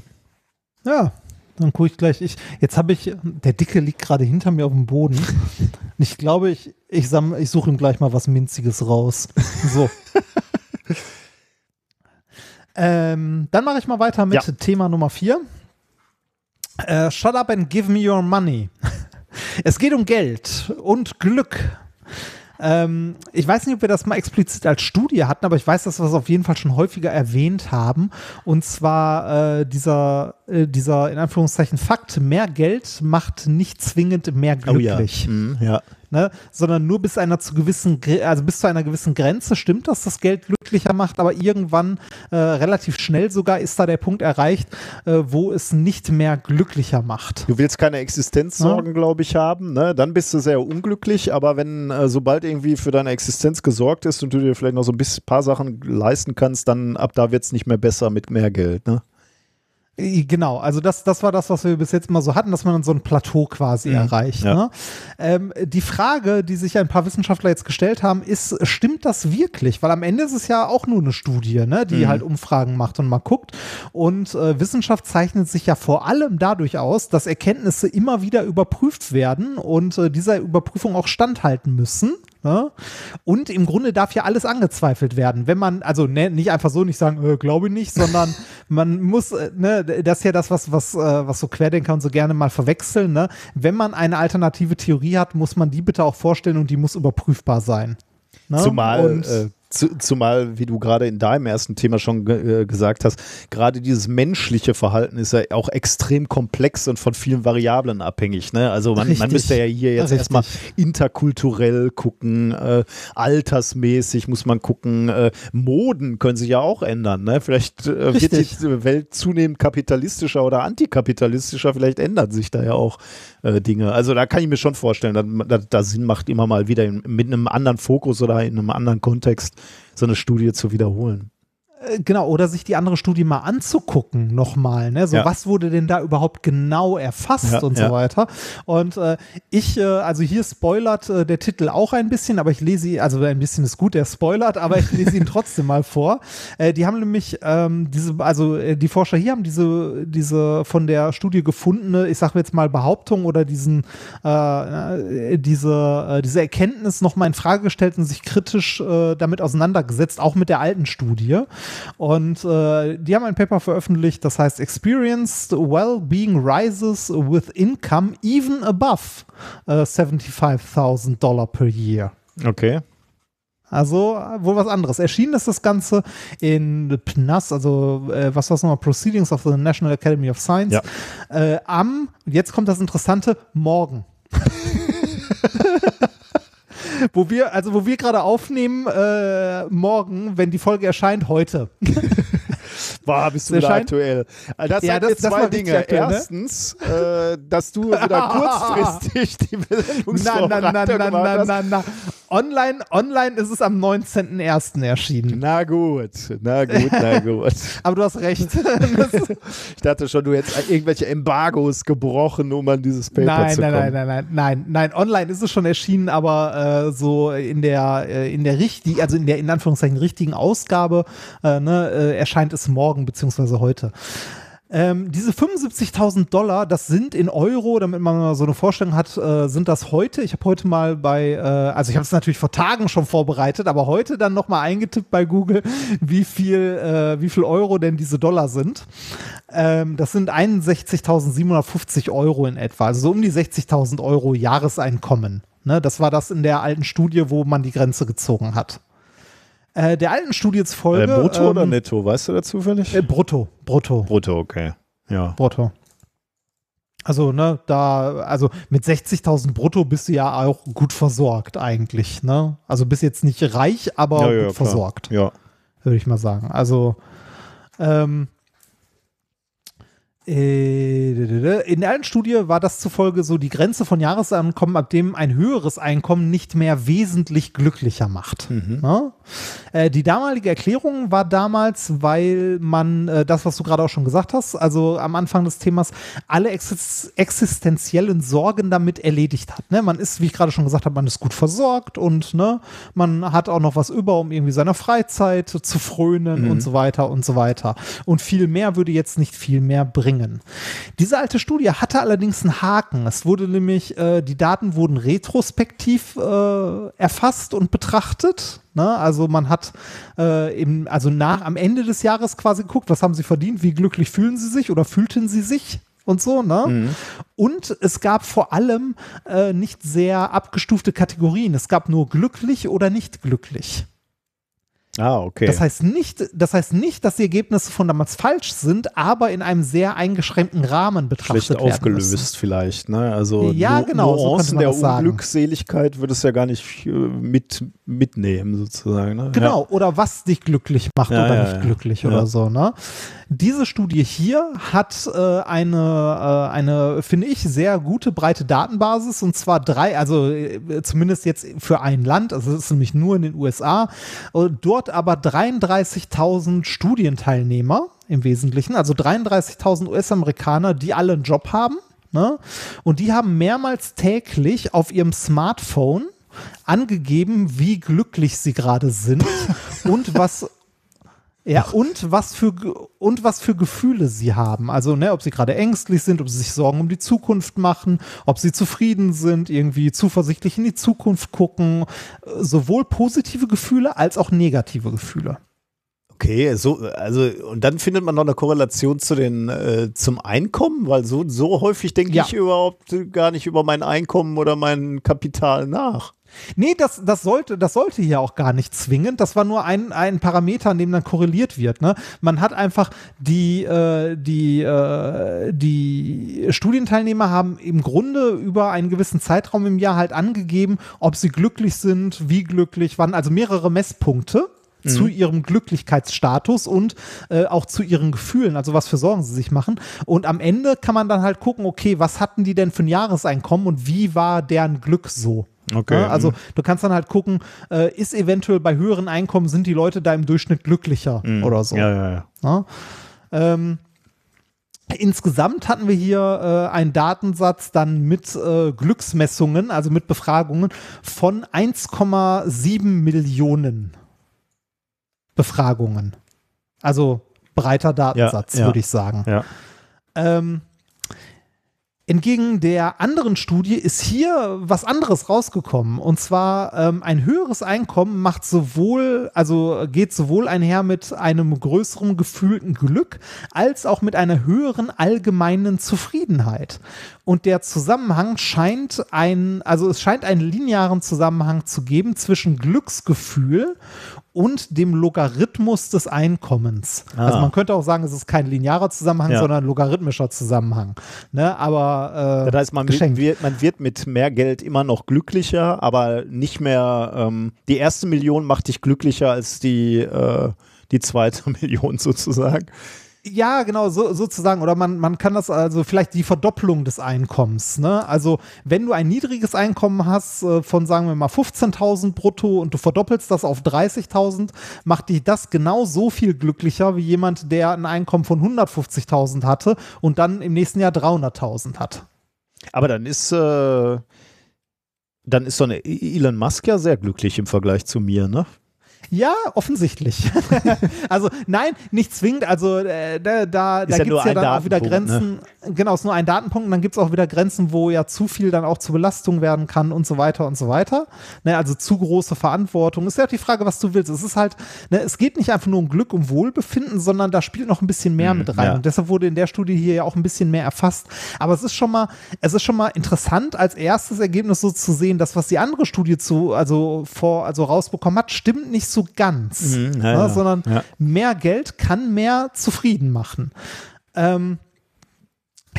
Ja, dann gucke ich gleich. Ich, jetzt habe ich, der Dicke liegt gerade hinter mir auf dem Boden. ich glaube, ich, ich, ich suche ihm gleich mal was Minziges raus. So. <laughs> ähm, dann mache ich mal weiter mit ja. Thema Nummer 4. Äh, Shut up and give me your money. <laughs> es geht um Geld und Glück. Ähm, ich weiß nicht, ob wir das mal explizit als Studie hatten, aber ich weiß, dass wir es auf jeden Fall schon häufiger erwähnt haben. Und zwar äh, dieser, äh, dieser, in Anführungszeichen, Fakt, mehr Geld macht nicht zwingend mehr glücklich. Oh ja. Mhm, ja ne? sondern nur bis einer zu gewissen, also bis zu einer gewissen Grenze stimmt, dass das Geld glücklicher macht, aber irgendwann äh, relativ schnell sogar ist da der Punkt erreicht, äh, wo es nicht mehr glücklicher macht. Du willst keine Existenzsorgen, ja. glaube ich, haben, ne? dann bist du sehr unglücklich, aber wenn äh, sobald irgendwie für deine Existenz gesorgt ist und du dir vielleicht noch so ein bisschen, paar Sachen leisten kannst, dann ab da wird es nicht mehr besser mit mehr Geld. Ne? Genau, also das, das war das, was wir bis jetzt immer so hatten, dass man dann so ein Plateau quasi mhm. erreicht. Ja. Ne? Ähm, die Frage, die sich ein paar Wissenschaftler jetzt gestellt haben, ist, stimmt das wirklich? Weil am Ende ist es ja auch nur eine Studie, ne, die mhm. halt Umfragen macht und mal guckt. Und äh, Wissenschaft zeichnet sich ja vor allem dadurch aus, dass Erkenntnisse immer wieder überprüft werden und äh, dieser Überprüfung auch standhalten müssen. Ne? Und im Grunde darf ja alles angezweifelt werden. Wenn man, also ne, nicht einfach so nicht sagen, äh, glaube ich nicht, sondern <laughs> man muss, äh, ne, das ist ja das, was, was, äh, was so Querdenker und so gerne mal verwechseln. Ne? Wenn man eine alternative Theorie hat, muss man die bitte auch vorstellen und die muss überprüfbar sein. Ne? Zumal und, zumal, wie du gerade in deinem ersten Thema schon äh, gesagt hast, gerade dieses menschliche Verhalten ist ja auch extrem komplex und von vielen Variablen abhängig. Ne? Also man, man müsste ja hier jetzt erstmal interkulturell gucken, äh, altersmäßig muss man gucken, äh, Moden können sich ja auch ändern. Ne? Vielleicht äh, wird die Welt zunehmend kapitalistischer oder antikapitalistischer, vielleicht ändern sich da ja auch äh, Dinge. Also da kann ich mir schon vorstellen, dass da Sinn macht, immer mal wieder in, mit einem anderen Fokus oder in einem anderen Kontext so eine Studie zu wiederholen. Äh, genau, oder sich die andere Studie mal anzugucken nochmal, ne? So, ja. was wurde denn da überhaupt genau erfasst ja, und so weiter. Und äh, ich, äh, also hier spoilert äh, der Titel auch ein bisschen, aber ich lese, also ein bisschen ist gut, der spoilert, aber ich lese ihn <laughs> trotzdem mal vor. Äh, die haben nämlich ähm, diese, also äh, die Forscher hier haben diese, diese von der Studie gefundene, ich sage jetzt mal Behauptung oder diesen, diese, diese Erkenntnis nochmal in Frage gestellt und sich kritisch damit auseinandergesetzt, auch mit der alten Studie. Und äh, die haben ein Paper veröffentlicht, das heißt Experienced Well-Being Rises with Income even above uh, 75.000 Dollar per year. Okay. Also wohl was anderes. Erschienen ist das Ganze in PNAS, also äh, was war es nochmal? Proceedings of the National Academy of Science. Ja. Äh, am, jetzt kommt das Interessante, morgen. <laughs> wo wir, also wo wir gerade aufnehmen, äh, morgen, wenn die Folge erscheint, heute. <laughs> Boah, bist du wieder aktuell. Das ja, das, jetzt zwei Dinge. Aktuell, ne? Erstens, ne? äh, dass du <laughs> wieder kurzfristig die Meldungsvorbereitung na, na, na, na, na, na, na. Online, online ist es am 19.01. erschienen. Na gut, na gut, na <laughs> gut. Aber du hast recht. <laughs> ich dachte schon, du hättest irgendwelche Embargos gebrochen, um an dieses Paper nein, zu nein, kommen. Nein, nein, nein, nein, nein. Online ist es schon erschienen, aber äh, so in der, äh, in der richtigen, also in der in Anführungszeichen richtigen Ausgabe äh, ne, äh, erscheint es morgen beziehungsweise heute. Ähm, diese 75.000 Dollar, das sind in Euro, damit man mal so eine Vorstellung hat, äh, sind das heute. Ich habe heute mal bei, äh, also ich habe es natürlich vor Tagen schon vorbereitet, aber heute dann nochmal eingetippt bei Google, wie viel, äh, wie viel Euro denn diese Dollar sind. Ähm, das sind 61.750 Euro in etwa, also so um die 60.000 Euro Jahreseinkommen. Ne, das war das in der alten Studie, wo man die Grenze gezogen hat. Äh, der alten Studie zufolge. Äh, brutto ähm, oder netto? Weißt du da zufällig? Äh, brutto. Brutto. Brutto, okay. Ja. Brutto. Also, ne, da, also mit 60.000 brutto bist du ja auch gut versorgt eigentlich, ne? Also bist jetzt nicht reich, aber ja, gut ja, versorgt. Ja. Würde ich mal sagen. Also, ähm, äh, in der alten Studie war das zufolge so die Grenze von Jahreseinkommen, ab dem ein höheres Einkommen nicht mehr wesentlich glücklicher macht. Mhm. Ja? Äh, die damalige Erklärung war damals, weil man äh, das, was du gerade auch schon gesagt hast, also am Anfang des Themas, alle ex existenziellen Sorgen damit erledigt hat. Ne? Man ist, wie ich gerade schon gesagt habe, man ist gut versorgt und ne, man hat auch noch was über, um irgendwie seiner Freizeit zu frönen mhm. und so weiter und so weiter. Und viel mehr würde jetzt nicht viel mehr bringen bringen. Diese alte Studie hatte allerdings einen Haken. Es wurde nämlich, äh, die Daten wurden retrospektiv äh, erfasst und betrachtet. Ne? Also man hat äh, im, also nach am Ende des Jahres quasi geguckt, was haben sie verdient, wie glücklich fühlen sie sich oder fühlten sie sich und so, ne? Mhm. Und es gab vor allem äh, nicht sehr abgestufte Kategorien. Es gab nur glücklich oder nicht glücklich. Ah, okay. Das heißt nicht, das heißt nicht, dass die Ergebnisse von damals falsch sind, aber in einem sehr eingeschränkten Rahmen betrachtet Schlecht werden aufgelöst müssen. vielleicht, ne? Also ja, nu genau, Nuancen so der sagen. Unglückseligkeit würde es ja gar nicht äh, mit mitnehmen sozusagen. Ne? Genau, ja. oder was dich glücklich macht Ja, oder ja, nicht glücklich oder so, ne? Diese Studie hier hat äh, eine, äh, eine, finde ich, sehr gute breite Datenbasis und zwar drei, also äh, zumindest jetzt für ein Land, also es ist nämlich nur in den USA, äh, dort aber 33.000 Studienteilnehmer im Wesentlichen, also 33.000 US-Amerikaner, die alle einen Job haben, ne? Und die haben mehrmals täglich auf ihrem Smartphone angegeben, wie glücklich sie gerade sind <laughs> und was ja, und was für und was für Gefühle sie haben. Also, ne, ob sie gerade ängstlich sind, ob sie sich Sorgen um die Zukunft machen, ob sie zufrieden sind, irgendwie zuversichtlich in die Zukunft gucken, Äh, sowohl positive Gefühle als auch negative Gefühle. Okay, so, also, und dann findet man noch eine Korrelation zu den, äh, zum Einkommen, weil so, so häufig denke Ja. ich überhaupt gar nicht über mein Einkommen oder mein Kapital nach. Nee, das, das, sollte, das sollte hier auch gar nicht zwingend. Das war nur ein, ein Parameter, an dem dann korreliert wird. Ne? Man hat einfach die, äh, die, äh, die Studienteilnehmer haben im Grunde über einen gewissen Zeitraum im Jahr halt angegeben, ob sie glücklich sind, wie glücklich, wann, also mehrere Messpunkte zu ihrem Glücklichkeitsstatus und äh, auch zu ihren Gefühlen, also was für Sorgen sie sich machen. Und am Ende kann man dann halt gucken, okay, was hatten die denn für ein Jahreseinkommen und wie war deren Glück so? Okay. Also du kannst dann halt gucken, äh, ist eventuell bei höheren Einkommen, sind die Leute da im Durchschnitt glücklicher oder so. Ja, ja, ja. Ja? Ähm, insgesamt hatten wir hier äh, einen Datensatz dann mit äh, Glücksmessungen, also mit Befragungen von 1,7 Millionen Befragungen. Also breiter Datensatz, Ja, würde ich sagen. Ja. Ähm, entgegen der anderen Studie ist hier was anderes rausgekommen. Und zwar ähm, ein höheres Einkommen macht sowohl, also geht sowohl einher mit einem größeren gefühlten Glück, als auch mit einer höheren allgemeinen Zufriedenheit. Und der Zusammenhang scheint ein, also es scheint einen linearen Zusammenhang zu geben zwischen Glücksgefühl und dem Logarithmus des Einkommens. Also Ah. man könnte auch sagen, es ist kein linearer Zusammenhang, Ja. sondern ein logarithmischer Zusammenhang. Ne? Aber äh, Das heißt, man geschenkt. wird, man wird mit mehr Geld immer noch glücklicher, aber nicht mehr, ähm, die erste Million macht dich glücklicher als die, äh, die zweite <laughs> Million sozusagen. Ja, genau, so, sozusagen. Oder man, man kann das also vielleicht die Verdopplung des Einkommens. Ne? Also wenn du ein niedriges Einkommen hast äh, von, sagen wir mal, 15.000 brutto und du verdoppelst das auf 30.000, macht dich das genau so viel glücklicher wie jemand, der ein Einkommen von 150.000 hatte und dann im nächsten Jahr 300.000 hat. Aber dann ist, äh, dann ist so eine Elon Musk ja sehr glücklich im Vergleich zu mir, ne? Ja, offensichtlich. <laughs> also nein, nicht zwingend. Also äh, da, da, Ist da ja gibt es ja dann auch wieder ne? Grenzen. Genau, es ist nur ein Datenpunkt und dann gibt es auch wieder Grenzen, wo ja zu viel dann auch zur Belastung werden kann und so weiter und so weiter. Ne, also zu große Verantwortung. Ist ja auch die Frage, was du willst. Es ist halt, ne, es geht nicht einfach nur um Glück, um Wohlbefinden, sondern da spielt noch ein bisschen mehr Mhm, mit rein. ja. Und deshalb wurde in der Studie hier ja auch ein bisschen mehr erfasst. Aber es ist schon mal, es ist schon mal interessant, als erstes Ergebnis so zu sehen, dass was die andere Studie zu, also vor, also rausbekommen hat, stimmt nicht so ganz. Mhm, ja, ne, ja. sondern Ja. mehr Geld kann mehr zufrieden machen. Ähm,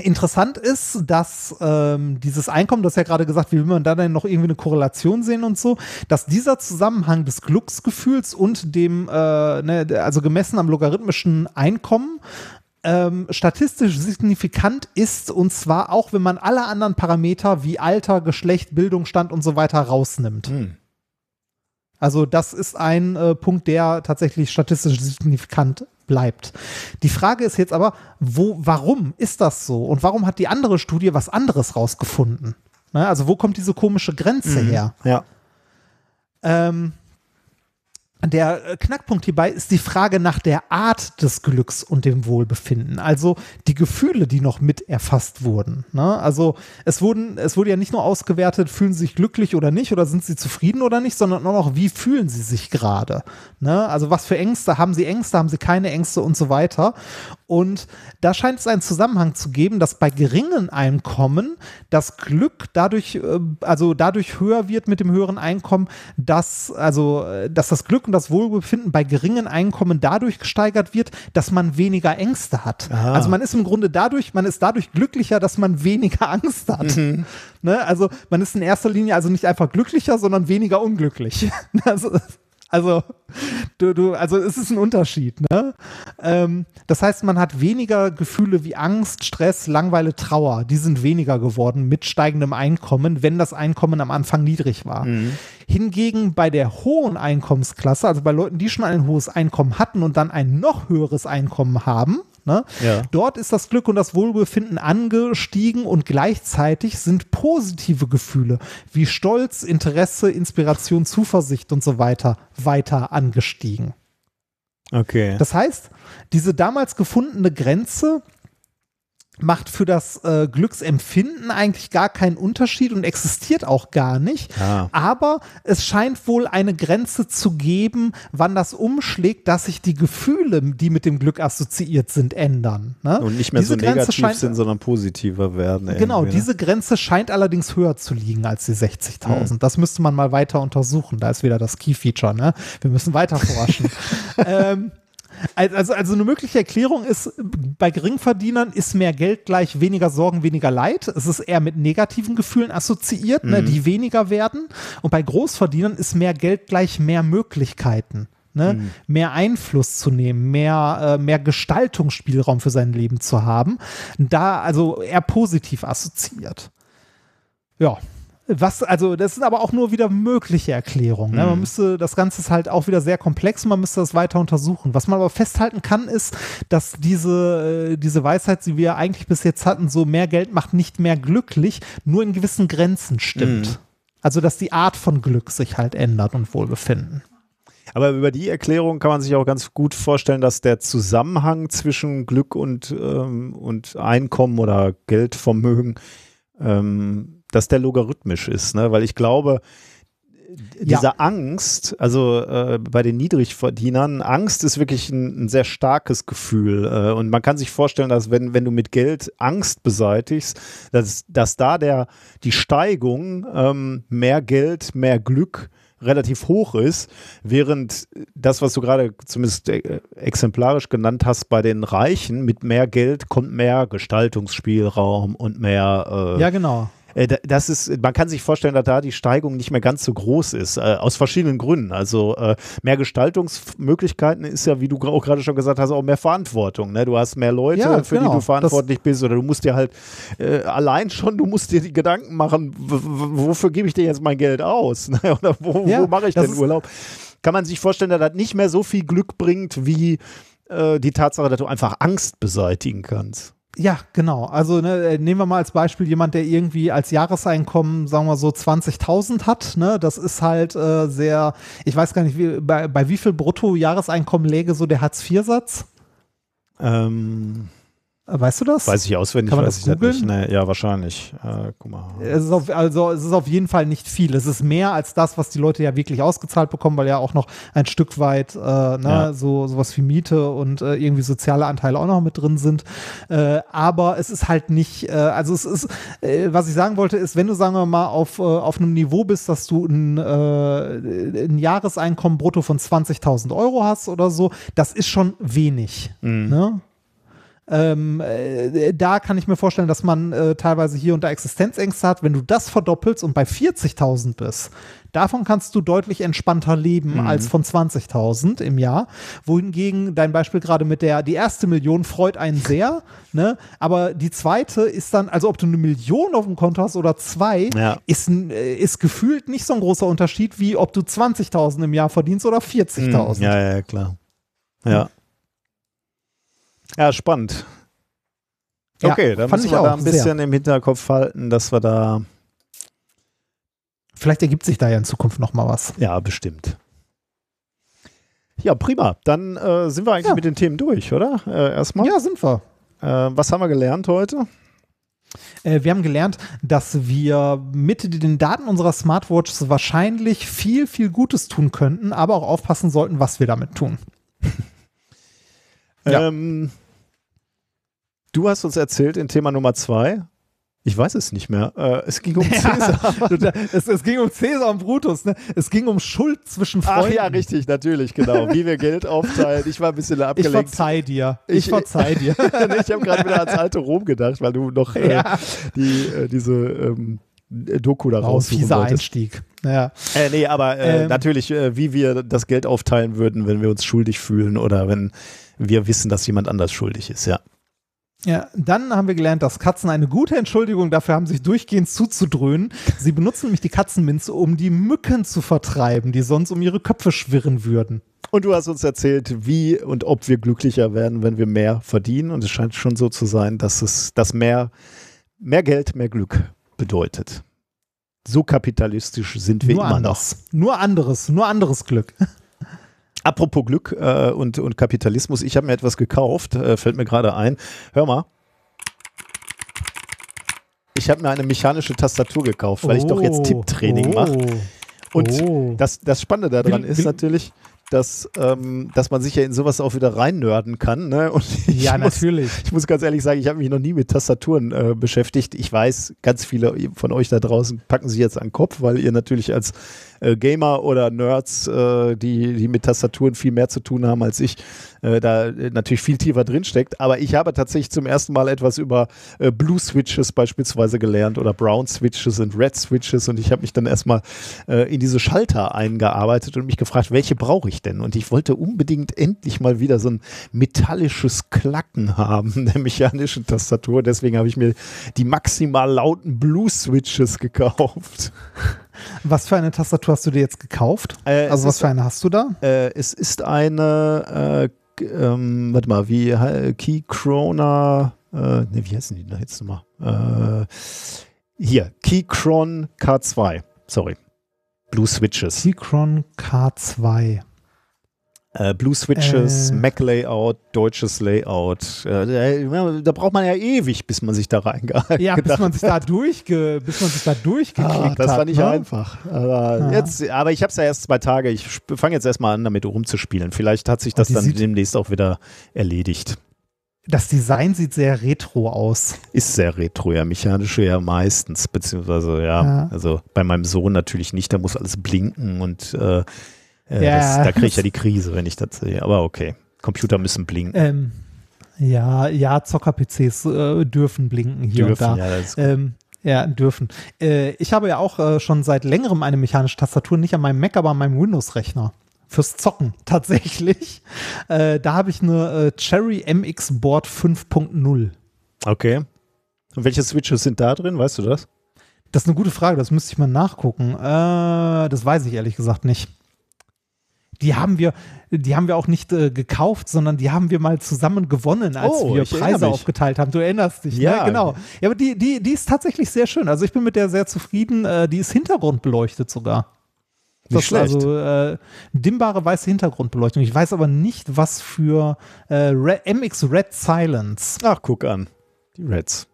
Interessant ist, dass ähm, dieses Einkommen, das ja gerade gesagt, wie will man da denn noch irgendwie eine Korrelation sehen und so, dass dieser Zusammenhang des Glücksgefühls und dem, äh, ne, also gemessen am logarithmischen Einkommen, ähm, statistisch signifikant ist und zwar auch, wenn man alle anderen Parameter wie Alter, Geschlecht, Bildungsstand und so weiter rausnimmt. Hm. Also das ist ein äh, Punkt, der tatsächlich statistisch signifikant bleibt. Die Frage ist jetzt aber, wo, warum ist das so? Und warum hat die andere Studie was anderes rausgefunden? Ne, also wo kommt diese komische Grenze her? Ja. Ähm, der äh, Knackpunkt hierbei ist die Frage nach der Art des Glücks und dem Wohlbefinden. Also die Gefühle, die noch mit erfasst wurden. Ne? Also es wurden, es wurde ja nicht nur ausgewertet, fühlen sie sich glücklich oder nicht oder sind sie zufrieden oder nicht, sondern auch noch, wie fühlen sie sich gerade. Ne? Also was für Ängste, haben sie Ängste, haben sie keine Ängste und so weiter. Und da scheint es einen Zusammenhang zu geben, dass bei geringen Einkommen das Glück dadurch, äh, also dadurch höher wird mit dem höheren Einkommen, dass, also, äh, dass das Glück und das Wohlbefinden bei geringen Einkommen dadurch gesteigert wird, dass man weniger Ängste hat. Aha. Also man ist im Grunde dadurch, man ist dadurch glücklicher, dass man weniger <laughs> Angst hat. Mhm. Ne? Also man ist in erster Linie also nicht einfach glücklicher, sondern weniger unglücklich. <laughs> also, also, du, du, also es ist ein Unterschied, ne? Ähm, das heißt, man hat weniger Gefühle wie Angst, Stress, Langweile, Trauer. Die sind weniger geworden mit steigendem Einkommen, wenn das Einkommen am Anfang niedrig war. Mhm. Hingegen bei der hohen Einkommensklasse, also bei Leuten, die schon ein hohes Einkommen hatten und dann ein noch höheres Einkommen haben, Ne? Ja. Dort ist das Glück und das Wohlbefinden angestiegen und gleichzeitig sind positive Gefühle wie Stolz, Interesse, Inspiration, Zuversicht und so weiter weiter angestiegen. Okay. Das heißt, diese damals gefundene Grenze macht für das äh, Glücksempfinden eigentlich gar keinen Unterschied und existiert auch gar nicht. Ah. Aber es scheint wohl eine Grenze zu geben, wann das umschlägt, dass sich die Gefühle, die mit dem Glück assoziiert sind, ändern. Ne? Und nicht mehr diese so Grenze negativ scheint, sind, sondern positiver werden. Genau, ne? diese Grenze scheint allerdings höher zu liegen als die 60.000. Mhm. Das müsste man mal weiter untersuchen. Da ist wieder das Key-Feature. Ne? Wir müssen weiter forschen. <laughs> ähm, also, also eine mögliche Erklärung ist, bei Geringverdienern ist mehr Geld gleich weniger Sorgen, weniger Leid. Es ist eher mit negativen Gefühlen assoziiert, ne, mhm. ne, die weniger werden. Und bei Großverdienern ist mehr Geld gleich mehr Möglichkeiten. Ne? Mhm. mehr Einfluss zu nehmen, mehr, äh, mehr Gestaltungsspielraum für sein Leben zu haben. Da also eher positiv assoziiert. Ja, was, also, das sind aber auch nur wieder mögliche Erklärungen. Ne? Man mhm. müsste, das Ganze ist halt auch wieder sehr komplex und man müsste das weiter untersuchen. Was man aber festhalten kann, ist, dass diese, äh, diese Weisheit, die wir eigentlich bis jetzt hatten, so mehr Geld macht nicht mehr glücklich, nur in gewissen Grenzen stimmt. Mhm. Also, dass die Art von Glück sich halt ändert und Wohlbefinden. Aber über die Erklärung kann man sich auch ganz gut vorstellen, dass der Zusammenhang zwischen Glück und, ähm, und Einkommen oder Geldvermögen ähm, dass der logarithmisch ist, ne? weil ich glaube, diese ja. Angst, also äh, bei den Niedrigverdienern, Angst ist wirklich ein, ein sehr starkes Gefühl. Äh, und man kann sich vorstellen, dass wenn, wenn du mit Geld Angst beseitigst, dass, dass da der, die Steigung ähm, mehr Geld, mehr Glück relativ hoch ist, während das, was du gerade zumindest äh, exemplarisch genannt hast, bei den Reichen mit mehr Geld kommt mehr Gestaltungsspielraum und mehr äh, ja genau das ist, man kann sich vorstellen, dass da die Steigung nicht mehr ganz so groß ist, äh, aus verschiedenen Gründen. Also äh, mehr Gestaltungsmöglichkeiten ist ja, wie du auch gerade schon gesagt hast, auch mehr Verantwortung. Ne? Du hast mehr Leute, ja, für genau. die du verantwortlich das bist, oder du musst dir halt äh, allein schon, du musst dir die Gedanken machen, wofür gebe ich dir jetzt mein Geld aus? Ne? <laughs> oder wo, ja, wo mache ich denn Urlaub? Kann man sich vorstellen, dass das nicht mehr so viel Glück bringt, wie äh, die Tatsache, dass du einfach Angst beseitigen kannst. Ja, genau. Also ne, äh, nehmen wir mal als Beispiel jemand, der irgendwie als Jahreseinkommen, sagen wir so 20.000 hat. Ne? Das ist halt äh, sehr, ich weiß gar nicht, wie, bei, bei wie viel Brutto-Jahreseinkommen läge so der Hartz-IV-Satz? Ähm, Weißt du das? Weiß ich auswendig, Kann man weiß das ich nicht. Nee, ja, wahrscheinlich. Äh, guck mal. Es ist auf, also es ist auf jeden Fall nicht viel. Es ist mehr als das, was die Leute ja wirklich ausgezahlt bekommen, weil ja auch noch ein Stück weit äh, ne, ja. so sowas wie Miete und äh, irgendwie soziale Anteile auch noch mit drin sind. Äh, aber es ist halt nicht, äh, also es ist, äh, was ich sagen wollte, ist, wenn du sagen wir mal auf, auf einem Niveau bist, dass du ein, ein Jahreseinkommen brutto von 20.000 Euro hast oder so, das ist schon wenig. Mhm. Ne? Ähm, äh, da kann ich mir vorstellen, dass man äh, teilweise hier unter Existenzängste hat. Wenn du das verdoppelst und bei 40.000 bist, davon kannst du deutlich entspannter leben mhm. als von 20.000 im Jahr. Wohingegen dein Beispiel gerade mit der, die erste Million freut einen sehr, <laughs> ne? aber die zweite ist dann, also ob du eine Million auf dem Konto hast oder zwei, ja. ist, äh, ist gefühlt nicht so ein großer Unterschied, wie ob du 20.000 im Jahr verdienst oder 40.000. Mhm. Ja, ja, klar. Ja. Ja, spannend. Okay, ja, dann müssen wir da ein bisschen sehr. im Hinterkopf halten, dass wir da. Vielleicht ergibt sich da ja in Zukunft noch mal was. Ja, bestimmt. Ja, prima. Dann äh, sind wir eigentlich ja. mit den Themen durch, oder? Äh, erstmal. Ja, sind wir. Äh, was haben wir gelernt heute? Äh, wir haben gelernt, dass wir mit den Daten unserer Smartwatches wahrscheinlich viel, viel Gutes tun könnten, aber auch aufpassen sollten, was wir damit tun. <laughs> ja. Ähm, du hast uns erzählt in Thema Nummer zwei, ich weiß es nicht mehr. Äh, es ging um <laughs> Cäsar. Ja, <laughs> es, es, ging um Cäsar und Brutus. Ne? Es ging um Schuld zwischen Freunden. Ach ja, richtig, natürlich, genau. Wie wir Geld <laughs> aufteilen. Ich war ein bisschen abgelenkt. Ich verzeih dir. Ich, ich verzeih dir. ich habe gerade wieder ans alte Rom gedacht, weil du noch äh, ja. die, äh, diese ähm, Doku da raus. Oh, fieser Einstieg. Ja. Äh, nee, aber äh, ähm, natürlich, äh, wie wir das Geld aufteilen würden, wenn wir uns schuldig fühlen oder wenn wir wissen, dass jemand anders schuldig ist, ja. Ja, dann haben wir gelernt, dass Katzen eine gute Entschuldigung dafür haben, sich durchgehend zuzudröhnen. Sie benutzen nämlich die Katzenminze, um die Mücken zu vertreiben, die sonst um ihre Köpfe schwirren würden. Und du hast uns erzählt, wie und ob wir glücklicher werden, wenn wir mehr verdienen. Und es scheint schon so zu sein, dass es dass mehr, mehr Geld, mehr Glück bedeutet. So kapitalistisch sind wir nur immer anders. noch. Nur anderes, nur anderes Glück. <laughs> Apropos Glück äh, und, und Kapitalismus, ich habe mir etwas gekauft, äh, fällt mir gerade ein. Hör mal. Ich habe mir eine mechanische Tastatur gekauft, weil oh, ich doch jetzt oh. Tipptraining oh, mache. Und oh. das, das Spannende daran will, ist will, natürlich, dass, ähm, dass man sich ja in sowas auch wieder reinnörden kann. Ne? <laughs> Ja, muss, natürlich. Ich muss ganz ehrlich sagen, ich habe mich noch nie mit Tastaturen äh, beschäftigt. Ich weiß, ganz viele von euch da draußen packen sich jetzt an den Kopf, weil ihr natürlich als äh, Gamer oder Nerds, äh, die, die mit Tastaturen viel mehr zu tun haben als ich, äh, da natürlich viel tiefer drin steckt. Aber ich habe tatsächlich zum ersten Mal etwas über äh, Blue Switches beispielsweise gelernt oder Brown Switches und Red Switches und ich habe mich dann erstmal äh, in diese Schalter eingearbeitet und mich gefragt, welche brauche ich denn? Und ich wollte unbedingt endlich mal wieder so ein metallisches Klacken haben <laughs> der mechanischen Tastatur. Deswegen habe ich mir die maximal lauten Blue Switches gekauft. Was für eine Tastatur hast du dir jetzt gekauft? Äh, also was für eine hast du da? Äh, es ist eine, äh, ähm, warte mal, wie äh, Keychrona, äh, ne, wie heißen die da jetzt nochmal? Äh, hier, Keychron K2, sorry. Blue Switches. Keychron K2. Äh, Blue Switches, äh. Mac Layout, deutsches Layout. Äh, da braucht man ja ewig, bis man sich da reingehalten Ja, bis man sich da, durchge, bis man sich da durchgeklickt ah, das hat. war nicht ne? einfach. Aber, ja. jetzt, aber ich habe es ja erst zwei Tage. Ich fange jetzt erstmal an, damit rumzuspielen. Vielleicht hat sich das dann demnächst auch wieder erledigt. Das Design sieht sehr retro aus. Ist sehr retro, ja. Mechanische ja meistens, beziehungsweise ja, ja. also bei meinem Sohn natürlich nicht, da muss alles blinken und äh, äh, ja. Das, da kriege ich ja die Krise, wenn ich das sehe. Aber okay, Computer müssen blinken. Ähm, ja, ja, Zocker-PCs äh, dürfen blinken hier dürfen, und da. Ja, ähm, ja dürfen. Äh, ich habe ja auch äh, schon seit längerem eine mechanische Tastatur, nicht an meinem Mac, aber an meinem Windows-Rechner. Fürs Zocken <laughs> tatsächlich. Äh, da habe ich eine äh, Cherry MX Board 5.0. Okay. Und welche Switches sind da drin? Weißt du das? Das ist eine gute Frage, das müsste ich mal nachgucken. das weiß ich ehrlich gesagt nicht die haben wir, die haben wir auch nicht äh, gekauft, sondern die haben wir mal zusammen gewonnen, als oh, wir Preise aufgeteilt haben. Du erinnerst dich, ne? ja, ne? genau. Ja, aber die, die, die ist tatsächlich sehr schön. Also ich bin mit der sehr zufrieden. Äh, die ist hintergrundbeleuchtet sogar. Nicht das schlecht. Also äh, dimmbare weiße Hintergrundbeleuchtung. Ich weiß aber nicht, was für äh, MX Red Silence. Ach, guck an. Die Reds.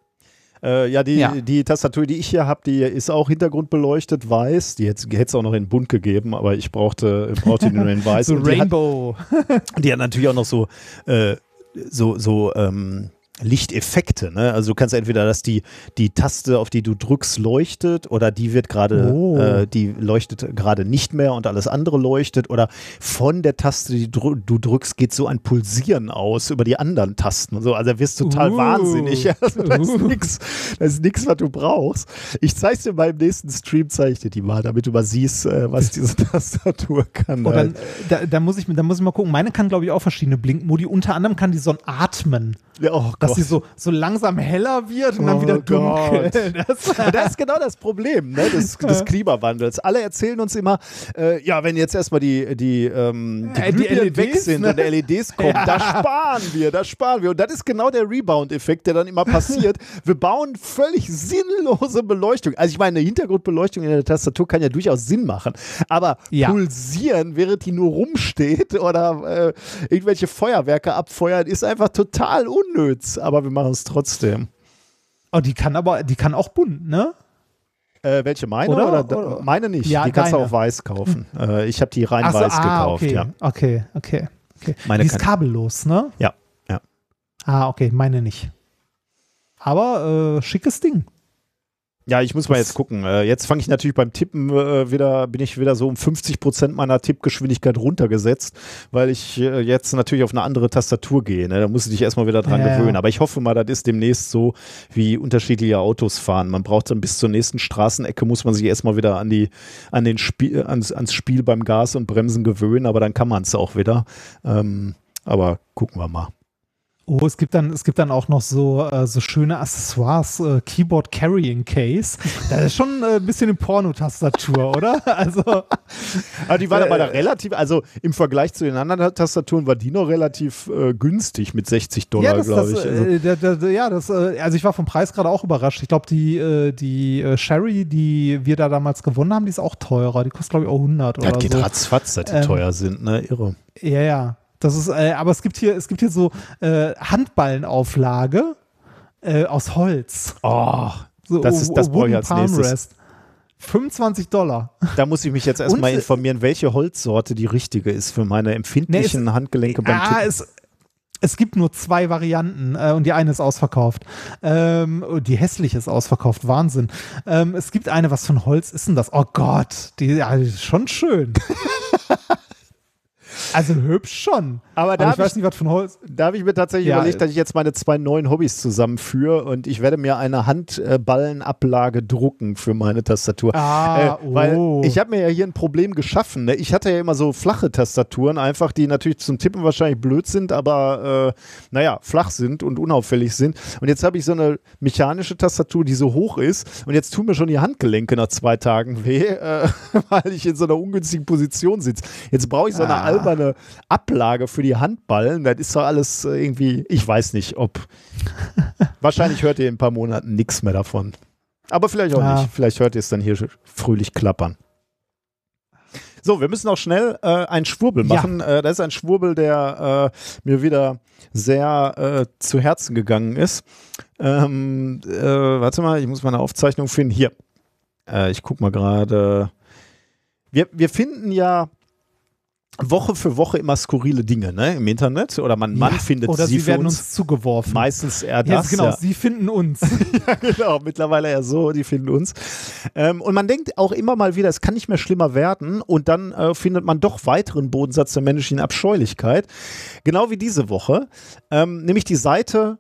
Äh, ja, die, ja. die Tastatur, die ich hier habe, die ist auch hintergrundbeleuchtet, weiß. Die hätte es auch noch in bunt gegeben, aber ich brauchte, brauchte die nur in weiß. <laughs> so Rainbow. Die hat, <laughs> die hat, natürlich auch noch so, äh, so, so ähm, Lichteffekte. Ne? Also du kannst entweder, dass die, die Taste, auf die du drückst, leuchtet oder die wird gerade, oh. äh, die leuchtet gerade nicht mehr und alles andere leuchtet oder von der Taste, die du drückst, geht so ein Pulsieren aus über die anderen Tasten und so. Also wirst total uh. wahnsinnig. <laughs> Also, das uh. ist nichts, was du brauchst. Ich zeig's dir beim nächsten Stream, zeige ich dir die mal, damit du mal siehst, äh, was diese <laughs> Tastatur kann. Oh, dann, da, da, muss ich, da muss ich mal gucken. Meine kann, glaube ich, auch verschiedene Blinkmodi. Unter anderem kann die so ein Atmen. Ja, oh dass sie so, so langsam heller wird und oh dann wieder dunkel. <laughs> Das, <laughs> das, ist genau das Problem ne, des, <laughs> des Klimawandels. Alle erzählen uns immer, äh, ja, wenn jetzt erstmal die, die, ähm, die, äh, die LEDs, weg sind ne? und LEDs kommen, ja. da sparen wir, da sparen wir. Und das ist genau der Rebound-Effekt, der dann immer passiert. wir bauen völlig sinnlose Beleuchtung. Also ich meine, eine Hintergrundbeleuchtung in der Tastatur kann ja durchaus Sinn machen, aber ja. pulsieren, während die nur rumsteht oder äh, irgendwelche Feuerwerke abfeuern, ist einfach total unnütz. Aber wir machen es trotzdem. Oh, die kann aber, die kann auch bunt, ne? Äh, welche meine oder? oder? oder? Meine nicht. Ja, die kannst deine. du auch weiß kaufen. Äh, ich habe die rein so, weiß ah, gekauft, okay. ja. Okay, okay, okay. Meine die ist kabellos, ne? Ja, ja. Ah, okay, meine nicht. Aber äh, schickes Ding. Ja, ich muss mal jetzt gucken. Äh, jetzt fange ich natürlich beim Tippen äh, wieder, bin ich wieder so um 50 Prozent meiner Tippgeschwindigkeit runtergesetzt, weil ich äh, jetzt natürlich auf eine andere Tastatur gehe. Ne? Da muss ich dich erstmal wieder dran ja, gewöhnen. Aber ich hoffe mal, das ist demnächst so, wie unterschiedliche Autos fahren. Man braucht dann bis zur nächsten Straßenecke, muss man sich erstmal wieder an die, an den Spiel, ans, ans Spiel beim Gas und Bremsen gewöhnen, aber dann kann man es auch wieder. Ähm, aber gucken wir mal. Oh, es gibt dann, es gibt dann auch noch so, äh, so schöne Accessoires, äh, Keyboard Carrying Case. Das ist schon äh, ein bisschen eine Pornotastatur, oder? <laughs> Also. Aber die war äh, aber relativ, also im Vergleich zu den anderen Tastaturen war die noch relativ äh, günstig mit 60 Dollar, ja, glaube ich. Also. Äh, da, da, ja, das, äh, also ich war vom Preis gerade auch überrascht. Ich glaube, die, äh, die äh, Sherry, die wir da damals gewonnen haben, die ist auch teurer. Die kostet, glaube ich, auch 100 das oder geht so. ratzfatz, dass die ähm, teuer sind, ne? Irre. Ja, ja. Das ist, äh, aber es gibt hier, es gibt hier so äh, Handballenauflage äh, aus Holz. Oh, so, das ist das brauche ich als nächstes. Rest. 25 Dollar. Da muss ich mich jetzt <laughs> erstmal informieren, welche Holzsorte die richtige ist für meine empfindlichen nee, es, Handgelenke beim ah, es, es gibt nur zwei Varianten äh, und die eine ist ausverkauft. Ähm, die hässliche ist ausverkauft. Wahnsinn. Ähm, es gibt eine, was von Holz ist denn das? Oh Gott, die, ja, die ist schon schön. <laughs> Also hübsch schon. Aber da, Aber ich weiß ich, nicht, was von Holz. Da habe ich mir tatsächlich ja, überlegt, dass ich jetzt meine zwei neuen Hobbys zusammenführe und ich werde mir eine Handballenablage drucken für meine Tastatur. Ah, äh, weil oh. ich habe mir ja hier ein Problem geschaffen. Ne? Ich hatte ja immer so flache Tastaturen, einfach die natürlich zum Tippen wahrscheinlich blöd sind, aber äh, naja, flach sind und unauffällig sind. Und jetzt habe ich so eine mechanische Tastatur, die so hoch ist und jetzt tun mir schon die Handgelenke nach zwei Tagen weh, äh, <laughs> weil ich in so einer ungünstigen Position sitze. Jetzt brauche ich so eine ah. Alberne Ablage für die Handballen. Das ist doch alles äh, irgendwie, ich weiß nicht, ob. <laughs> wahrscheinlich hört ihr in ein paar Monaten nichts mehr davon. Aber vielleicht auch ja. nicht. Vielleicht hört ihr es dann hier fröhlich klappern. So, wir müssen auch schnell äh, einen Schwurbel machen. Ja. Äh, das ist ein Schwurbel, der äh, mir wieder sehr äh, zu Herzen gegangen ist. Ähm, äh, warte mal, ich muss meine Aufzeichnung finden. Hier. Ich gucke mal gerade. Wir, wir finden ja Woche für Woche immer skurrile Dinge ne, im Internet oder man, man findet oder sie, sie werden uns, uns, zugeworfen. Meistens eher das. Ja, genau, ja. sie finden uns. <laughs> ja, genau, mittlerweile eher so, die finden uns. Ähm, und man denkt auch immer mal wieder, es kann nicht mehr schlimmer werden und dann äh, findet man doch weiteren Bodensatz der menschlichen Abscheulichkeit. Genau wie diese Woche, ähm, nämlich die Seite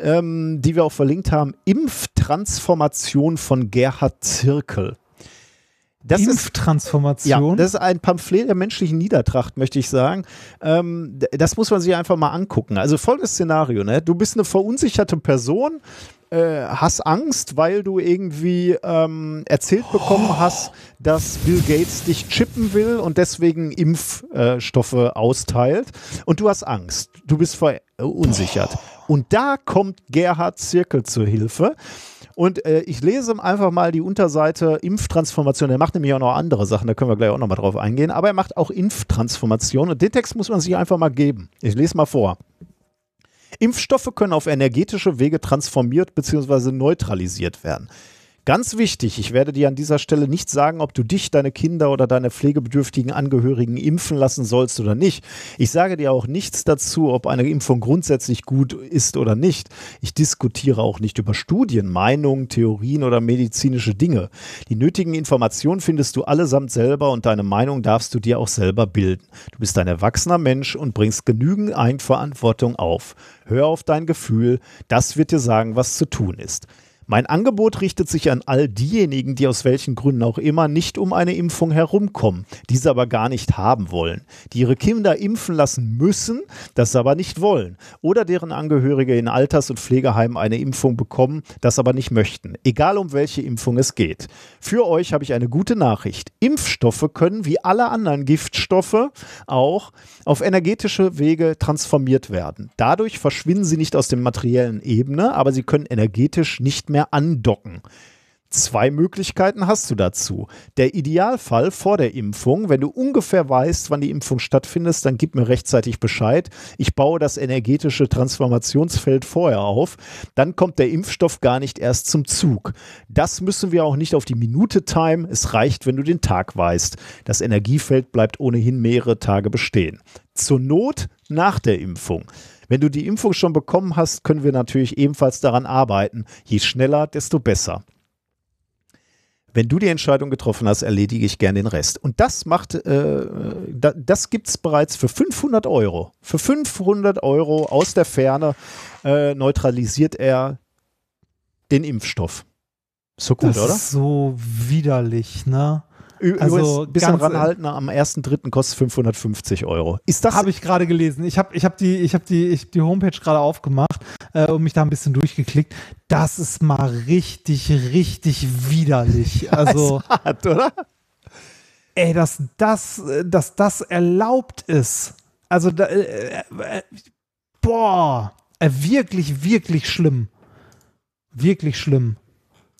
ähm, die wir auch verlinkt haben, Impftransformation von Gerhard Zirkel. Das Impftransformation. Ist, ja, das ist ein Pamphlet der menschlichen Niedertracht, möchte ich sagen. Ähm, das muss man sich einfach mal angucken. Also folgendes Szenario, ne? Du bist eine verunsicherte Person, äh, hast Angst, weil du irgendwie ähm, erzählt oh. bekommen hast, dass Bill Gates dich chippen will und deswegen Impfstoffe äh, austeilt. Und du hast Angst. Du bist verunsichert. Oh. Und da kommt Gerhard Zirkel zur Hilfe und äh, ich lese einfach mal die Unterseite Impftransformation. Er macht nämlich auch noch andere Sachen, da können wir gleich auch noch mal drauf eingehen. Aber er macht auch Impftransformation und den Text muss man sich einfach mal geben. Ich lese mal vor. Impfstoffe können auf energetische Wege transformiert bzw. neutralisiert werden. Ganz wichtig, ich werde dir an dieser Stelle nicht sagen, ob du dich, deine Kinder oder deine pflegebedürftigen Angehörigen impfen lassen sollst oder nicht. Ich sage dir auch nichts dazu, ob eine Impfung grundsätzlich gut ist oder nicht. Ich diskutiere auch nicht über Studien, Meinungen, Theorien oder medizinische Dinge. Die nötigen Informationen findest du allesamt selber und deine Meinung darfst du dir auch selber bilden. Du bist ein erwachsener Mensch und bringst genügend Eigenverantwortung auf. Hör auf dein Gefühl, das wird dir sagen, was zu tun ist. Mein Angebot richtet sich an all diejenigen, die aus welchen Gründen auch immer nicht um eine Impfung herumkommen, diese aber gar nicht haben wollen, die ihre Kinder impfen lassen müssen, das aber nicht wollen, oder deren Angehörige in Alters- und Pflegeheimen eine Impfung bekommen, das aber nicht möchten, egal um welche Impfung es geht. Für euch habe ich eine gute Nachricht. Impfstoffe können wie alle anderen Giftstoffe auch auf energetische Wege transformiert werden. Dadurch verschwinden sie nicht aus der materiellen Ebene, aber sie können energetisch nicht mehr andocken. Zwei Möglichkeiten hast du dazu. Der Idealfall vor der Impfung, wenn du ungefähr weißt, wann die Impfung stattfindet, dann gib mir rechtzeitig Bescheid. Ich baue das energetische Transformationsfeld vorher auf. Dann kommt der Impfstoff gar nicht erst zum Zug. Das müssen wir auch nicht auf die Minute timen. Es reicht, wenn du den Tag weißt. Das Energiefeld bleibt ohnehin mehrere Tage bestehen. Zur Not nach der Impfung. Wenn du die Impfung schon bekommen hast, können wir natürlich ebenfalls daran arbeiten. Je schneller, desto besser. Wenn du die Entscheidung getroffen hast, erledige ich gern den Rest. Und das macht, äh, da, das gibt es bereits für 500 Euro. Für 500 Euro aus der Ferne äh, neutralisiert er den Impfstoff. So gut, das oder? Ist so widerlich, ne? Also ein bisschen ranhalten, am 1.3. kostet 550 Euro. Ist das? Habe ich gerade gelesen. Ich habe ich hab die, ich hab die, ich, die Homepage gerade aufgemacht äh, und mich da ein bisschen durchgeklickt. Das ist mal richtig, richtig widerlich. <laughs> Also, hart, oder? Ey, dass das, dass das erlaubt ist. Also, da, äh, äh, boah, äh, wirklich, wirklich schlimm. Wirklich schlimm.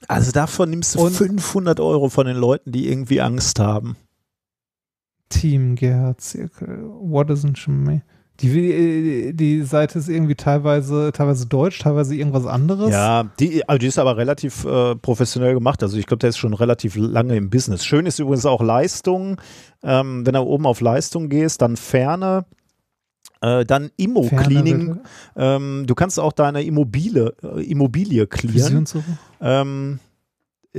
Also davon nimmst du und 500 Euro von den Leuten, die irgendwie Angst haben. Team Gerhard Zirkel, what isn't me? Die, die Seite ist irgendwie teilweise, teilweise deutsch, teilweise irgendwas anderes. Ja, die, also die ist aber relativ äh, professionell gemacht. Also ich glaube, der ist schon relativ lange im Business. Schön ist übrigens auch Leistung. Ähm, wenn du oben auf Leistung gehst, dann Ferne. Äh, dann Immo-Cleaning. Ähm, du kannst auch deine Immobile, äh, Immobilie clearen. Ähm,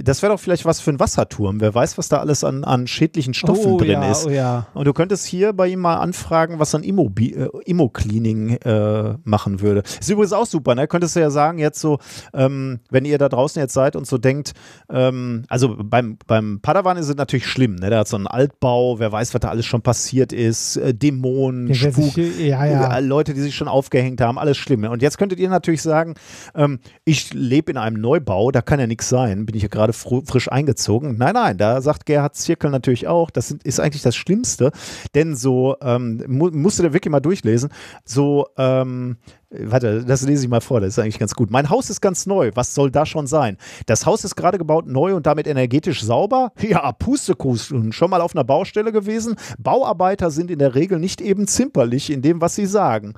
das wäre doch vielleicht was für ein Wasserturm. Wer weiß, was da alles an, an schädlichen Stoffen oh, drin ja, ist. Oh, ja. Und du könntest hier bei ihm mal anfragen, was ein Immo-Cleaning äh, machen würde. Ist übrigens auch super, ne? Könntest du ja sagen, jetzt so, ähm, wenn ihr da draußen jetzt seid und so denkt, ähm, also beim, beim Padawan ist es natürlich schlimm, ne? Der hat so einen Altbau, wer weiß, was da alles schon passiert ist, äh, Dämonen, Spuk, sich, ja, äh, Leute, die sich schon aufgehängt haben, alles schlimm. Und jetzt könntet ihr natürlich sagen, ähm, ich lebe in einem Neubau, da kann ja nichts sein, bin ich ja gerade gerade frisch eingezogen. Nein, nein, da sagt Gerhard Zirkel natürlich auch, das ist eigentlich das Schlimmste, denn so, ähm, mu musst du da wirklich mal durchlesen, so, ähm, Warte, das lese ich mal vor, das ist eigentlich ganz gut. Mein Haus ist ganz neu. Was soll da schon sein? Das Haus ist gerade gebaut, neu und damit energetisch sauber? <laughs> Ja, Pustekuchen. Schon mal auf einer Baustelle gewesen? Bauarbeiter sind in der Regel nicht eben zimperlich in dem, was sie sagen.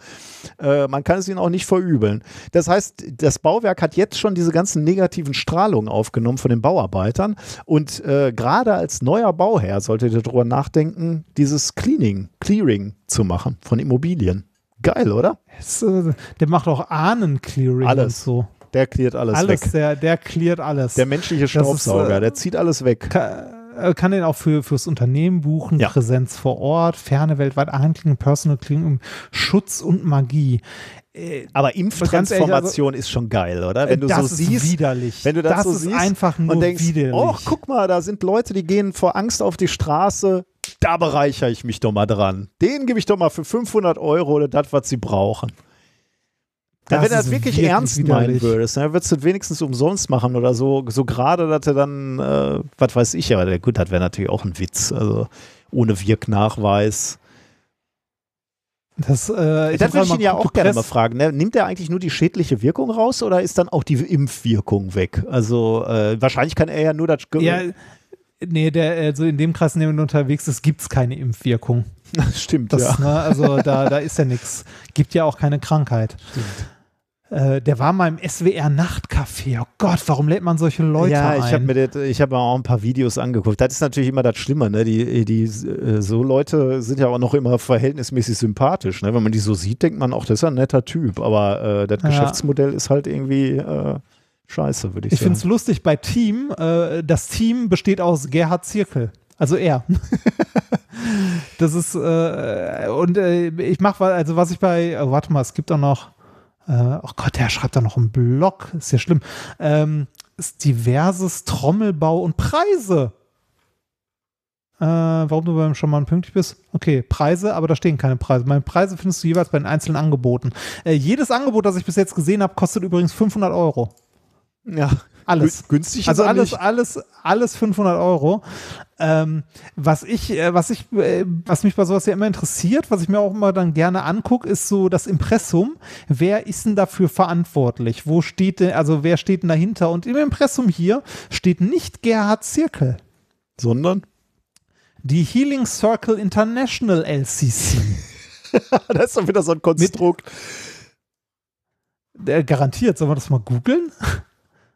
Äh, man kann es ihnen auch nicht verübeln. Das heißt, das Bauwerk hat jetzt schon diese ganzen negativen Strahlungen aufgenommen von den Bauarbeitern. Und äh, gerade als neuer Bauherr solltet ihr darüber nachdenken, dieses Cleaning, Clearing zu machen von Immobilien. Geil, oder? Es, äh, der macht auch Ahnenclearing alles. so. Der cleart alles, alles weg. Der, der cleart alles. Der menschliche Staubsauger, ist, äh, der zieht alles weg. Kann, äh, kann den auch für, fürs Unternehmen buchen, ja. Präsenz vor Ort, ferne weltweit Ahnencleaning, Personal Cleaning, Schutz und Magie. Äh, Aber Impftransformation also, ist schon geil, oder? Wenn du das so siehst, widerlich. wenn du das, das so ist siehst einfach nur und denkst, widerlich. oh, guck mal, da sind Leute, die gehen vor Angst auf die Straße, da bereichere ich mich doch mal dran. Den gebe ich doch mal für 500 Euro oder das, was sie brauchen. Ja, wenn du das wirklich, wirklich ernst widerlich. meinen würdest, dann würdest du das wenigstens umsonst machen oder so, so gerade, dass du dann, äh, was weiß ich, aber gut, das wäre natürlich auch ein Witz, also ohne Wirknachweis. Das, äh, das würde ich ihn ja auch gerne mal fragen. Ne? Nimmt er eigentlich nur die schädliche Wirkung raus oder ist dann auch die Impfwirkung weg? Also äh, wahrscheinlich kann er ja nur das. Ja, Nee, der, also in dem Kreis, in dem er unterwegs ist, gibt es keine Impfwirkung. <laughs> Stimmt, das, ja. Ne, also da, da ist ja nichts. Gibt ja auch keine Krankheit. Äh, der war mal im SWR Nachtcafé. Oh Gott, warum lädt man solche Leute ja, ein? Ja, ich habe mir, das, hab mir auch ein paar Videos angeguckt. Das ist natürlich immer das Schlimme. Ne? Die, die, äh, so Leute sind ja auch noch immer verhältnismäßig sympathisch. Ne? Wenn man die so sieht, denkt man auch, das ist ein netter Typ. Aber äh, das ja. Geschäftsmodell ist halt irgendwie äh, scheiße, würde ich, ich sagen. Ich finde es lustig bei Team. Äh, das Team besteht aus Gerhard Zirkel. Also er. <laughs> das ist, äh, und äh, ich mache, also was ich bei, oh, warte mal, es gibt auch noch, äh, oh Gott, der schreibt da noch einen Blog, ist ja schlimm. Ähm, ist diverses Trommelbau und Preise. Äh, warum du beim schon mal pünktlich bist? Okay, Preise, aber da stehen keine Preise. Meine Preise findest du jeweils bei den einzelnen Angeboten. Äh, jedes Angebot, das ich bis jetzt gesehen habe, kostet übrigens 500 Euro. Ja. Alles. Günstig Also alles, alles, alles 500 Euro. Ähm, was ich, äh, was ich, äh, was mich bei sowas ja immer interessiert, was ich mir auch immer dann gerne angucke, ist so das Impressum. Wer ist denn dafür verantwortlich? Wo steht denn, also wer steht denn dahinter? Und im Impressum hier steht nicht Gerhard Zirkel. Sondern? Die Healing Circle International LCC. <laughs> das ist doch wieder so ein Konstrukt. Mit, äh, garantiert. Sollen wir das mal googeln?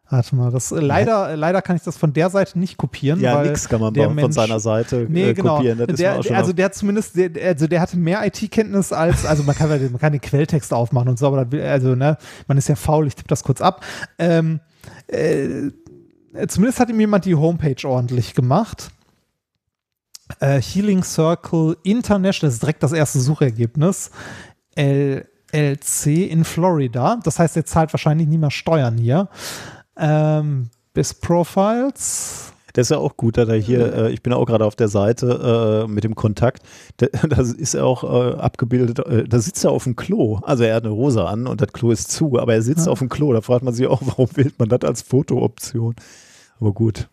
Warte mal, das, leider, leider kann ich das von der Seite nicht kopieren. Ja, nichts kann man der von Mensch, seiner Seite nee, äh, genau. kopieren. Das der, also der hat zumindest, der, also der hatte mehr IT-Kenntnis als, also man kann, man kann den Quelltext aufmachen und so, aber das also ne, man ist ja faul, ich tippe das kurz ab. Ähm, äh, zumindest hat ihm jemand die Homepage ordentlich gemacht. Äh, Healing Circle International, das ist direkt das erste Suchergebnis. LLC in Florida. Das heißt, er zahlt wahrscheinlich nie mehr Steuern hier. Ähm, bis Profiles. Das ist ja auch gut, dass er hier, äh, ich bin auch gerade auf der Seite äh, mit dem Kontakt, da, <laughs> das ist er auch äh, abgebildet, äh, da sitzt er auf dem Klo. Also er hat eine Hose an und das Klo ist zu, aber er sitzt Ja. auf dem Klo. Da fragt man sich auch, <laughs> warum wählt man das als Fotooption? Aber gut.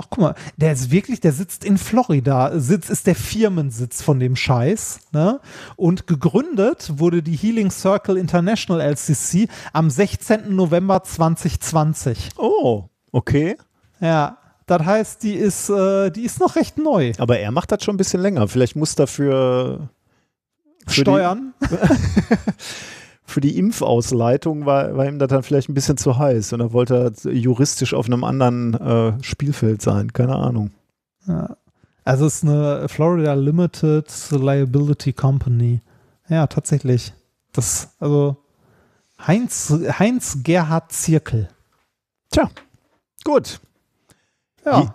Ach, guck mal, der ist wirklich, der sitzt in Florida. Sitz ist der Firmensitz von dem Scheiß. Ne? Und gegründet wurde die Healing Circle International LCC am 16. November 2020. Oh, okay. Ja, das heißt, die ist, äh, die ist noch recht neu. Aber er macht das schon ein bisschen länger. Vielleicht muss dafür Steuern. <laughs> <laughs> für die Impfausleitung war, war ihm das dann vielleicht ein bisschen zu heiß und er wollte juristisch auf einem anderen äh, Spielfeld sein. Keine Ahnung. Ja. Also es ist eine Florida Limited Liability Company. Ja, tatsächlich. Das, also Heinz, Heinz Gerhard Zirkel. Tja, gut. Ja.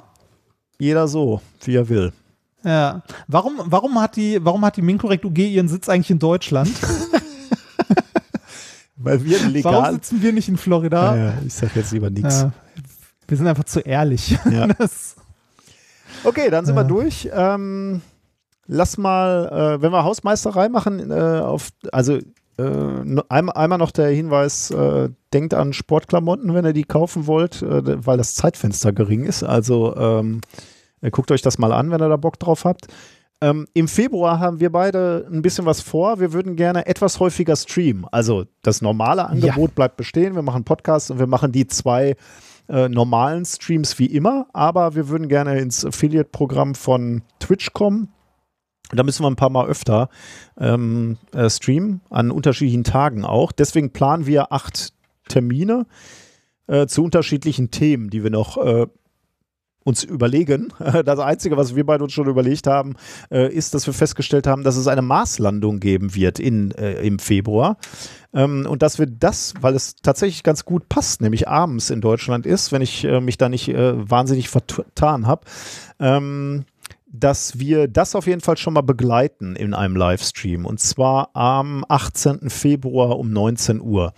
Jeder so, wie er will. Ja. Warum, warum hat die, warum hat die Minkorrekt UG ihren Sitz eigentlich in Deutschland? <laughs> Weil wir Warum legal. sitzen wir nicht in Florida? Ja, ich sag jetzt lieber nichts. Ja. Wir sind einfach zu ehrlich. Ja. <laughs> Okay, dann sind wir durch. Ähm, lass mal, äh, wenn wir Hausmeisterei machen, äh, auf, also äh, einmal noch der Hinweis, äh, denkt an Sportklamotten, wenn ihr die kaufen wollt, äh, weil das Zeitfenster gering ist. Also ähm, äh, guckt euch das mal an, wenn ihr da Bock drauf habt. Ähm, Im Februar haben wir beide ein bisschen was vor. Wir würden gerne etwas häufiger streamen. Also das normale Angebot bleibt bestehen. Wir machen Podcasts und wir machen die zwei äh, normalen Streams wie immer, aber wir würden gerne ins Affiliate-Programm von Twitch kommen. Da müssen wir ein paar Mal öfter ähm, äh, streamen, an unterschiedlichen Tagen auch. Deswegen planen wir acht Termine äh, zu unterschiedlichen Themen, die wir noch äh, uns überlegen. <laughs> Das Einzige, was wir beide uns schon überlegt haben, äh, ist, dass wir festgestellt haben, dass es eine Marslandung geben wird in, äh, im Februar. Ähm, und dass wir das, weil es tatsächlich ganz gut passt, nämlich abends in Deutschland ist, wenn ich äh, mich da nicht äh, wahnsinnig vertan habe, ähm, dass wir das auf jeden Fall schon mal begleiten in einem Livestream. Und zwar am 18. Februar um 19 Uhr.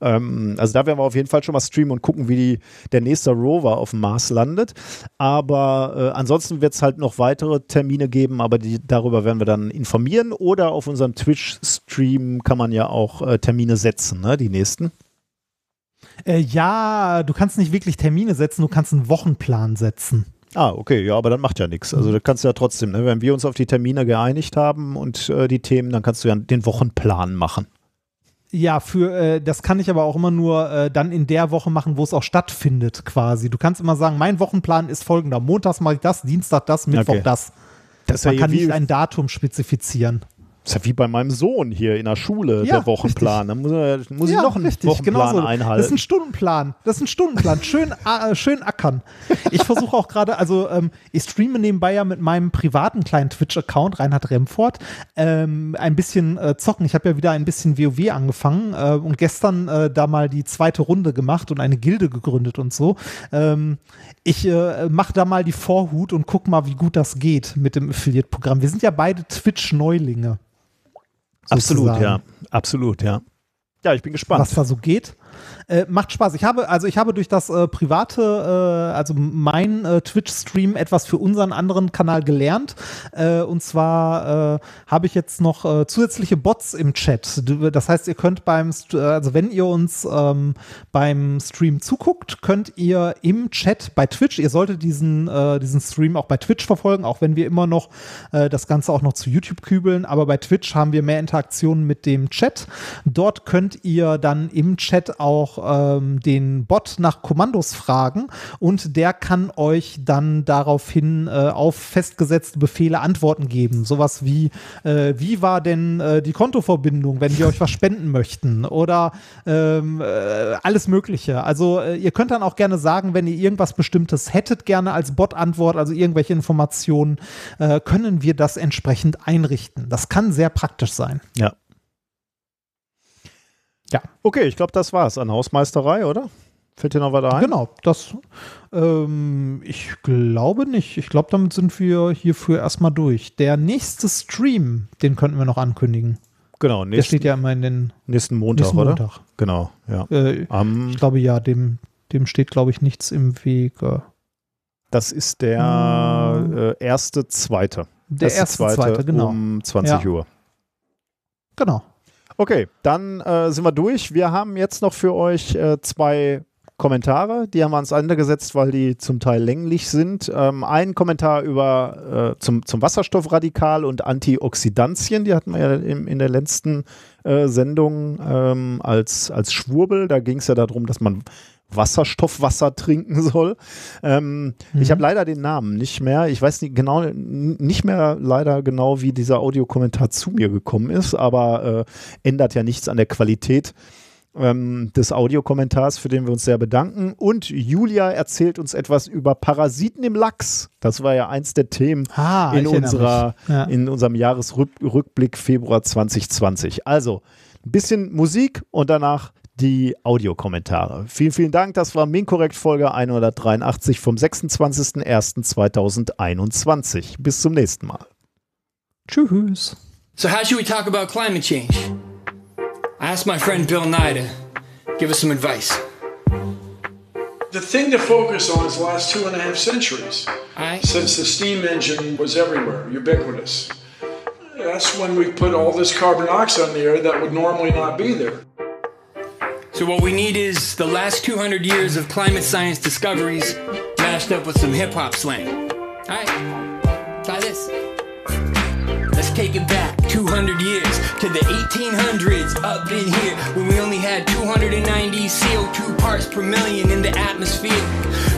Ähm, also da werden wir auf jeden Fall schon mal streamen und gucken, wie die, der nächste Rover auf dem Mars landet. Aber äh, ansonsten wird es halt noch weitere Termine geben, aber die, darüber werden wir dann informieren. Oder auf unserem Twitch-Stream kann man ja auch äh, Termine setzen, ne? die nächsten. äh, ja, du kannst nicht wirklich Termine setzen, du kannst einen Wochenplan setzen. Ah, okay, ja, aber dann macht ja nichts. Also das kannst du ja trotzdem, ne? wenn wir uns auf die Termine geeinigt haben und äh, die Themen, dann kannst du ja den Wochenplan machen. Ja, für äh, das kann ich aber auch immer nur äh, dann in der Woche machen, wo es auch stattfindet, quasi. Du kannst immer sagen, mein Wochenplan ist folgender: Montags mache ich das, Dienstag das, Mittwoch Okay. das. Das Man kann nicht ein Datum spezifizieren. Ist ja wie bei meinem Sohn hier in der Schule, Ja, der Wochenplan. Da muss, muss ich noch einen Wochenplan genau so. einhalten. Das ist ein Stundenplan. Das ist ein Stundenplan. Schön, äh, <laughs> schön ackern. Ich versuche auch gerade, also ähm, ich streame nebenbei ja mit meinem privaten kleinen Twitch-Account, Reinhard Remfort, ähm, ein bisschen äh, zocken. Ich habe ja wieder ein bisschen WoW angefangen äh, und gestern äh, da mal die zweite Runde gemacht und eine Gilde gegründet und so. Ähm, ich äh, mache da mal die Vorhut und guck mal, wie gut das geht mit dem Affiliate-Programm. Wir sind ja beide Twitch-Neulinge. Absolut, sozusagen. ja. Absolut, ja. Ja, ich bin gespannt. was da so geht. Äh, macht Spaß. Ich habe, also ich habe durch das äh, private, äh, also mein äh, Twitch-Stream etwas für unseren anderen Kanal gelernt. Äh, und zwar äh, habe ich jetzt noch zusätzliche Bots im Chat. Das heißt, ihr könnt beim, also wenn ihr uns ähm, beim Stream zuguckt, könnt ihr im Chat bei Twitch, ihr solltet diesen, diesen Stream auch bei Twitch verfolgen, auch wenn wir immer noch das Ganze auch noch zu YouTube kübeln. Aber bei Twitch haben wir mehr Interaktionen mit dem Chat. Dort könnt ihr dann im Chat auch ähm, den Bot nach Kommandos fragen und der kann euch dann daraufhin äh, auf festgesetzte Befehle Antworten geben. Sowas wie, äh, wie war denn äh, die Kontoverbindung, wenn wir euch was spenden möchten oder ähm, äh, alles Mögliche. Also äh, ihr könnt dann auch gerne sagen, wenn ihr irgendwas Bestimmtes hättet, gerne als Bot-Antwort, also irgendwelche Informationen, äh, können wir das entsprechend einrichten. Das kann sehr praktisch sein. Ja. Ja. Okay, ich glaube, das war's an Hausmeisterei, oder? Fällt dir noch was ein? Genau, das, ähm, ich glaube nicht. Ich glaube, damit sind wir hierfür erstmal durch. Der nächste Stream, den könnten wir noch ankündigen. Genau, nächsten, Der steht ja immer in den nächsten Montag, nächsten oder? Montag. Genau, ja. Äh, ich glaube ja, dem, dem steht, glaube ich, nichts im Wege. Das ist der hm. äh, erste, zweite. Der erste, erste zweite, zweite, genau. Um 20 ja. Uhr. Genau. Okay, dann äh, sind wir durch. Wir haben jetzt noch für euch äh, zwei Kommentare, die haben wir ans Ende gesetzt, weil die zum Teil länglich sind. Ähm, ein Kommentar über äh, zum, zum Wasserstoffradikal und Antioxidantien, die hatten wir ja in, in der letzten äh, Sendung ähm, als, als Schwurbel. Da ging es ja darum, dass man Wasserstoffwasser trinken <laughs> soll. Ähm, mhm. Ich habe leider den Namen nicht mehr. Ich weiß nicht genau, nicht mehr leider genau, wie dieser Audiokommentar zu mir gekommen ist, aber äh, ändert ja nichts an der Qualität ähm, des Audiokommentars, für den wir uns sehr bedanken. Und Julia erzählt uns etwas über Parasiten im Lachs. Das war ja eins der Themen ah, in, unserer, ja. in unserem Jahresrückblick Februar 2020. Also ein bisschen Musik und danach die Audiokommentare. Vielen, vielen Dank. Das war Minkorrekt Folge 183 vom 26.01.2021. Bis zum nächsten Mal. Tschüss. So how should we talk about climate change? I asked my friend Bill Nye to give us some advice. The thing to focus on is the last two and a half centuries. Aye. Since the steam engine was everywhere, ubiquitous. That's when we put all this carbon dioxide in the air that would normally not be there. So what we need is the last 200 years of climate science discoveries mashed up with some hip hop slang. Alright, try this. Let's take it back 200 years to the 1800s up in here when we only had 290 CO2 parts per million in the atmosphere.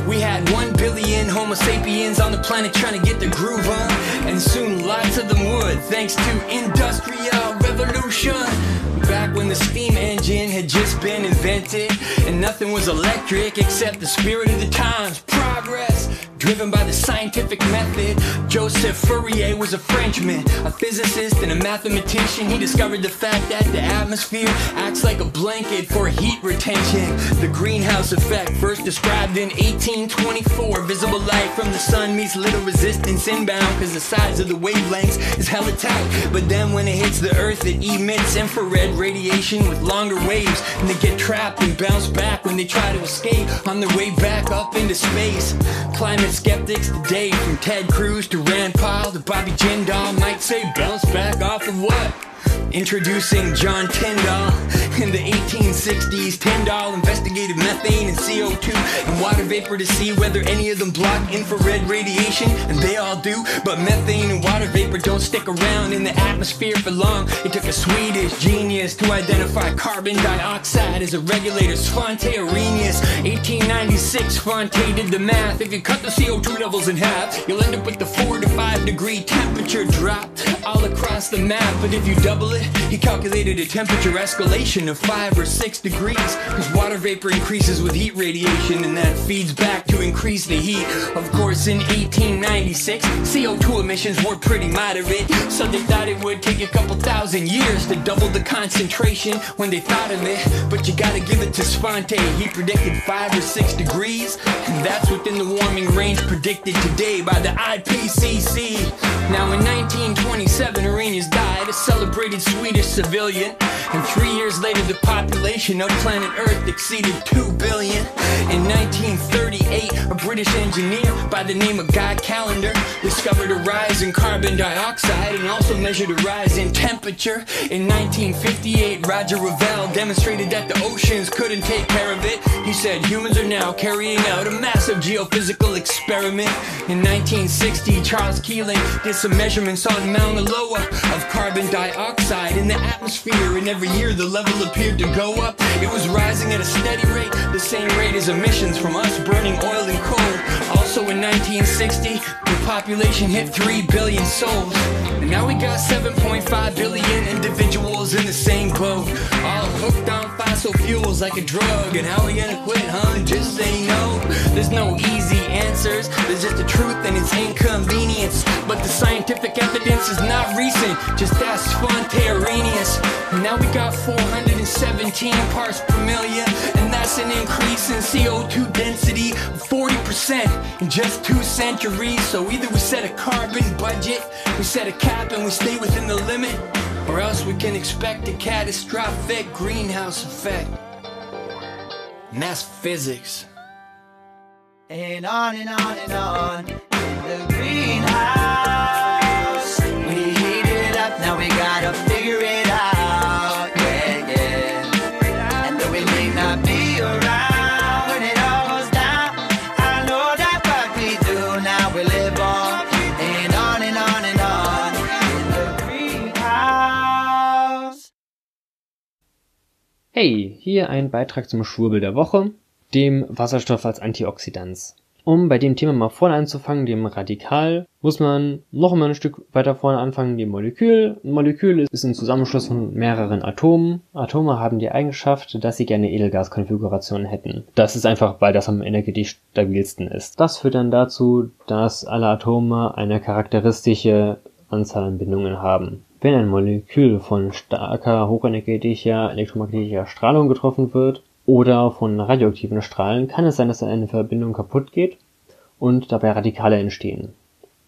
We had 1 billion Homo sapiens on the planet trying to get the groove on, and soon lots of them would, thanks to industrial revolution. Back when the steam engine had just been invented and nothing was electric except the spirit of the times, driven by the scientific method. Joseph Fourier was a Frenchman, a physicist and a mathematician. He discovered the fact that the atmosphere acts like a blanket for heat retention. The greenhouse effect, first described in 1824. Visible light from the sun meets little resistance inbound because the size of the wavelengths is hella tight. But then when it hits the earth, it emits infrared radiation with longer waves, and they get trapped and bounce back when they try to escape on their way back up into space. Climate skeptics today, from Ted Cruz to Rand Paul to Bobby Jindal, might say bounce back off of what? Introducing John Tyndall. In the 1860s, Tyndall investigated methane and CO2 and water vapor to see whether any of them block infrared radiation, and they all do. But methane and water vapor don't stick around in the atmosphere for long. It took a Swedish genius to identify carbon dioxide as a regulator, Svante Arrhenius. 1896, Svante did the math. If you cut the CO2 levels in half, you'll end up with the 4 to 5 degree temperature drop all across the map. But if you double it, he calculated a temperature escalation of 5 or 6 degrees, because water vapor increases with heat radiation, and that feeds back to increase the heat. Of course, in 1896, CO2 emissions were pretty moderate, so they thought it would take a couple thousand years to double the concentration when they thought of it. But you gotta give it to Sponte, he predicted 5 or 6 degrees, and that's within the warming range predicted today by the IPCC. Now, in 1927, Arrhenius died, a celebrated Swedish civilian. And three years later, the population of planet Earth exceeded 2 billion. In In 1938, a British engineer by the name of Guy Callender discovered a rise in carbon dioxide and also measured a rise in temperature. In 1958, Roger Revelle demonstrated that the oceans couldn't take care of it. He said humans are now carrying out a massive geophysical experiment. In 1960, Charles Keeling did some measurements on Mauna Loa of carbon dioxide in the atmosphere, and every year the level appeared to go up. It was rising at a steady rate, the same rate as emissions from us burning oil and coal. Also in 1960, the population hit 3 billion souls. And now we got 7.5 billion individuals in the same boat. All hooked on fossil fuels like a drug. And how we gonna quit, huh? Just say no. There's no easy answers. There's just the truth and it's inconvenience. But the scientific evidence is not recent. Just ask Arrhenius. Now we got 417 parts per million. And that's an increase in CO2 density of 40% in just two centuries. So either we set a carbon budget, we set a cap and we stay within the limit. Or else we can expect a catastrophic greenhouse effect. And that's physics. And on and on and on. The greenhouse. Hey, hier ein Beitrag zum Schwurbel der Woche, dem Wasserstoff als Antioxidans. Um bei dem Thema mal vorne anzufangen, dem Radikal, muss man noch mal ein Stück weiter vorne anfangen, dem Molekül. Ein Molekül ist ein Zusammenschluss von mehreren Atomen. Atome haben die Eigenschaft, dass sie gerne Edelgaskonfigurationen hätten. Das ist einfach, weil das am energetisch stabilsten ist. Das führt dann dazu, dass alle Atome eine charakteristische Anzahl an Bindungen haben. Wenn ein Molekül von starker, hochenergetischer elektromagnetischer Strahlung getroffen wird, oder von radioaktiven Strahlen kann es sein, dass eine Verbindung kaputt geht und dabei Radikale entstehen.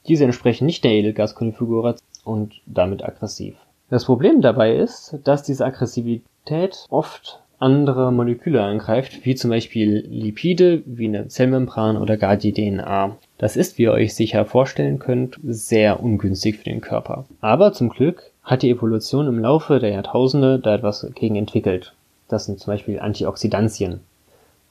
Diese entsprechen nicht der Edelgaskonfiguration und damit aggressiv. Das Problem dabei ist, dass diese Aggressivität oft andere Moleküle angreift, wie zum Beispiel Lipide, wie eine Zellmembran oder gar die DNA. Das ist, wie ihr euch sicher vorstellen könnt, sehr ungünstig für den Körper. Aber zum Glück hat die Evolution im Laufe der Jahrtausende da etwas gegen entwickelt. Das sind zum Beispiel Antioxidantien.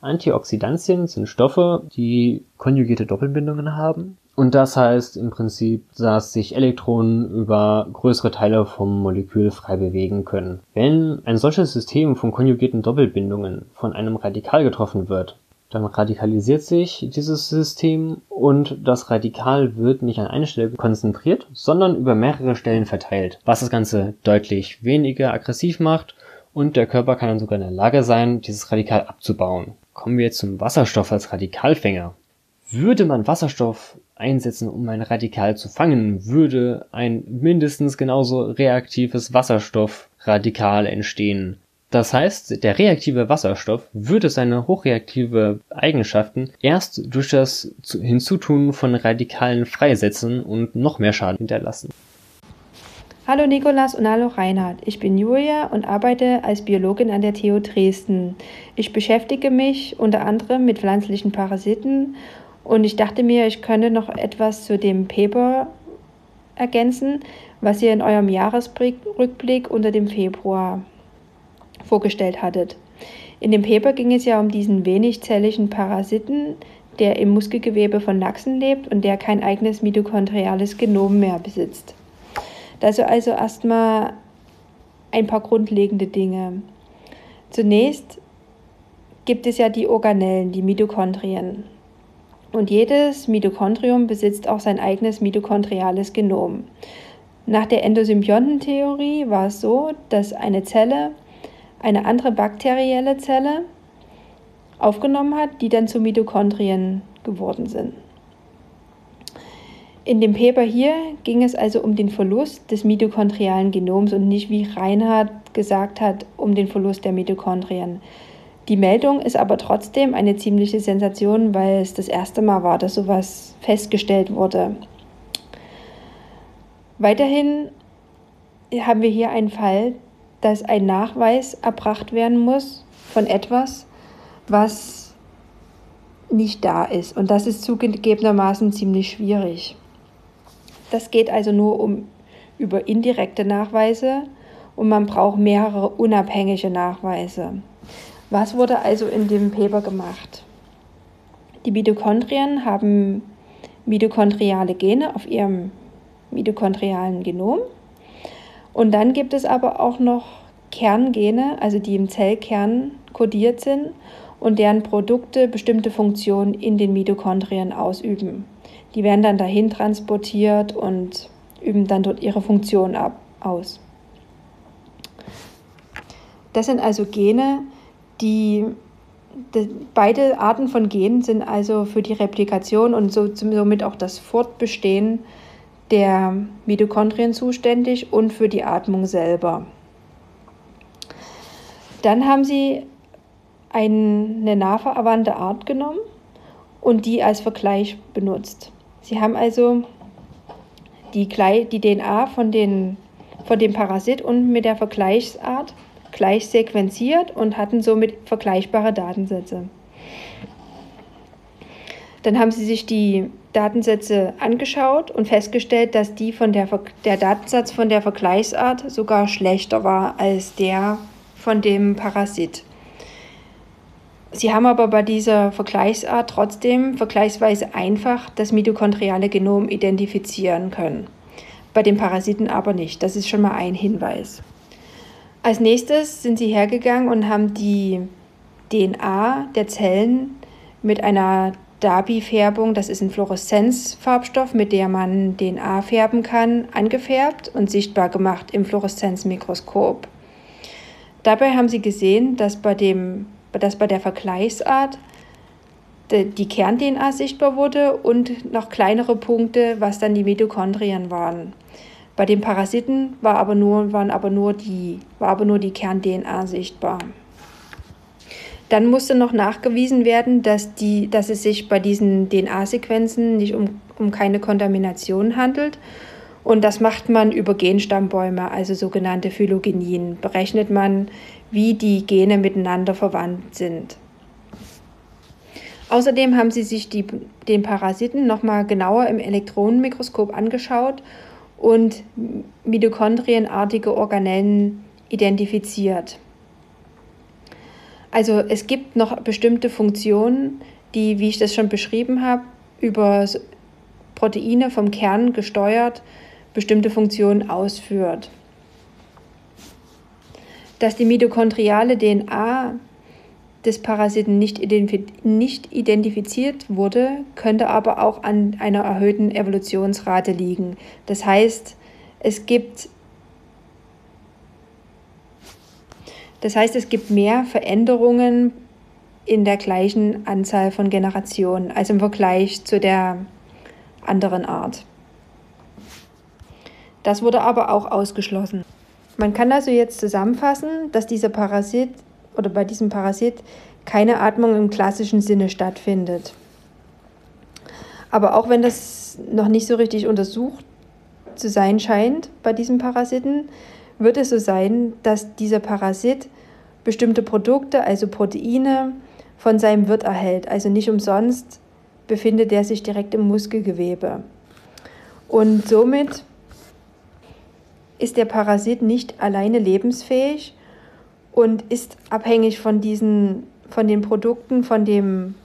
Antioxidantien sind Stoffe, die konjugierte Doppelbindungen haben. Und das heißt im Prinzip, dass sich Elektronen über größere Teile vom Molekül frei bewegen können. Wenn ein solches System von konjugierten Doppelbindungen von einem Radikal getroffen wird, dann radikalisiert sich dieses System und das Radikal wird nicht an eine Stelle konzentriert, sondern über mehrere Stellen verteilt, was das Ganze deutlich weniger aggressiv macht und der Körper kann dann sogar in der Lage sein, dieses Radikal abzubauen. Kommen wir jetzt zum Wasserstoff als Radikalfänger. Würde man Wasserstoff einsetzen, um ein Radikal zu fangen, würde ein mindestens genauso reaktives Wasserstoffradikal entstehen. Das heißt, der reaktive Wasserstoff würde seine hochreaktive Eigenschaften erst durch das Hinzutun von Radikalen freisetzen und noch mehr Schaden hinterlassen. Hallo Nikolas und hallo Reinhard. Ich bin Julia und arbeite als Biologin an der TU Dresden. Ich beschäftige mich unter anderem mit pflanzlichen Parasiten und ich dachte mir, ich könnte noch etwas zu dem Paper ergänzen, was ihr in eurem Jahresrückblick unter dem Februar vorgestellt hattet. In dem Paper ging es ja um diesen wenigzelligen Parasiten, der im Muskelgewebe von Lachsen lebt und der kein eigenes mitochondriales Genom mehr besitzt. Dazu also erstmal ein paar grundlegende Dinge. Zunächst gibt es ja die Organellen, die Mitochondrien. Und jedes Mitochondrium besitzt auch sein eigenes mitochondriales Genom. Nach der Endosymbiontentheorie war es so, dass eine Zelle eine andere bakterielle Zelle aufgenommen hat, die dann zu Mitochondrien geworden sind. In dem Paper hier ging es also um den Verlust des mitochondrialen Genoms und nicht, wie Reinhard gesagt hat, um den Verlust der Mitochondrien. Die Meldung ist aber trotzdem eine ziemliche Sensation, weil es das erste Mal war, dass sowas festgestellt wurde. Weiterhin haben wir hier einen Fall, dass ein Nachweis erbracht werden muss von etwas, was nicht da ist. Und das ist zugegebenermaßen ziemlich schwierig. Das geht also nur um über indirekte Nachweise und man braucht mehrere unabhängige Nachweise. Was wurde also in dem Paper gemacht? Die Mitochondrien haben mitochondriale Gene auf ihrem mitochondrialen Genom. Und dann gibt es aber auch noch Kerngene, also die im Zellkern kodiert sind und deren Produkte bestimmte Funktionen in den Mitochondrien ausüben. Die werden dann dahin transportiert und üben dann dort ihre Funktion ab, aus. Das sind also Gene, die, die, beide Arten von Genen sind also für die Replikation und so, somit auch das Fortbestehen der Mitochondrien zuständig und für die Atmung selber. Dann haben sie eine nah verwandte Art genommen und die als Vergleich benutzt. Sie haben also die, die DNA von, den, von dem Parasit und mit der Vergleichsart gleich sequenziert und hatten somit vergleichbare Datensätze. Dann haben sie sich die Datensätze angeschaut und festgestellt, dass die von der, der Datensatz von der Vergleichsart sogar schlechter war als der von dem Parasit. Sie haben aber bei dieser Vergleichsart trotzdem vergleichsweise einfach das mitochondriale Genom identifizieren können. Bei den Parasiten aber nicht. Das ist schon mal ein Hinweis. Als nächstes sind sie hergegangen und haben die DNA der Zellen mit einer Darby-Färbung, das ist ein Fluoreszenzfarbstoff, mit der man DNA färben kann, angefärbt und sichtbar gemacht im Fluoreszenzmikroskop. Dabei haben sie gesehen, dass bei, dem, dass bei der Vergleichsart die Kern-DNA sichtbar wurde und noch kleinere Punkte, was dann die Mitochondrien waren. Bei den Parasiten war aber nur, waren aber nur die, war aber nur die Kern-DNA sichtbar. Dann musste noch nachgewiesen werden, dass, die, dass es sich bei diesen DNA-Sequenzen nicht um, um keine Kontamination handelt. Und das macht man über Genstammbäume, also sogenannte Phylogenien. Berechnet man, wie die Gene miteinander verwandt sind. Außerdem haben sie sich die, den Parasiten nochmal genauer im Elektronenmikroskop angeschaut und mitochondrienartige Organellen identifiziert. Also es gibt noch bestimmte Funktionen, die, wie ich das schon beschrieben habe, über Proteine vom Kern gesteuert bestimmte Funktionen ausführt. Dass die mitochondriale DNA des Parasiten nicht, identifiziert wurde, könnte aber auch an einer erhöhten Evolutionsrate liegen. Das heißt, es gibt das heißt, es gibt mehr Veränderungen in der gleichen Anzahl von Generationen als im Vergleich zu der anderen Art. Das wurde aber auch ausgeschlossen. Man kann also jetzt zusammenfassen, dass dieser Parasit oder bei diesem Parasit keine Atmung im klassischen Sinne stattfindet. Aber auch wenn das noch nicht so richtig untersucht zu sein scheint bei diesem Parasiten, wird es so sein, dass dieser Parasit bestimmte Produkte, also Proteine, von seinem Wirt erhält. Also nicht umsonst befindet er sich direkt im Muskelgewebe. Und somit ist der Parasit nicht alleine lebensfähig und ist abhängig von diesen, von den Produkten, von dem,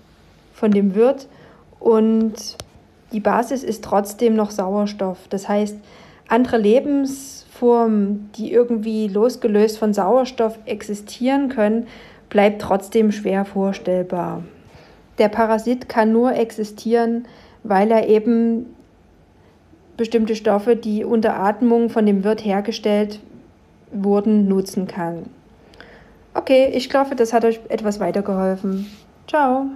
von dem Wirt und die Basis ist trotzdem noch Sauerstoff. Das heißt, andere Lebensformen, die irgendwie losgelöst von Sauerstoff existieren können, bleibt trotzdem schwer vorstellbar. Der Parasit kann nur existieren, weil er eben bestimmte Stoffe, die unter Atmung von dem Wirt hergestellt wurden, nutzen kann. Okay, ich hoffe, das hat euch etwas weitergeholfen. Ciao.